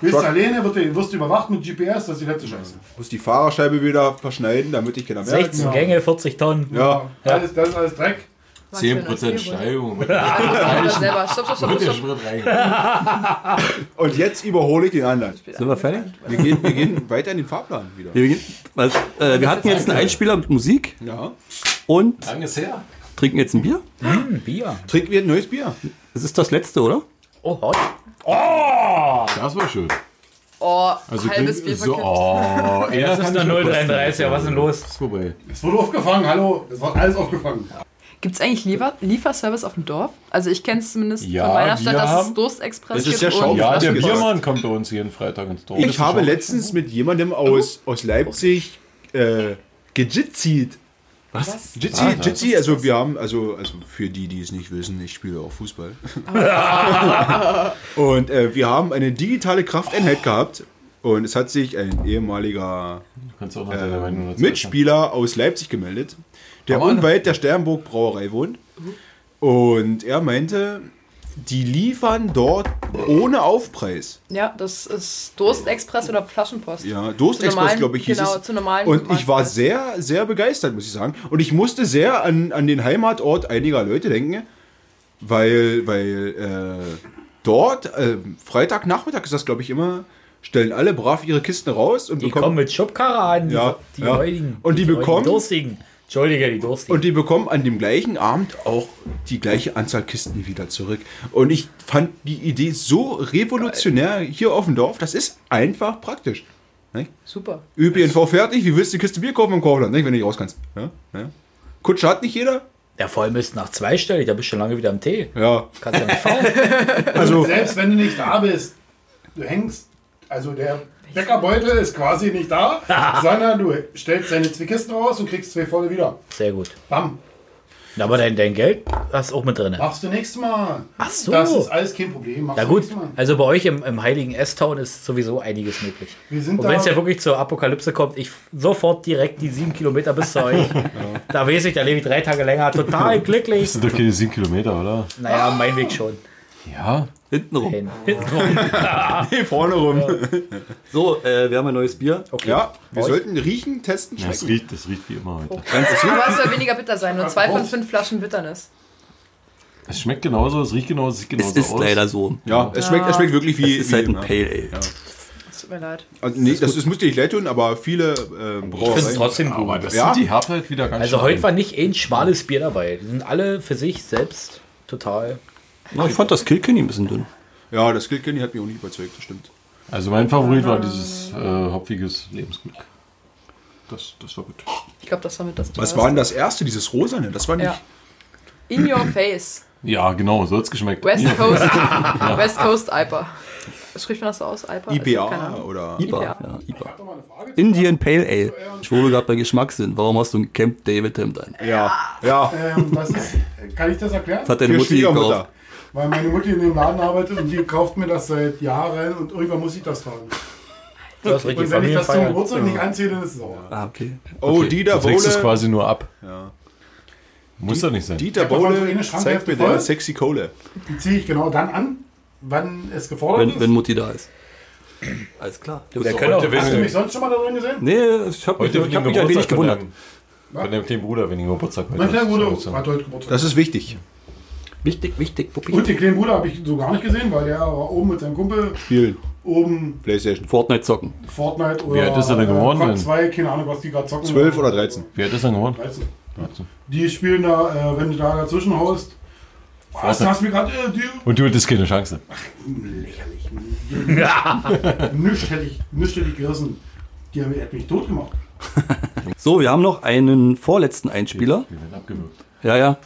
bist du alleine, wird, wirst du überwacht mit GPS, das ist die letzte Scheiße. Muss die Fahrerscheibe wieder verschneiden, damit ich keiner merkt. 16 Gänge, 40 Tonnen. Ja. Alles, das ist alles Dreck. 10% Steigerung. Ja, selber. Stopp, stopp, stopp, der stopp. Und jetzt überhole ich den anderen. Sind wir fertig? Wir gehen, wir gehen weiter in den Fahrplan wieder. Wir, beginnen- weil, äh, wir hatten jetzt einen Einspieler mit Musik Ja. und Lang ist her. trinken jetzt ein Bier. Hm, Bier. Trinken wir ein neues Bier. Das ist das letzte, oder? Oh, hot. Das war schön. Oh, Also halbes klingt- Bier so, oh, Ja, das ist eine 033, ja, was ist denn los? ist vorbei. Es wurde aufgefangen, hallo, es wird alles aufgefangen. Gibt es eigentlich Liefer Lieferservice auf dem Dorf? Also ich kenne es zumindest Ja, von meiner Stadt, dass es haben- Durstexpress Das ist gibt. ja Ja, der Biermann kommt bei uns jeden Freitag ins Dorf. Ich habe letztens mit jemandem aus, aus Leipzig äh, gejitzied. Was? Jitsi, Ah, Jitsi, also wir haben, also, also für die, die es nicht wissen, ich spiele auch Fußball. und äh, wir haben eine digitale Krafteinheit gehabt und es hat sich ein ehemaliger dazu Mitspieler aus Leipzig gemeldet, der Aber- unweit der Sternburg Brauerei wohnt. Und er meinte, die liefern dort ohne Aufpreis. Ja, das ist Durstexpress oder Flaschenpost. Ja, Durstexpress, glaube ich, hieß genau, es. zu normalen Und ich war sehr, sehr begeistert, muss ich sagen. Und ich musste sehr an, an den Heimatort einiger Leute denken, weil, weil äh, dort, äh, Freitagnachmittag ist das, glaube ich, immer, stellen alle brav ihre Kisten raus und Die kommen mit Schubkarre an, die, Ja, die ja. heutigen. Und die heutigen bekommen- Durstigen. Entschuldige, die Durstigen. Und die bekommen an dem gleichen Abend auch die gleiche Anzahl Kisten wieder zurück. Und ich fand die Idee so revolutionär hier auf dem Dorf. Das ist einfach praktisch. Nicht? Super. ÖPNV fertig, wie willst du die Kiste Bier kaufen im Kaufland, nicht, wenn du nicht raus kannst? Ja? Ja? Kutsche hat nicht jeder? Der vor allem ist nach zweistellig, da bist du schon lange wieder am Tee. Ja. Kannst ja nicht fahren. Also, Selbst wenn du nicht da bist, du hängst, also der Bäckerbeutel ist quasi nicht da, sondern du stellst deine zwei Kisten raus und kriegst zwei volle wieder. Sehr gut. Bam. Aber dein, dein Geld hast du auch mit drin. Machst du nächstes Mal. Ach so. Das ist alles kein Problem. Machst Na du gut, nächstes Mal. also bei euch im, im heiligen S-Town ist sowieso einiges möglich. Wir sind Und wenn es ja wirklich zur Apokalypse kommt, ich sofort direkt die sieben Kilometer bis zu euch. Da weiß ich, da lebe ich drei Tage länger, total glücklich. Das sind doch keine 7 Kilometer, oder? Naja, mein Weg schon. Ja. Hintenrum. Hin. Hintenrum. nee, vorne rum. So, äh, wir haben ein neues Bier. Okay. Ja, wir Euch? sollten riechen, testen, ja das, schmecken. riecht, das riecht wie immer heute. Aber es soll weniger bitter sein. Nur zwei von fünf Flaschen Bitternis. Es schmeckt genauso, es riecht genauso, es sieht Es genauso ist aus. leider so. Ja, es schmeckt, es schmeckt wirklich wie. Es ist halt wie ein Pale Ale. Es tut mir leid. Also, nee, das, das muss dir nicht leid tun, aber viele äh, Ich finde es trotzdem Aber gut. das Ja. sieht die Härte wieder ganz Also schön heute war nicht ein schmales Bier dabei. Die sind alle für sich selbst total. Ja, ich fand das Kilkenny ein bisschen dünn. Ja, das Kilkenny hat mich auch nicht überzeugt, das stimmt. Also mein Favorit war dieses äh, hopfiges Lebensglück. Das, das war gut. Ich glaube, das war mit das Was war denn das erste, dieses Rosane? Das war nicht. Ja. In your face. Ja, genau, so hat es geschmeckt. West Ja. Coast. West Coast IPA. Spricht man das so aus? IPA? IPA oder. IPA. IPA. Ja, IPA. Indian Pale Ale. Ich wo wir gerade bei Geschmack sind. Warum hast du ein Camp David Hemd an? Ja, ja. Ähm, das ist, kann ich das erklären? Das hat deine Mutti gekauft. Weil meine Mutti in dem Laden arbeitet und die kauft mir das seit Jahren und irgendwann muss ich das tragen. Du hast richtig Und wenn ich das zum. Geburtstag nicht anziehe, dann ist es sauer. Ah, okay. Oh, Okay, Dieter du trägst es Bohle. quasi nur ab. Ja. Muss doch nicht sein. Dieter Bohle zeigt mir deine sexy Kohle. Die ziehe ich genau dann an, wann es gefordert Wenn, wenn ist. Mutti da ist. Alles klar. Der können auch, Hast du mich sonst schon mal da drin gesehen? Nee, ich habe mich, ich hab mich ein wenig gewundert. Von deinem kleinen Bruder, wenn ich Geburtstag heute Mein kleiner. Bruder hat heute Geburtstag. Das ist wichtig. Wichtig, wichtig, Puppi. Und den kleinen Bruder habe ich so gar nicht gesehen, weil der war oben mit seinem Kumpel Spielen. oben Playstation. Fortnite zocken. Fortnite oder Wie alt ist er denn geworden denn? 2, keine Ahnung, was die gerade zocken. 12 oder 13. Wer hat das dann gewonnen? 13. Die spielen da, äh, wenn du da dazwischen haust. Was, du hast mir gerade äh, die Und du hattest keine Chance. lächerlich. Nichts hätte ich, nichts hätte ich gerissen. Die haben hat mich tot gemacht. So, wir haben noch einen vorletzten Einspieler. Wir werden abgewürgt. Ja, ja.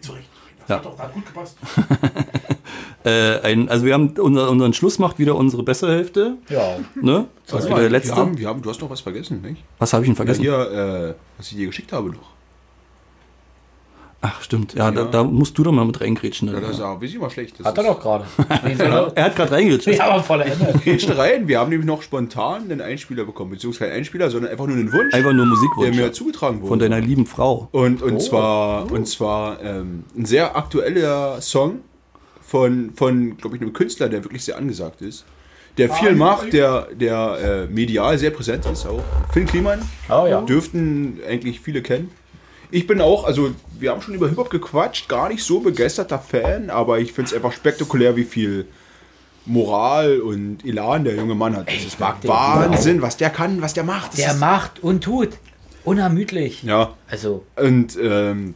Zu Recht. Das Ja. hat doch gerade gut gepasst. Äh, ein, also wir haben unser, unseren Schluss macht wieder unsere bessere Hälfte. Ja. Ne? Also wieder der wir letzte. haben, wir haben, du hast noch was vergessen, nicht? Was habe ich denn vergessen? Ja, hier, äh, was ich dir geschickt habe noch. Ach, stimmt. Ja, Da, Ja. da musst du doch mal mit reingrätschen. Ja, das ist auch, weiß ich mal schlecht. Das Hat er doch gerade. Er hat gerade reingrätscht. Ja, aber voller Ende. Grätschen rein. Wir haben nämlich noch spontan einen Einspieler bekommen. Beziehungsweise keinen Einspieler, sondern einfach nur einen Wunsch, Einfach nur der Musikwunsch. mir ja. zugetragen wurde. Von deiner lieben Frau. Und, und zwar, und zwar ähm, ein sehr aktueller Song von, von glaube ich, einem Künstler, der wirklich sehr angesagt ist. Der viel macht, der, der äh, medial sehr präsent ist auch. Finn Kliman. Oh ja. Dürften eigentlich viele kennen. Ich bin auch, also wir haben schon über Hip-Hop gequatscht, gar nicht so begeisterter Fan, aber ich finde es einfach spektakulär, wie viel Moral und Elan der junge Mann hat. Das ist. Wahnsinn, was der kann, was der macht. Das Der macht und tut. Unermüdlich. ja, Also, und ähm,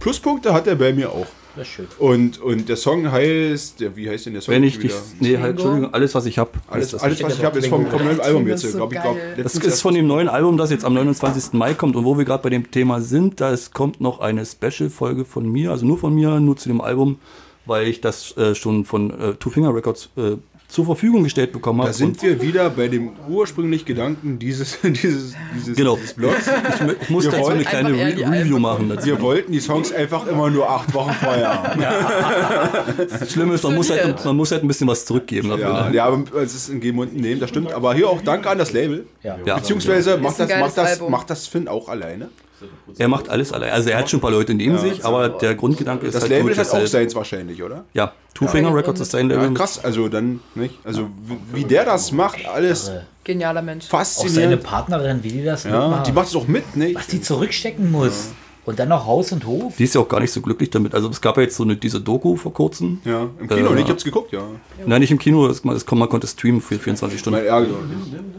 Pluspunkte hat er bei mir auch. Das ist schön. Und, und der Song heißt, der, wie heißt denn der Song? Wenn ich dich. wieder? Nee, halt, Entschuldigung, alles, was ich habe. Alles, alles was ich habe, ist vom, vom neuen Album jetzt, Das ist so glaube ich. Glaub. Das ist von dem neuen Album, das jetzt am 29. Mai kommt und wo wir gerade bei dem Thema sind, da es kommt noch eine Special-Folge von mir, also nur von mir, nur zu dem Album, weil ich das äh, schon von äh, Two Finger Records äh, zur Verfügung gestellt bekommen habe. Da sind wir wieder bei dem ursprünglichen Gedanken dieses, dieses, dieses, Genau. dieses Blogs. ich, ich muss Wir dazu eine kleine Re Review machen. Dazu. Wir wollten die Songs einfach immer nur acht Wochen vorher. Das Schlimme ist, man muss, halt, man muss halt ein bisschen was zurückgeben dafür. Ja, ne? ja, aber es ist in Geben und Nehmen, das stimmt. Aber hier auch danke an das Label. Ja. Ja. Beziehungsweise macht ein das, macht, das, macht das Finn auch alleine. Er macht alles allein. Also er hat schon ein paar Leute neben sich, aber der Grundgedanke ist Das halt Label ist halt auch seins wahrscheinlich, oder? Ja, Two Finger Records ist sein Ja, Label. krass, also dann, nicht? Also wie, wie der das macht, alles Genialer Mensch. Auch seine faszinierend. Partnerin, wie die das Ja, mitmacht. die macht es auch mit, nicht? was die zurückstecken muss. Und dann noch Haus und Hof. Die ist ja auch gar nicht so glücklich damit. Also es gab ja jetzt so eine, diese Doku vor kurzem. Ja, im Kino, Äh, nicht? Ich hab's geguckt, ja. Nein, nicht im Kino, das, das, man konnte streamen für 24 Stunden. Mein Ärger.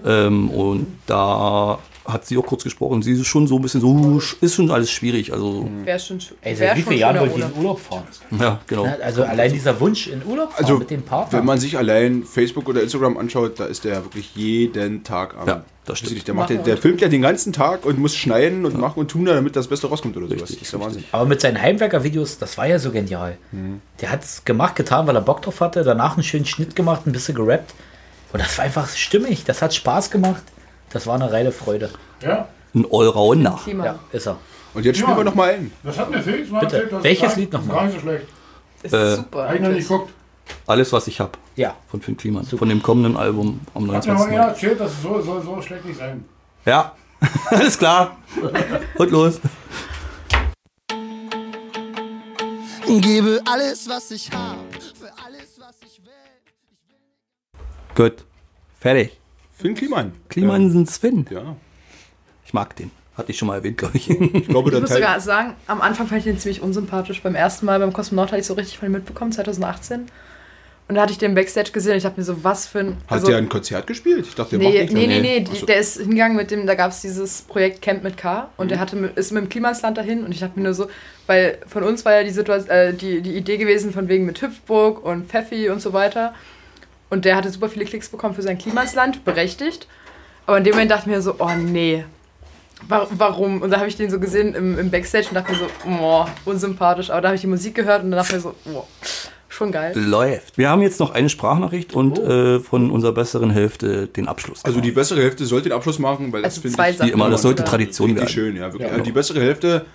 Ähm, und da hat sie auch kurz gesprochen. Sie ist schon so ein bisschen so, ist schon alles schwierig. Also, Wäre schon, sch- Ey, wär seit wie schon vielen Jahren ich ohne. in Urlaub fahren? ja, genau. Ne? Also allein dieser Wunsch in Urlaub fahren Also, mit dem Partner. wenn man sich allein Facebook oder Instagram anschaut, da ist der wirklich jeden Tag am. Ja, das stimmt. Der, macht, der, der filmt ja den ganzen Tag und muss schneiden und machen und tun, damit das Beste rauskommt oder sowas. Das ist der Wahnsinn. Aber mit seinen Heimwerker-Videos, das war ja so genial. Der hat es gemacht, getan, weil er Bock drauf hatte. Danach einen schönen Schnitt gemacht, ein bisschen gerappt. Und das war einfach stimmig. Das hat Spaß gemacht. Das war eine reine Freude. Ja, Ein Allrounder. Klima. Ja, ist er. Und jetzt spielen Ja. wir noch mal ein. das hat mir Felix mal Bitte. erzählt. das Welches Lied noch ist mal? Gar nicht so schlecht. Ist Äh, super. Hab ich noch nicht geguckt. Alles, was ich habe. Ja. Von Finn Kliman. Von dem kommenden Album am Hat mir 29. mal einer Mai. erzählt, das soll so, so schlecht nicht sein. Ja, alles klar. Und los. Gebe alles, was ich hab, für alles, was ich will. Gut. Fertig. Finn Kliman. Kliman sind Sven. Ja. Ich mag den. Hatte ich schon mal erwähnt, glaube ich. Ich glaube, Ich muss Teil. sogar sagen, am Anfang fand ich den ziemlich unsympathisch. Beim ersten Mal beim Kosmonaut hatte ich so richtig von ihm mitbekommen, 2018. Und da hatte ich den Backstage gesehen und ich dachte mir so, was für ein. Hat der ein Konzert gespielt? Ich dachte, der macht Nee, nichts. nee, nee, Nee. nee, die, der ist hingegangen mit dem, da gab es dieses Projekt Camp mit K und der hatte, mit- ist mit dem Klimasland dahin und ich dachte mir nur so, weil von uns war ja die, Situation, äh, die, die Idee gewesen von wegen mit Hüpfburg und Pfeffi und so weiter und der hatte super viele Klicks bekommen für sein Klimasland, berechtigt, aber in dem Moment dachte ich mir so, oh nee, Wa- warum? Und da habe ich den so gesehen im, im Backstage und dachte mir so, oh, unsympathisch, aber da habe ich die Musik gehört und dann dachte ich mir so, oh, schon geil. Läuft. Wir haben jetzt noch eine Sprachnachricht und äh, von unserer besseren Hälfte den Abschluss. Also die bessere Hälfte sollte den Abschluss machen, weil das Also finde zwei ich Sachen. Wie immer, das sollte Tradition werden. schön. Ja, wirklich. Ja. Also die bessere Hälfte,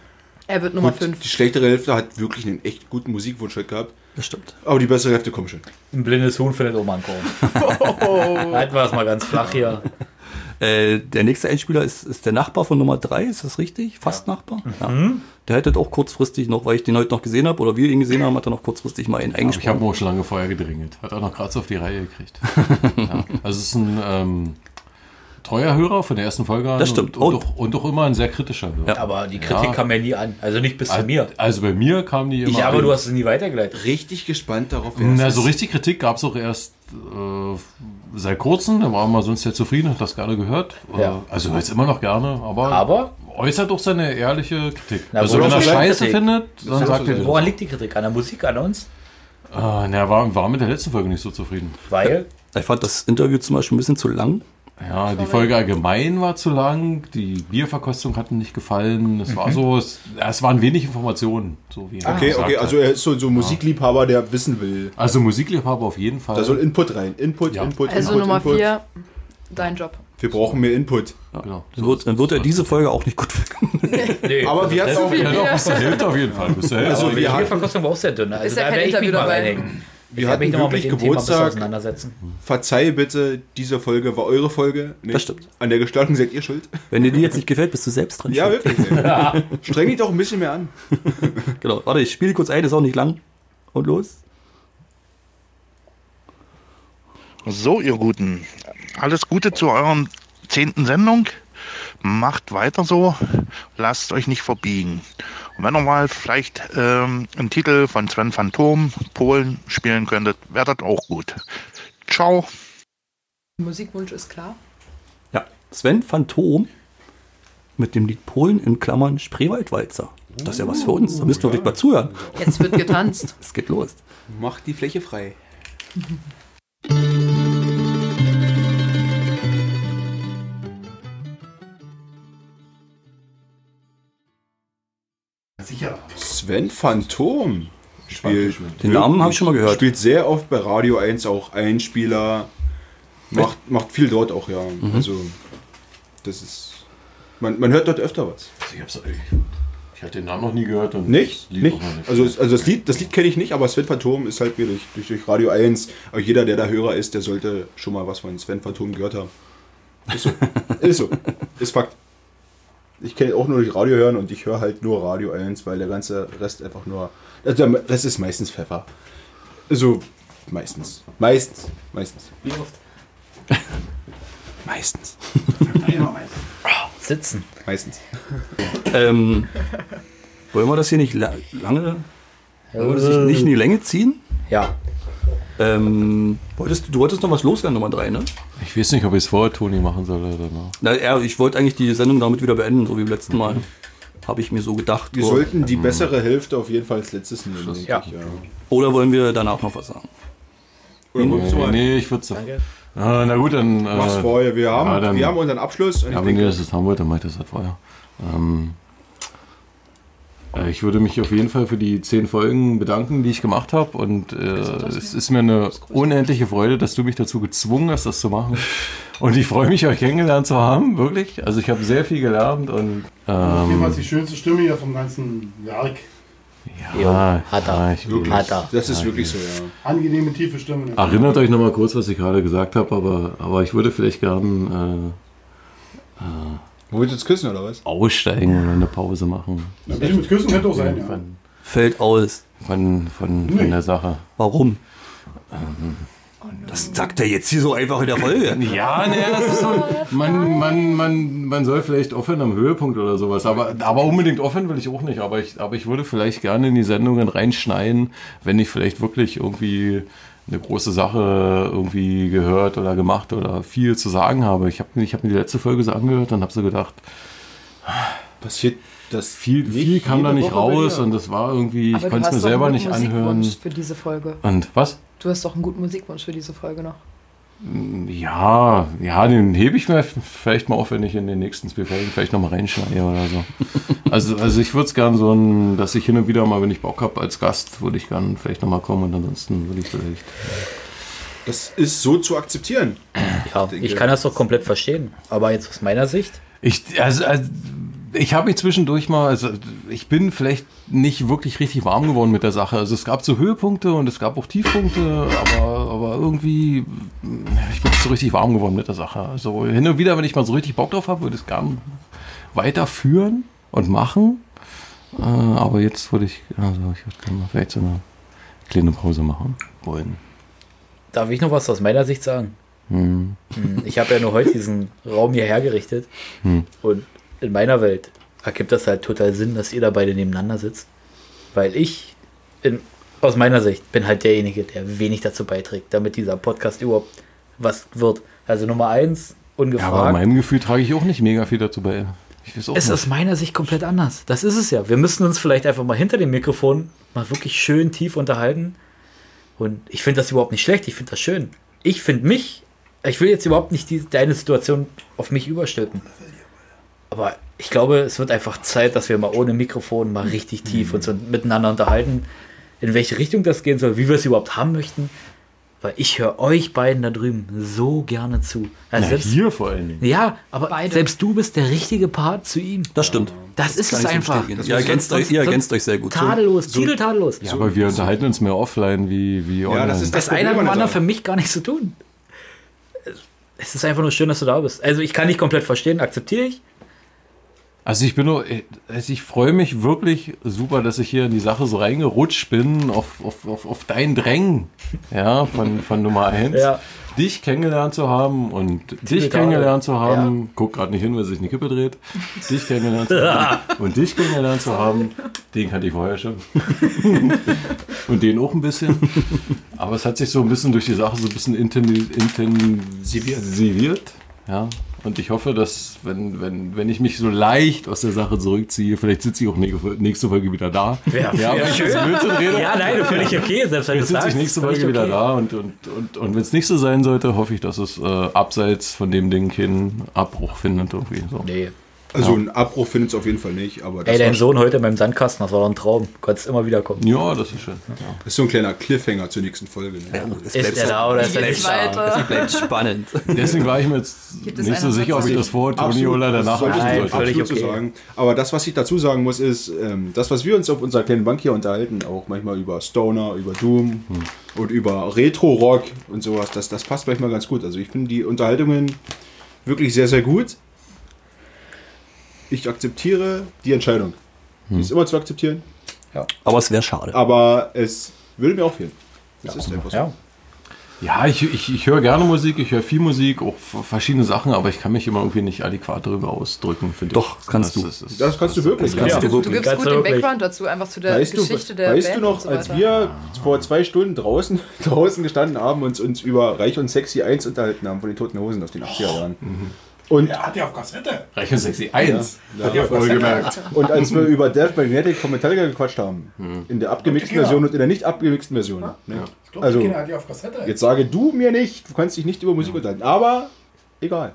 Er wird Nummer gut, 5. die schlechtere Hälfte hat wirklich einen echt guten Musikwunsch heute gehabt. Das stimmt. Aber die bessere Hälfte kommt schon. Ein blindes Huhn findet Oma einen Korn. Halten wir es mal ganz flach hier. Äh, der nächste Einspieler ist, ist der Nachbar von Nummer 3, ist das richtig? Fast Nachbar? Ja. Der hätte auch kurzfristig noch, weil ich den heute noch gesehen habe oder wir ihn gesehen haben, hat er noch kurzfristig mal einen Aber ich habe eingesprochen. auch schon lange vorher gedrängelt. Hat auch noch gerade so auf die Reihe gekriegt. ja. Also es ist ein ähm, treuer Hörer von der ersten Folge an. Das stimmt. Und, und, Oh. doch, und doch immer ein sehr kritischer Hörer. Aber die Kritik Ja. kam ja nie an. Also nicht bis zu mir. Also bei mir kam die immer Ich aber an. du hast es nie weitergeleitet. Richtig gespannt darauf, Na, so richtig Kritik gab es auch erst äh, seit kurzem. Da war man sonst sehr zufrieden, hat das gerne gehört. Ja. Äh, Also jetzt immer noch gerne, aber, Aber? äußert doch seine ehrliche Kritik. Na, also wenn er Scheiße Kritik? findet, dann sagt er. Woran liegt die Kritik? An der Musik, an uns? Äh, na, war, war mit der letzten Folge nicht so zufrieden. Weil? Ich fand das Interview zum Beispiel ein bisschen zu lang. Ja, die Folge allgemein war zu lang, die Bierverkostung hat mir nicht gefallen. Es war so, es, es waren wenig Informationen. So wie Okay, gesagt okay, hat. also er ist so, so Musikliebhaber, der wissen will. Also Musikliebhaber auf jeden Fall. Da soll Input rein. Input, Ja. Input, Also Input, Nummer Input. 4, dein Job. Wir brauchen mehr Input. genau. Dann wird, dann wird er diese Folge auch nicht gut finden. Nee. Aber wir hatten auch... Ja, doch, bis zur Hälfte auf jeden Fall. Bis zur Hälfte. Also Aber die Bierverkostung war auch sehr dünn. Also Ist ja da kein ich mich Interview mal dabei. reinhängen. Wir werde hatten wirklich Geburtstag. auseinandersetzen. Verzeih bitte, diese Folge war eure Folge. Nicht? Das stimmt. An der Gestaltung seid ihr schuld. Wenn dir die jetzt nicht gefällt, bist du selbst dran. Ja, schuld. wirklich. Streng dich doch ein bisschen mehr an. Genau. Warte, ich spiele kurz ein, ist auch nicht lang. Und los. So, ihr Guten, alles Gute zu euren zehnten Sendung. Macht weiter so, lasst euch nicht verbiegen. Und wenn ihr mal vielleicht ähm, einen Titel von Sven Phantom, Polen, spielen könntet, wäre das auch gut. Ciao. Musikwunsch ist klar. Ja. Sven Phantom mit dem Lied Polen in Klammern Spreewaldwalzer. Das ist ja was für uns. Da müsst ihr wirklich mal zuhören. Jetzt wird getanzt. Es geht los. Macht die Fläche frei. Sicher. Sven Phantom spielt. Den Namen habe ich schon mal gehört. Spielt sehr oft bei Radio 1 auch Einspieler. Macht, macht viel dort auch, ja. Mhm. Also, das ist. Man, man hört dort öfter was. Also ich, hab's, ich, ich hatte den Namen noch nie gehört. Und Nicht? das Lied nicht? nicht. Also, also das Lied, das Lied kenne ich nicht, aber Sven Phantom ist halt mir durch, durch, durch Radio 1. Aber jeder, der da Hörer ist, der sollte schon mal was von Sven Phantom gehört haben. Ist so. ist so. Ist Fakt. Ich kenne auch nur durch Radio hören und ich höre halt nur Radio 1, weil der ganze Rest einfach nur. Also der Rest ist meistens Pfeffer. Also, meistens. Meistens. Meistens. Wie oft? Meistens. Sitzen. Meistens. Ähm, wollen wir das hier nicht la lange, wollen wir das nicht, in die Länge ziehen? Ja. Ähm, wolltest, du- du wolltest noch was loswerden, Nummer 3, ne? Ich weiß nicht, ob ich es vor Toni machen soll oder danach. Na, ja, ich wollte eigentlich die Sendung damit wieder beenden, so wie beim letzten Mal. Habe ich mir so gedacht. Wir So. sollten die bessere Hälfte auf jeden Fall als letztes nehmen. denke Ja. Ja. Oder wollen wir danach noch was sagen? Oder Nee, du mal- nee, ich würde sagen. Ah, na gut, dann. Äh, Mach's vorher. Wir haben, ja, dann- wir haben unseren Abschluss. Und Ja, ich wenn ihr denke, das jetzt haben wollt, dann macht das halt vorher. Ähm, äh, ich würde mich auf jeden Fall für die zehn Folgen bedanken, die ich gemacht habe. Und äh, es ist mir eine unendliche Freude, dass du mich dazu gezwungen hast, das zu machen. Und ich freue mich, euch kennengelernt zu haben, wirklich. Also ich habe sehr viel gelernt und ähm, die schönste Stimme hier vom ganzen Werk. ja, hat er. ja, ich, wirklich, Hat er. das ist wirklich so, ja. Angenehme, tiefe Stimme. Erinnert euch nochmal kurz, was ich gerade gesagt habe, aber, aber ich würde vielleicht gern äh, Wollt ihr jetzt küssen oder was? aussteigen oder eine Pause machen. Ein bisschen mit Küssen könnte auch sein, ja. Von, Fällt aus. von, von, von der Sache. Warum? Das sagt er jetzt hier so einfach in der Folge. Ja, ne, das ist so. Man, man, man, man soll vielleicht offen am Höhepunkt oder sowas. Aber, aber unbedingt offen will ich auch nicht. Aber ich, aber ich würde vielleicht gerne in die Sendungen reinschneiden, wenn ich vielleicht wirklich irgendwie eine große Sache irgendwie gehört oder gemacht oder viel zu sagen habe. Ich habe ich hab mir die letzte Folge so angehört und habe so gedacht, Passiert das viel, viel kam da nicht Woche raus und das war irgendwie, ich Aber du konnte es hast mir doch selber einen nicht guten anhören. Musikwunsch für diese Folge. Und was? Du hast doch einen guten Musikwunsch für diese Folge noch. Ja, ja, den hebe ich mir vielleicht mal auf, wenn ich in den nächsten zwei Folgen vielleicht nochmal reinschneide oder so. Also, also ich würde es gern so, ein, dass ich hin und wieder mal, wenn ich Bock habe als Gast, würde ich gern vielleicht nochmal kommen und ansonsten würde ich vielleicht. Das ist so zu akzeptieren. Ja, ich kann das doch komplett verstehen. Aber jetzt aus meiner Sicht. Ich, also, also ich habe mich zwischendurch mal, also ich bin vielleicht nicht wirklich richtig warm geworden mit der Sache. Also es gab so Höhepunkte und es gab auch Tiefpunkte, aber, aber irgendwie, ich bin nicht so richtig warm geworden mit der Sache. Also hin und wieder, wenn ich mal so richtig Bock drauf habe, würde ich es gern weiterführen und machen. Äh, aber jetzt würde ich, also ich würde gerne mal vielleicht so eine kleine Pause machen wollen. Darf ich noch was aus meiner Sicht sagen? Hm. Hm, Ich habe ja nur heute diesen Raum hier hergerichtet. Hm. Und in meiner Welt ergibt das halt total Sinn, dass ihr da beide nebeneinander sitzt. Weil ich, in, aus meiner Sicht, bin halt derjenige, der wenig dazu beiträgt, damit dieser Podcast überhaupt was wird. Also Nummer eins, Ja, ungefragt. aber meinem Gefühl trage ich auch nicht mega viel dazu bei. Ich weiß auch ist nicht. aus meiner Sicht komplett anders. Das ist es ja. Wir müssen uns vielleicht einfach mal hinter dem Mikrofon mal wirklich schön tief unterhalten. Und ich finde das überhaupt nicht schlecht. Ich finde das schön. Ich finde mich, ich will jetzt überhaupt nicht die, deine Situation auf mich überstülpen. Aber ich glaube, es wird einfach Zeit, dass wir mal ohne Mikrofon mal richtig tief uns und miteinander unterhalten, in welche Richtung das gehen soll, wie wir es überhaupt haben möchten. Weil ich höre euch beiden da drüben so gerne zu. Also Na, selbst, hier vor allen Dingen. ja, aber selbst du bist der richtige Part zu ihm. Das stimmt. Das ist kann es so einfach. bestätigen. Ihr ergänzt, euch, ihr ergänzt euch sehr gut. Tadellos, titeltadellos. Ja, aber wir unterhalten uns mehr offline wie, wie online. das ist Das, Problem eine hat mit dem der anderen für mich gar nichts zu tun. Es ist einfach nur schön, dass du da bist. Also ich kann dich komplett verstehen, akzeptiere ich. Also ich bin nur, also ich freue mich wirklich super, dass ich hier in die Sache so reingerutscht bin, auf, auf, auf, auf dein Drängen, ja, von, von Nummer 1. Ja. Dich kennengelernt zu haben und dich Titeltage. kennengelernt zu haben, guck gerade nicht hin, weil sich eine Kippe dreht, dich kennengelernt zu haben und dich kennengelernt zu haben, den kannte ich vorher schon. und den auch ein bisschen. Aber es hat sich so ein bisschen durch die Sache so ein bisschen inten- intensiviert. Ja. Und ich hoffe, dass, wenn, wenn, wenn ich mich so leicht aus der Sache zurückziehe, vielleicht sitze ich auch nächste Folge wieder da. Ja, ja, ja, schön. rede. Ja, nein, völlig okay, selbst wenn du sitze ich nächste Folge wieder okay. da und, und, und, und wenn es nicht so sein sollte, hoffe ich, dass es äh, abseits von dem Ding keinen Abbruch findet irgendwie. So. Nee. Also Ja. einen Abbruch findet es auf jeden Fall nicht, aber das Ey, dein Sohn heute beim Sandkasten, das war doch ein Traum. Du konntest immer wieder kommen. Ja, das ist schön. das ist so ein kleiner Cliffhanger zur nächsten Folge. Ne? Es Ist der da oder ist der nicht da? weiter? Es bleibt spannend. Deswegen war ich mir jetzt Gibt nicht so sicher, ob ich das vor Toni oder das danach Nein, sollte. völlig okay. sagen. Aber das, was ich dazu sagen muss, ist, ähm, das, was wir uns auf unserer kleinen Bank hier unterhalten, auch manchmal über Stoner, über Doom und über Retro-Rock und sowas, das, das passt manchmal ganz gut. Also ich finde die Unterhaltungen wirklich sehr, sehr gut. Ich akzeptiere die Entscheidung. Die ist immer zu akzeptieren, Aber es wäre schade. aber es würde mir auch fehlen. Das ist einfach so. Ja. Ja, ich, ich, ich höre gerne Musik, ich höre viel Musik, auch verschiedene Sachen, aber ich kann mich immer irgendwie nicht adäquat darüber ausdrücken, finde Doch, ich. kannst du. ist- ist- Das kannst du wirklich. kannst ja. du Du wirklich. gibst Ganz gut den wirklich. Background dazu, einfach zu der Weißt, du, Geschichte der weißt Band du noch, und so als wir vor zwei Stunden draußen, draußen gestanden haben und uns über Reich und Sexy 1 unterhalten haben von den Toten Hosen aus den 80er Jahren? Und, Er hat ja auf Kassette. Reich und sexy 1. Ja, Hat ihr wohl gemerkt. und als wir über Death Magnetic von Metallica gequatscht haben, Hm. in der abgemixten. Version und in der nicht abgemixten Version. Ne? Ich glaube, Also, die Kinder hat die auf Kassette. jetzt sage du mir nicht, du kannst dich nicht über Musik unterhalten, aber egal.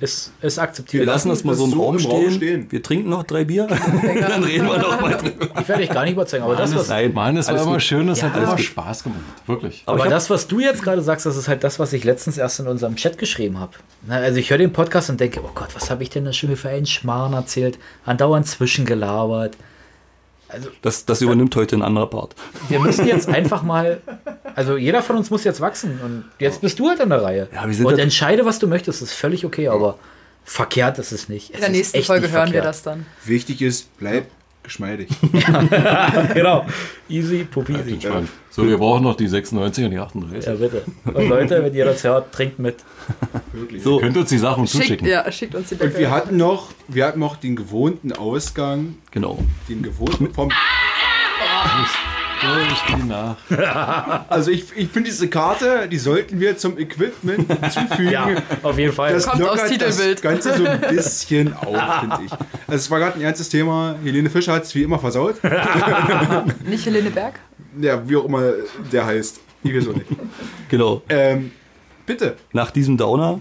Ist, ist Wir akzeptiert. lassen das mal so im so Raum im Raum stehen. stehen. Wir trinken noch drei Bier. Dann reden wir noch mal drüber. Ich werde dich gar nicht überzeugen, aber das, was, Nein, Mann, es war immer gut. schön, es Ja, hat immer gut. Spaß gemacht. Wirklich. aber hab- das, was du jetzt gerade sagst, das ist halt das, was ich letztens erst in unserem Chat geschrieben habe. Also ich höre den Podcast und denke, oh Gott, was habe ich denn da schon für einen Schmarrn erzählt? Andauernd zwischengelabert. Das, das übernimmt heute ein anderer Part. Wir müssen jetzt einfach mal, also jeder von uns muss jetzt wachsen und jetzt bist du halt an der Reihe. Ja, wir sind und entscheide, was du möchtest, ist völlig okay, aber verkehrt ist es nicht. Es In der nächsten Folge hören wir verkehrt. das dann. Wichtig ist, bleib geschmeidig. genau. Easy, pupisi. Entspannt. So, wir brauchen noch die 96 und die 38. Ja, bitte. Und Leute, wenn ihr das hört, trinkt mit. So, Könnt uns die Sachen Schickt, zuschicken. ja, schickt uns die Und wir Deckel. hatten noch, wir hatten noch den gewohnten Ausgang, genau. den gewohnten vom Durch die Nacht. Also ich, ich finde diese Karte, die sollten wir zum Equipment hinzufügen. Ja, auf jeden Fall. Das Kommt lockert aufs Titelbild. das Ganze so ein bisschen auf, finde ich. Also es war gerade ein ernstes Thema. Helene Fischer hat es wie immer versaut. Nicht Helene Berg? Ja, wie auch immer der heißt. Ich weiß auch nicht. Genau. Ähm, bitte, Nach diesem Downer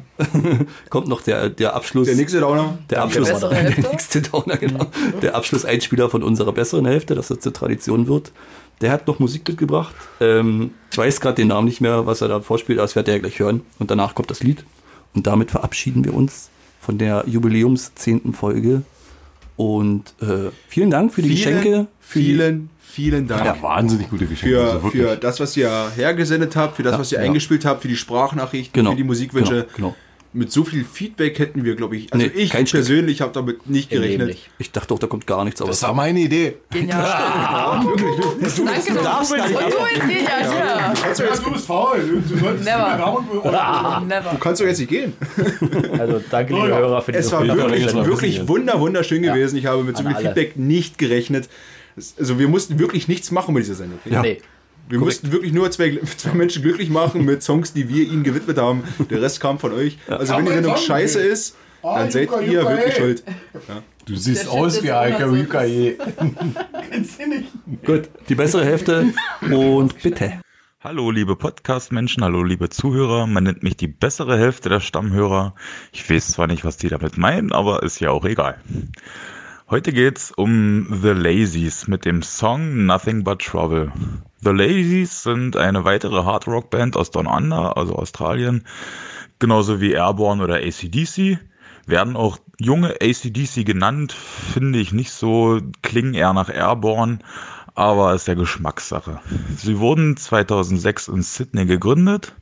kommt noch der, der Abschluss. der nächste Downer. der Abschluss, bessere Hälfte. der nächste Downer, genau. Der Abschlusseinspieler von unserer besseren Hälfte, dass das zur Tradition wird. Der hat noch Musik mitgebracht. Ähm, ich weiß gerade den Namen nicht mehr, was er da vorspielt, aber das werdet ihr ja gleich hören. Und danach kommt das Lied. Und damit verabschieden wir uns von der Jubiläums 10. Folge. Und äh, vielen Dank für die Geschenke. Für vielen, vielen Dank. Ja, wahnsinnig gute Geschenke. Für, also für das, was ihr hergesendet habt, für das, Ja, was ihr ja. eingespielt habt, für die Sprachnachrichten, Genau. für die Musikwünsche. Genau, genau. Mit so viel Feedback hätten wir, glaube ich, also Nee, ich persönlich habe damit nicht gerechnet. Nicht. Ich dachte auch, da kommt gar nichts. Aber Das war meine Idee. Genial. Danke, du darfst gar nicht du ja. Also, ja, bist faul. Du, solltest Never. Du kannst doch jetzt nicht gehen. Also danke, liebe ja. Hörer, für Es diese war Ja, wirklich, das war wirklich passiert. wunder, wunderschön gewesen. Ich habe mit so viel alle. Feedback nicht gerechnet. Es- Also wir mussten wirklich nichts machen mit dieser Sendung. Ja. Nee. Wir mussten wirklich nur zwei, zwei Menschen glücklich machen mit Songs, die wir ihnen gewidmet haben. Der Rest kam von euch. Also wenn die Sendung scheiße ist, Ah, dann seid Yuka, ihr Yuka, wirklich ey. schuld. Du siehst Der aus wie du nicht? gut. Die bessere Hälfte und bitte. Hallo liebe Podcast-Menschen, hallo liebe Zuhörer. Man nennt mich die bessere Hälfte der Stammhörer. Ich weiß zwar nicht, was die damit meinen, aber ist ja auch egal. Heute geht's um The Lazies mit dem Song Nothing But Trouble. The Lazies sind eine weitere Hard-Rock-Band aus Down Under, also Australien, genauso wie Airborne oder ACDC. Werden auch junge ACDC genannt, finde ich nicht so, klingen eher nach Airborne, aber ist ja Geschmackssache. Sie wurden 2006 in Sydney gegründet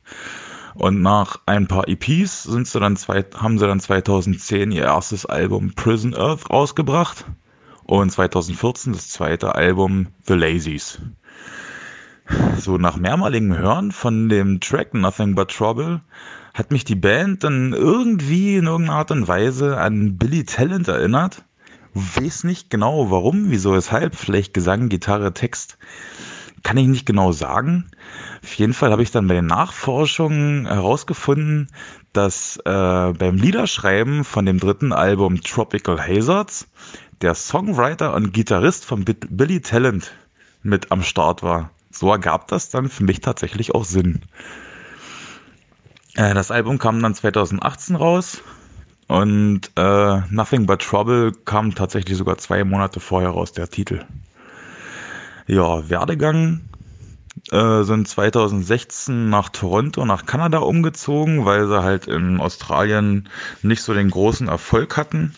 und nach ein paar EPs sind sie dann zwei, haben sie dann 2010 ihr erstes Album Prison Earth rausgebracht und 2014 das zweite Album The Lazies. So nach mehrmaligem Hören von dem Track Nothing But Trouble hat mich die Band dann irgendwie in irgendeiner Art und Weise an Billy Talent erinnert. Weiß nicht genau warum, wieso, weshalb, vielleicht Gesang, Gitarre, Text, kann ich nicht genau sagen. Auf jeden Fall habe ich dann bei den Nachforschungen herausgefunden, dass äh, beim Liederschreiben von dem dritten Album Tropical Hazards der Songwriter und Gitarrist von Bi- Billy Talent mit am Start war. So ergab das dann für mich tatsächlich auch Sinn. Äh, das Album kam dann 2018 raus und äh, Nothing But Trouble kam tatsächlich sogar zwei Monate vorher raus, der Titel. Ja, Werdegang äh, sind 2016 nach Toronto, nach Kanada umgezogen, weil sie halt in Australien nicht so den großen Erfolg hatten.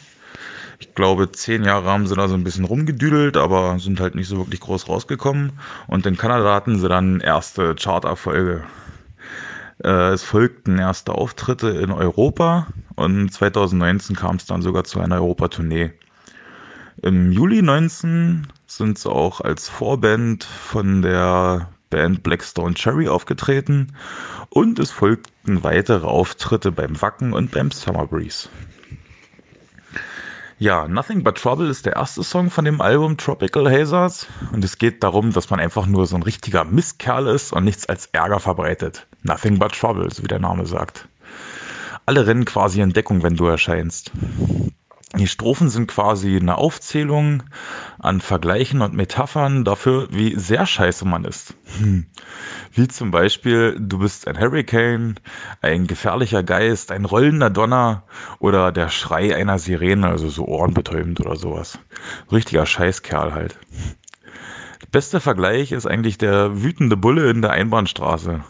Ich glaube, zehn Jahre haben sie da so ein bisschen rumgedüdelt, aber sind halt nicht so wirklich groß rausgekommen. Und in Kanada hatten sie dann erste Charterfolge. Äh, es folgten erste Auftritte in Europa und 2019 kam es dann sogar zu einer Europatournee. Im Juli 19 sind sie auch als Vorband von der Band Blackstone Cherry aufgetreten und es folgten weitere Auftritte beim Wacken und beim Summer Breeze. Ja, Nothing But Trouble ist der erste Song von dem Album Tropical Hazards und es geht darum, dass man einfach nur so ein richtiger Mistkerl ist und nichts als Ärger verbreitet. Nothing But Trouble, so wie der Name sagt. Alle rennen quasi in Deckung, wenn du erscheinst. Die Strophen sind quasi eine Aufzählung an Vergleichen und Metaphern dafür, wie sehr scheiße man ist. Hm. Wie zum Beispiel, du bist ein Hurricane, ein gefährlicher Geist, ein rollender Donner oder der Schrei einer Sirene, also so ohrenbetäubend oder sowas. Richtiger Scheißkerl halt. Der beste Vergleich ist eigentlich der wütende Bulle in der Einbahnstraße.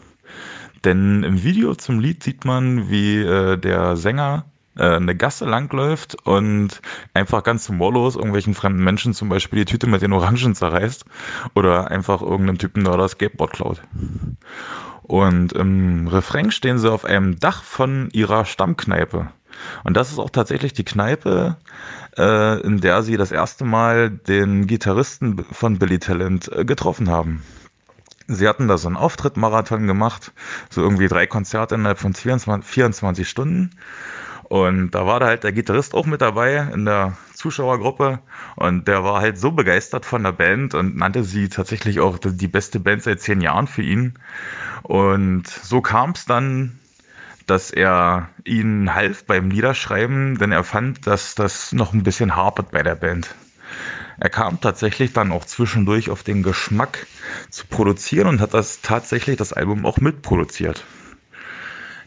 Denn im Video zum Lied sieht man, wie äh, der Sänger eine Gasse langläuft und einfach ganz humorlos irgendwelchen fremden Menschen zum Beispiel die Tüte mit den Orangen zerreißt oder einfach irgendeinem Typen da das Skateboard klaut. Und im Refrain stehen sie auf einem Dach von ihrer Stammkneipe. Und das ist auch tatsächlich die Kneipe, äh, in der sie das erste Mal den Gitarristen von Billy Talent äh, getroffen haben. Sie hatten da so einen Auftritt-Marathon gemacht, so irgendwie drei Konzerte innerhalb von 24, 24 Stunden. Und da war da halt der Gitarrist auch mit dabei in der Zuschauergruppe und der war halt so begeistert von der Band und nannte sie tatsächlich auch die beste Band seit zehn Jahren für ihn. Und so kam es dann, dass er ihnen half beim Liederschreiben, denn er fand, dass das noch ein bisschen hapert bei der Band. Er kam tatsächlich dann auch zwischendurch auf den Geschmack zu produzieren und hat das tatsächlich das Album auch mitproduziert.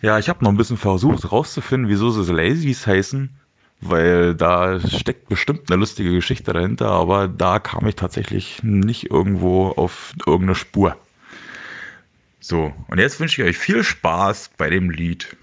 Ja, ich habe noch ein bisschen versucht rauszufinden, wieso sie so Lazies heißen, weil da steckt bestimmt eine lustige Geschichte dahinter, aber da kam ich tatsächlich nicht irgendwo auf irgendeine Spur. So, und jetzt wünsche ich euch viel Spaß bei dem Lied.